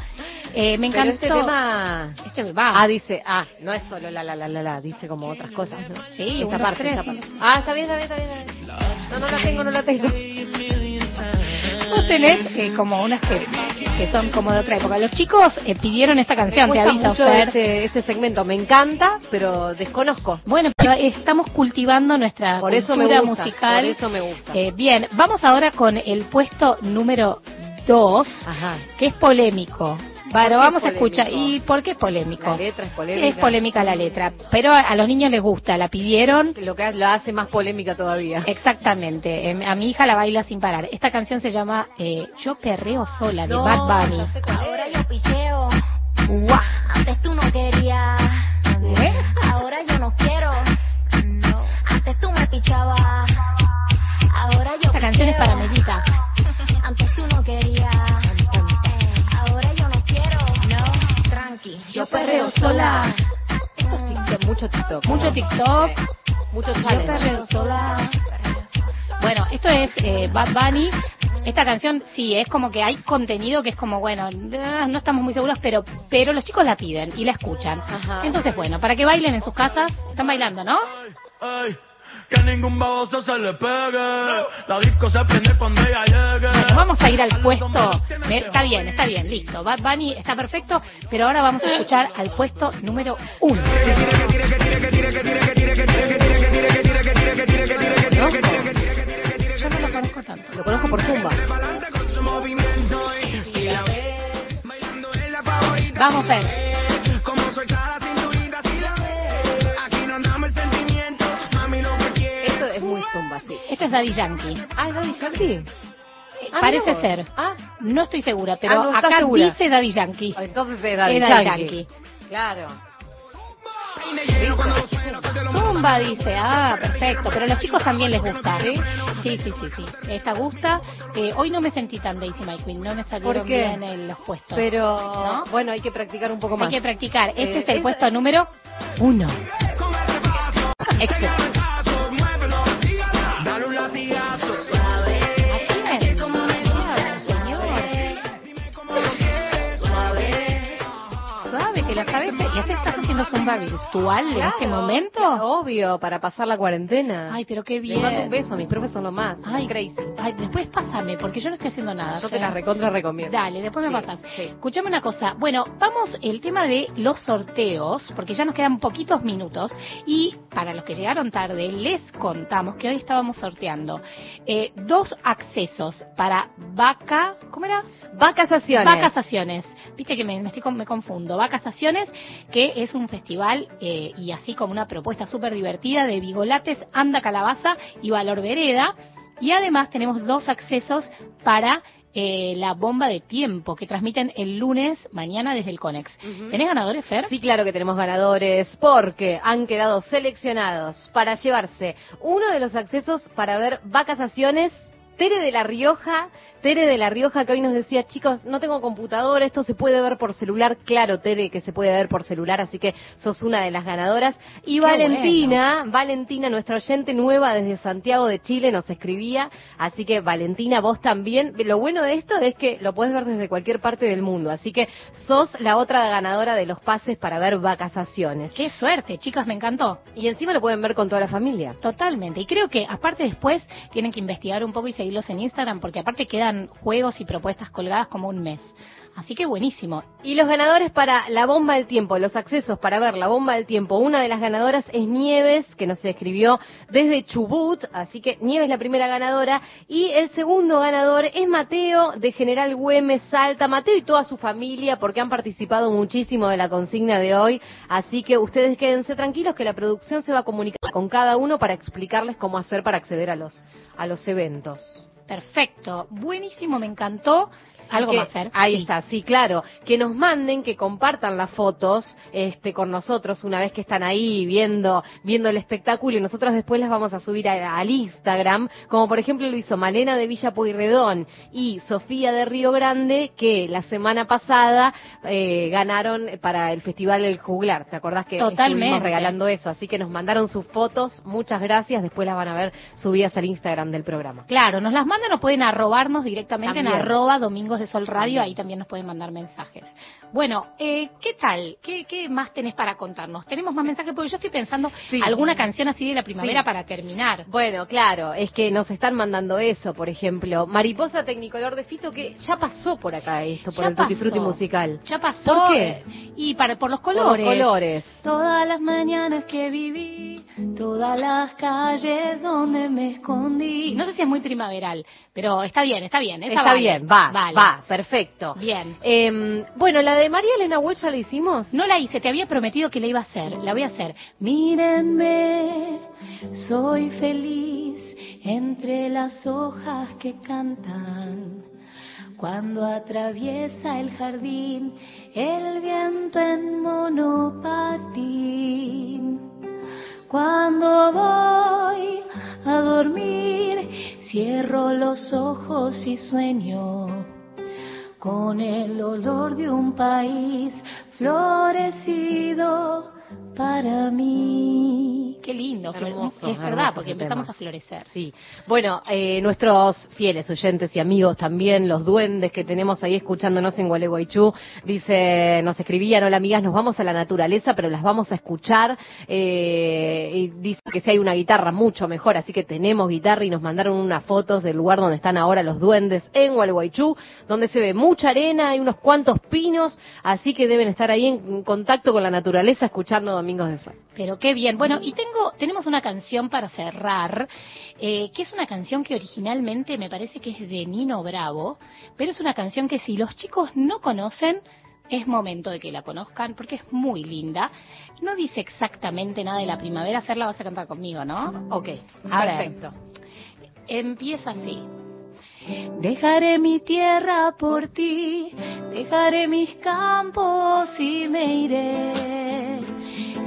S3: Eh, me
S4: Pero
S3: encantó.
S4: este tema...
S3: Este va.
S4: Ah, dice, ah, no es solo la la la la la, dice como otras cosas, ¿no?
S3: Sí,
S4: esta parte,
S3: tres,
S4: esta parte. Ah, está bien, está bien, está bien. está bien. No, no la tengo, no la tengo.
S3: Vos tenés eh, como unas que, que son como de otra época. Los chicos eh, pidieron esta canción,
S4: Me
S3: te aviso,
S4: mucho
S3: Fer.
S4: este, este segmento, me encanta, pero desconozco.
S3: Bueno, pero estamos cultivando nuestra
S4: Por eso me
S3: cultura
S4: gusta,
S3: musical.
S4: por eso me gusta.
S3: Eh, bien, vamos ahora con el puesto número 2, que es polémico. Bueno, vamos a escuchar. ¿Y por qué es polémico?
S4: La letra es polémica.
S3: Es polémica la letra, pero a, a los niños les gusta, la pidieron.
S4: Lo que lo hace más polémica todavía.
S3: Exactamente, eh, a mi hija la baila sin parar. Esta canción se llama eh, Yo perreo sola, de
S4: No,
S3: Bad Bunny.
S4: sé es.
S9: Ahora yo picheo. Antes tú no querías. Ahora yo no quiero. Antes tú me pichabas. Ahora yo
S3: Esta canción es para Melita.
S9: Yo perreo sola.
S4: Esto es TikTok, mucho TikTok.
S3: Mucho TikTok.
S4: Mucho
S3: Yo
S4: challenge.
S3: perreo sola. Bueno, esto es eh, Bad Bunny. Esta canción sí, es como que hay contenido que es como, bueno, eh, no estamos muy seguros, pero pero los chicos la piden y la escuchan. Entonces, bueno, para que bailen en sus casas, están bailando, ¿no?
S11: Ay, que ningún baboso se le pegue. La disco se prende cuando ella llegue.
S3: Bueno, vamos a ir al puesto. Me- Está bien, está bien, listo. Bad Bunny está perfecto, pero ahora vamos a escuchar al puesto número uno. Yo no lo conozco tanto.
S4: Lo conozco por Zumba.
S3: Vamos, Fer.
S4: Esto es muy Zumba, sí.
S3: Esto es Daddy Yankee.
S4: Ah, ¿es Daddy Yankee? Ah,
S3: Parece ser.
S4: Ah.
S3: No estoy segura,
S4: Ah,
S3: pero
S4: no estás
S3: acá
S4: segura.
S3: dice Daddy Yankee.
S4: Entonces es Daddy,
S3: Es Daddy
S4: Yankee.
S3: Yankee.
S4: Claro.
S3: Zumba dice, ah, perfecto, pero a los chicos también les gusta. ¿Sí? Sí, sí, sí, sí. Esta gusta. Eh, hoy no me sentí tan Daisy My Queen, no me salieron bien en los puestos.
S4: Pero,
S3: ¿No?
S4: bueno, hay que practicar un poco más.
S3: Hay que practicar. Este
S4: Eh,
S3: es el puesto número uno. Excelente. La sabes. ¿Ya te estás haciendo zumba virtual en este momento?
S4: Obvio, para pasar la cuarentena.
S3: Ay, pero qué
S4: Les
S3: bien.
S4: mando un beso, mis profes son lo más.
S3: Ay,
S4: crazy.
S3: Ay, después pásame, porque yo no estoy haciendo nada.
S4: Yo te la recontra recomiendo.
S3: Dale, después me pasas.
S4: sí.
S3: Escuchame una cosa. Bueno, vamos el tema de los sorteos, porque ya nos quedan poquitos minutos. Y para los que llegaron tarde, les contamos que hoy estábamos sorteando eh, dos accesos para Vaca. ¿Cómo era?
S4: Vacasaciones.
S3: Vacasaciones. Viste que me, me estoy me confundo. Vacasaciones, que es un festival eh, y así como una propuesta súper divertida de Vigolates, Anda Calabaza y Valor Vereda. Y además tenemos dos accesos para eh, la bomba de tiempo que transmiten el lunes mañana desde el Conex. ¿Tenés ganadores, Fer?
S4: Sí, claro que tenemos ganadores porque han quedado seleccionados para llevarse uno de los accesos para ver vacaciones. Tere de la Rioja, Tere de la Rioja que hoy nos decía, chicos, no tengo computadora, esto se puede ver por celular. Claro, Tere, que se puede ver por celular, así que sos una de las ganadoras. Y
S3: Qué
S4: Valentina, Valentina, nuestra oyente nueva desde Santiago de Chile, nos escribía. Así que Valentina, vos también. Lo bueno de esto es que lo puedes ver desde cualquier parte del mundo. Así que sos la otra ganadora de los pases para ver vacaciones.
S3: Qué suerte, chicas, me encantó.
S4: Y encima lo pueden ver con toda la familia.
S3: Totalmente. Y creo que aparte después tienen que investigar un poco y seguirlos en Instagram porque aparte quedan juegos y propuestas colgadas como un mes. Así que buenísimo.
S4: Y los ganadores para la bomba del tiempo, los accesos para ver la bomba del tiempo. Una de las ganadoras es Nieves, que nos escribió desde Chubut, así que Nieves la primera ganadora. Y el segundo ganador es Mateo de General Güemes, Salta. Mateo y toda su familia, porque han participado muchísimo de la consigna de hoy. Así que ustedes quédense tranquilos que la producción se va a comunicar con cada uno para explicarles cómo hacer para acceder a los, a los eventos.
S3: Perfecto. Buenísimo, me encantó.
S13: Algo
S4: Que-
S13: más, Fer.
S4: Ahí
S13: Sí.
S4: está, sí, claro. Que nos manden, que compartan las fotos este, con nosotros una vez que están ahí viendo, viendo el espectáculo y nosotros después las vamos a subir a- al Instagram, como por ejemplo lo hizo Malena de Villa Pueyrredón y Sofía de Río Grande, que la semana pasada eh, ganaron para el Festival El Juglar. ¿Te acordás que
S13: Totalmente.
S4: estuvimos regalando eso? Así que nos mandaron sus fotos, muchas gracias, después las van a ver subidas al Instagram del programa.
S13: Claro, nos las mandan o pueden arrobarnos directamente en arroba De Sol Radio, ahí también nos pueden mandar mensajes. Bueno, eh, ¿qué tal? ¿Qué, ¿Qué más tenés para contarnos? ¿Tenemos más mensajes? Porque yo estoy pensando alguna canción así de la primavera
S4: Sí.
S13: para terminar.
S4: Bueno, claro, es que nos están mandando eso, por ejemplo, Mariposa Tecnicolor de Fito, que ya pasó por acá esto, por
S13: Ya
S4: el Tutti. Frutti musical.
S13: Ya pasó.
S4: ¿Por qué?
S13: Y para, por los
S4: Por los
S13: colores.
S4: colores.
S3: Todas las mañanas que viví, todas las calles donde me escondí.
S13: No sé si es muy primaveral, pero está bien, está bien.
S4: Está
S13: vale.
S4: bien, va,
S13: Vale.
S4: va, perfecto.
S13: Bien.
S4: Eh, bueno, la de María Elena Walsh la hicimos.
S13: No la hice, te había prometido que la iba a hacer. La voy a hacer.
S3: Mírenme, soy feliz entre las hojas que cantan. Cuando atraviesa el jardín el viento en monopatín. Cuando voy a dormir, cierro los ojos y sueño con el olor de un país florecido para mí.
S13: Qué lindo,
S4: Hermoso,
S13: es verdad,
S4: hermoso
S13: porque empezamos
S4: tema.
S13: a florecer.
S4: Sí. Bueno, eh, nuestros fieles oyentes y amigos también, los duendes que tenemos ahí escuchándonos en Gualeguaychú, dice, nos escribían, hola amigas, nos vamos a la naturaleza, pero las vamos a escuchar. eh, y dice que si hay una guitarra, mucho mejor, así que tenemos guitarra y nos mandaron unas fotos del lugar donde están ahora los duendes en Gualeguaychú, donde se ve mucha arena, hay unos cuantos pinos, así que deben estar ahí en contacto con la naturaleza escuchando Domingos de Sol.
S13: Pero qué bien. Bueno, y tengo, tenemos una canción para cerrar, eh, que es una canción que originalmente me parece que es de Nino Bravo, pero es una canción que si los chicos no conocen, es momento de que la conozcan porque es muy linda. No dice exactamente nada de la primavera, hacerla vas a cantar conmigo, ¿no?
S4: Ok,
S13: A ver.
S4: perfecto.
S13: Empieza así.
S3: Dejaré mi tierra por ti, dejaré mis campos y me iré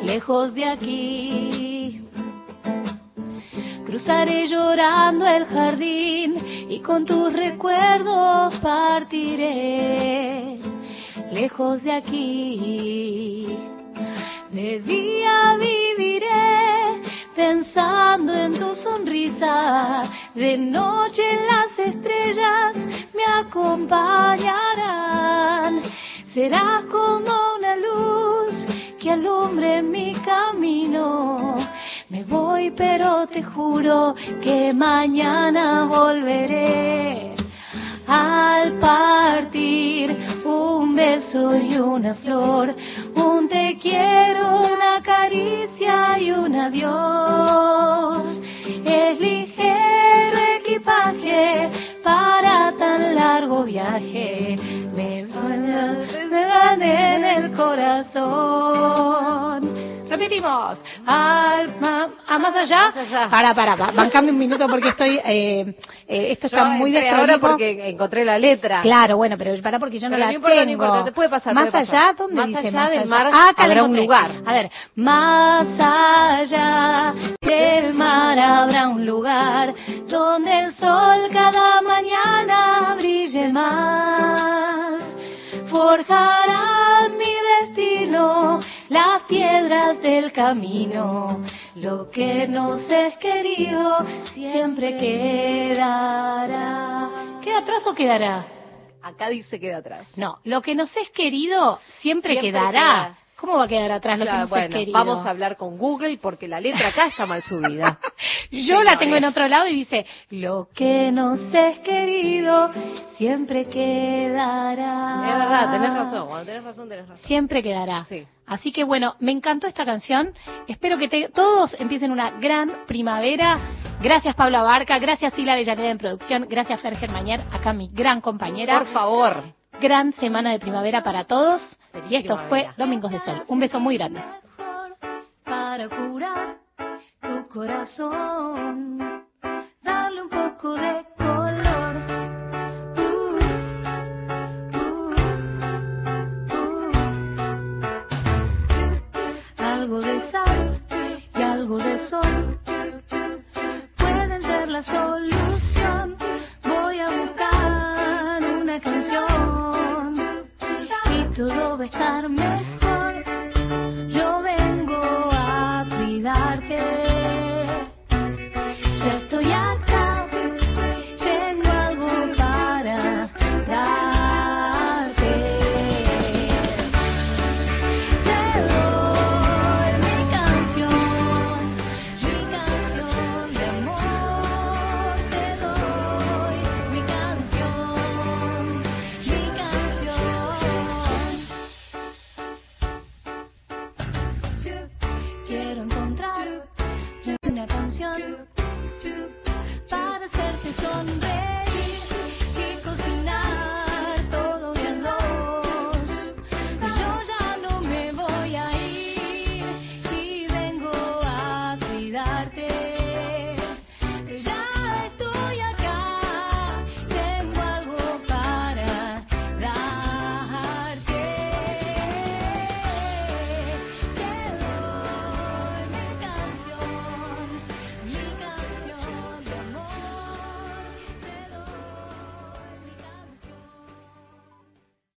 S3: lejos de aquí. Cruzaré llorando el jardín y con tus recuerdos partiré lejos de aquí. De día viviré pensando en tu sonrisa, de noche las estrellas me acompañarán. Serás como pero te juro que mañana volveré. Al partir, un beso y una flor, un te quiero, una caricia y un adiós. Es ligero equipaje para tan largo viaje. Me van en el corazón.
S13: Repetimos. Al, ma- a más allá. Para, para, pa- bancame un minuto porque estoy. Eh, eh, esto está
S4: Yo
S13: muy desprolijo.
S4: porque encontré la letra.
S13: Claro, bueno, pero para porque yo no
S4: Pero
S13: la
S4: no importa, no
S13: tengo.
S4: importa, te puede pasar,
S13: Más
S4: pasar.
S13: allá, ¿dónde
S4: Más
S13: dice
S4: allá
S13: más
S4: del
S13: allá?
S4: mar
S13: Ah, acá la
S4: habrá un lugar.
S13: A ver,
S3: Más allá del mar habrá un lugar donde el sol cada mañana brille más. Forjarán mi destino las piedras del camino. Lo que nos es querido siempre quedará. ¿Queda atrás o quedará?
S4: Acá dice queda atrás.
S13: No, lo que nos es querido siempre,
S4: Siempre
S13: quedará.
S4: queda.
S13: ¿Cómo va a quedar atrás lo
S4: Claro,
S13: que nos
S4: bueno,
S13: es querido?
S4: vamos a hablar con Google porque la letra acá está mal subida.
S13: Yo la tengo en otro lado y dice,
S3: Lo que nos es querido siempre quedará.
S4: Es verdad, tenés razón, cuando tenés razón, tenés razón.
S13: siempre quedará.
S4: Sí.
S13: Así que bueno, me encantó esta canción. Espero que te- todos empiecen una gran primavera. Gracias Pablo Abarca, gracias Sila Avellaneda en producción, gracias Fer Germañer, acá mi gran compañera.
S4: Por favor
S13: gran semana de primavera para todos. Y esto fue Domingos de Sol. Un beso muy grande.
S3: Para curar tu corazón, dale un poco de color. Uh, uh, uh, algo
S13: de sal y algo de sol pueden ser la solución. Todo va